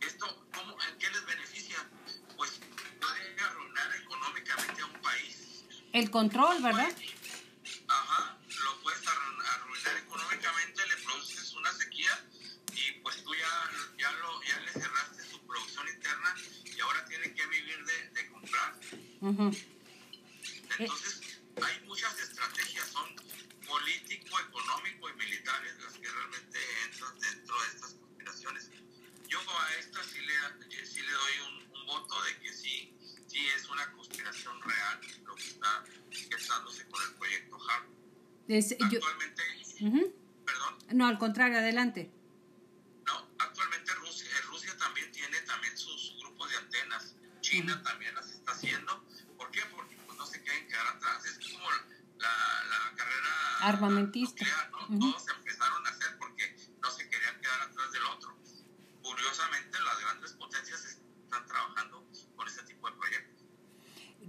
¿esto cómo, en qué les beneficia? Pues puede arruinar económicamente a un país. El control, ¿verdad? Ujú. Entonces, hay muchas estrategias, son político, económico y militares las que realmente entran dentro de estas conspiraciones. Yo a esta sí le, sí le doy un, un voto de que sí, sí es una conspiración real lo que está gestándose con el proyecto HARP. Yo- Actualmente, perdón, No, al contrario, adelante. Armamentista. nuclear, ¿no? Ujú. Todos empezaron a hacer porque no se querían quedar atrás del otro. Curiosamente, las grandes potencias están trabajando con este tipo de proyectos.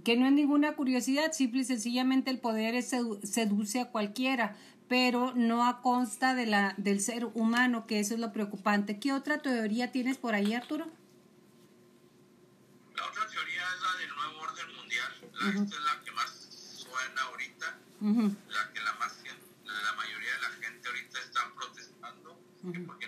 que no es ninguna curiosidad, simple y sencillamente el poder es sedu- seduce a cualquiera, pero no a consta de la, del ser humano, que eso es lo preocupante. ¿Qué otra teoría tienes por ahí, Arturo? La otra teoría es la del nuevo orden mundial. La, Ujú. Esta es la que más suena ahorita. La Mm-hmm.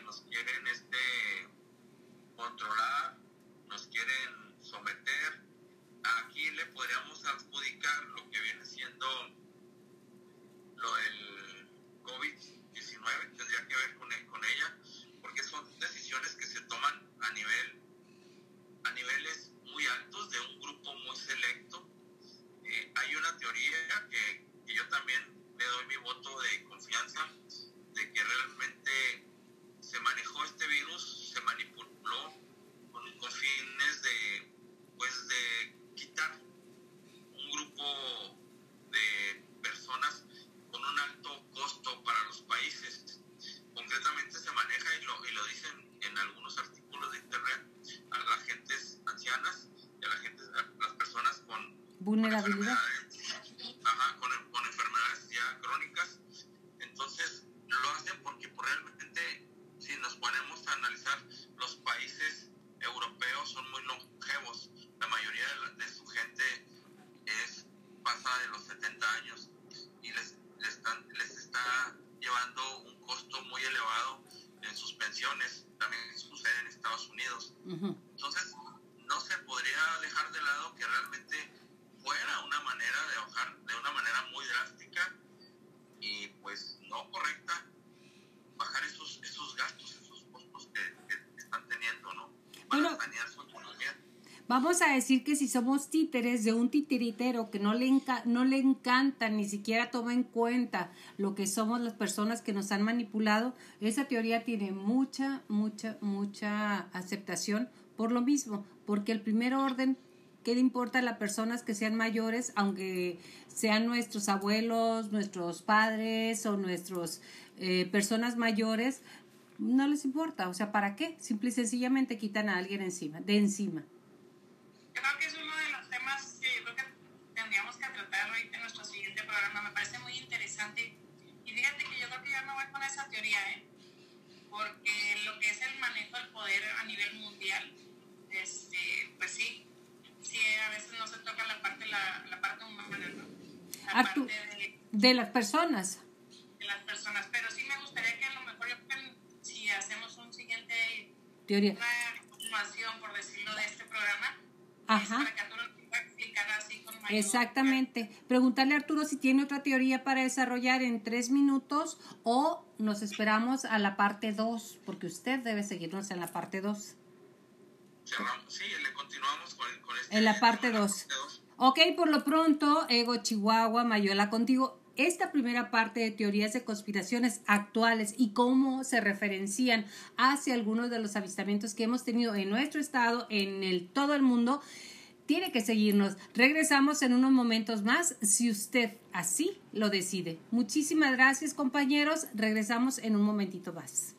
Decir que si somos títeres de un titiritero que no le, no le encanta, ni siquiera toma en cuenta lo que somos las personas que nos han manipulado, esa teoría tiene mucha, mucha, mucha aceptación por lo mismo, porque el primer orden, ¿qué le importa a las personas que sean mayores, aunque sean nuestros abuelos, nuestros padres o nuestros eh, personas mayores? No les importa, o sea, ¿para qué? Simple y sencillamente quitan a alguien encima, de encima. De, de, las personas. De las personas, pero sí me gustaría que a lo mejor si hacemos un siguiente... Teoría. Continuación, por decirlo, de este programa. Ajá. Es para Exactamente. Preguntarle a Arturo si tiene otra teoría para desarrollar en tres minutos o nos esperamos a la parte 2, porque usted debe seguirnos en la parte 2. Sí, le continuamos con, con este, En la parte 2. Ok, por lo pronto, Ego Chihuahua, Mayuela contigo. Esta primera parte de teorías de conspiraciones actuales y cómo se referencian hacia algunos de los avistamientos que hemos tenido en nuestro estado, en el, todo el mundo, tiene que seguirnos. Regresamos en unos momentos más, si usted así lo decide. Muchísimas gracias, compañeros. Regresamos en un momentito más.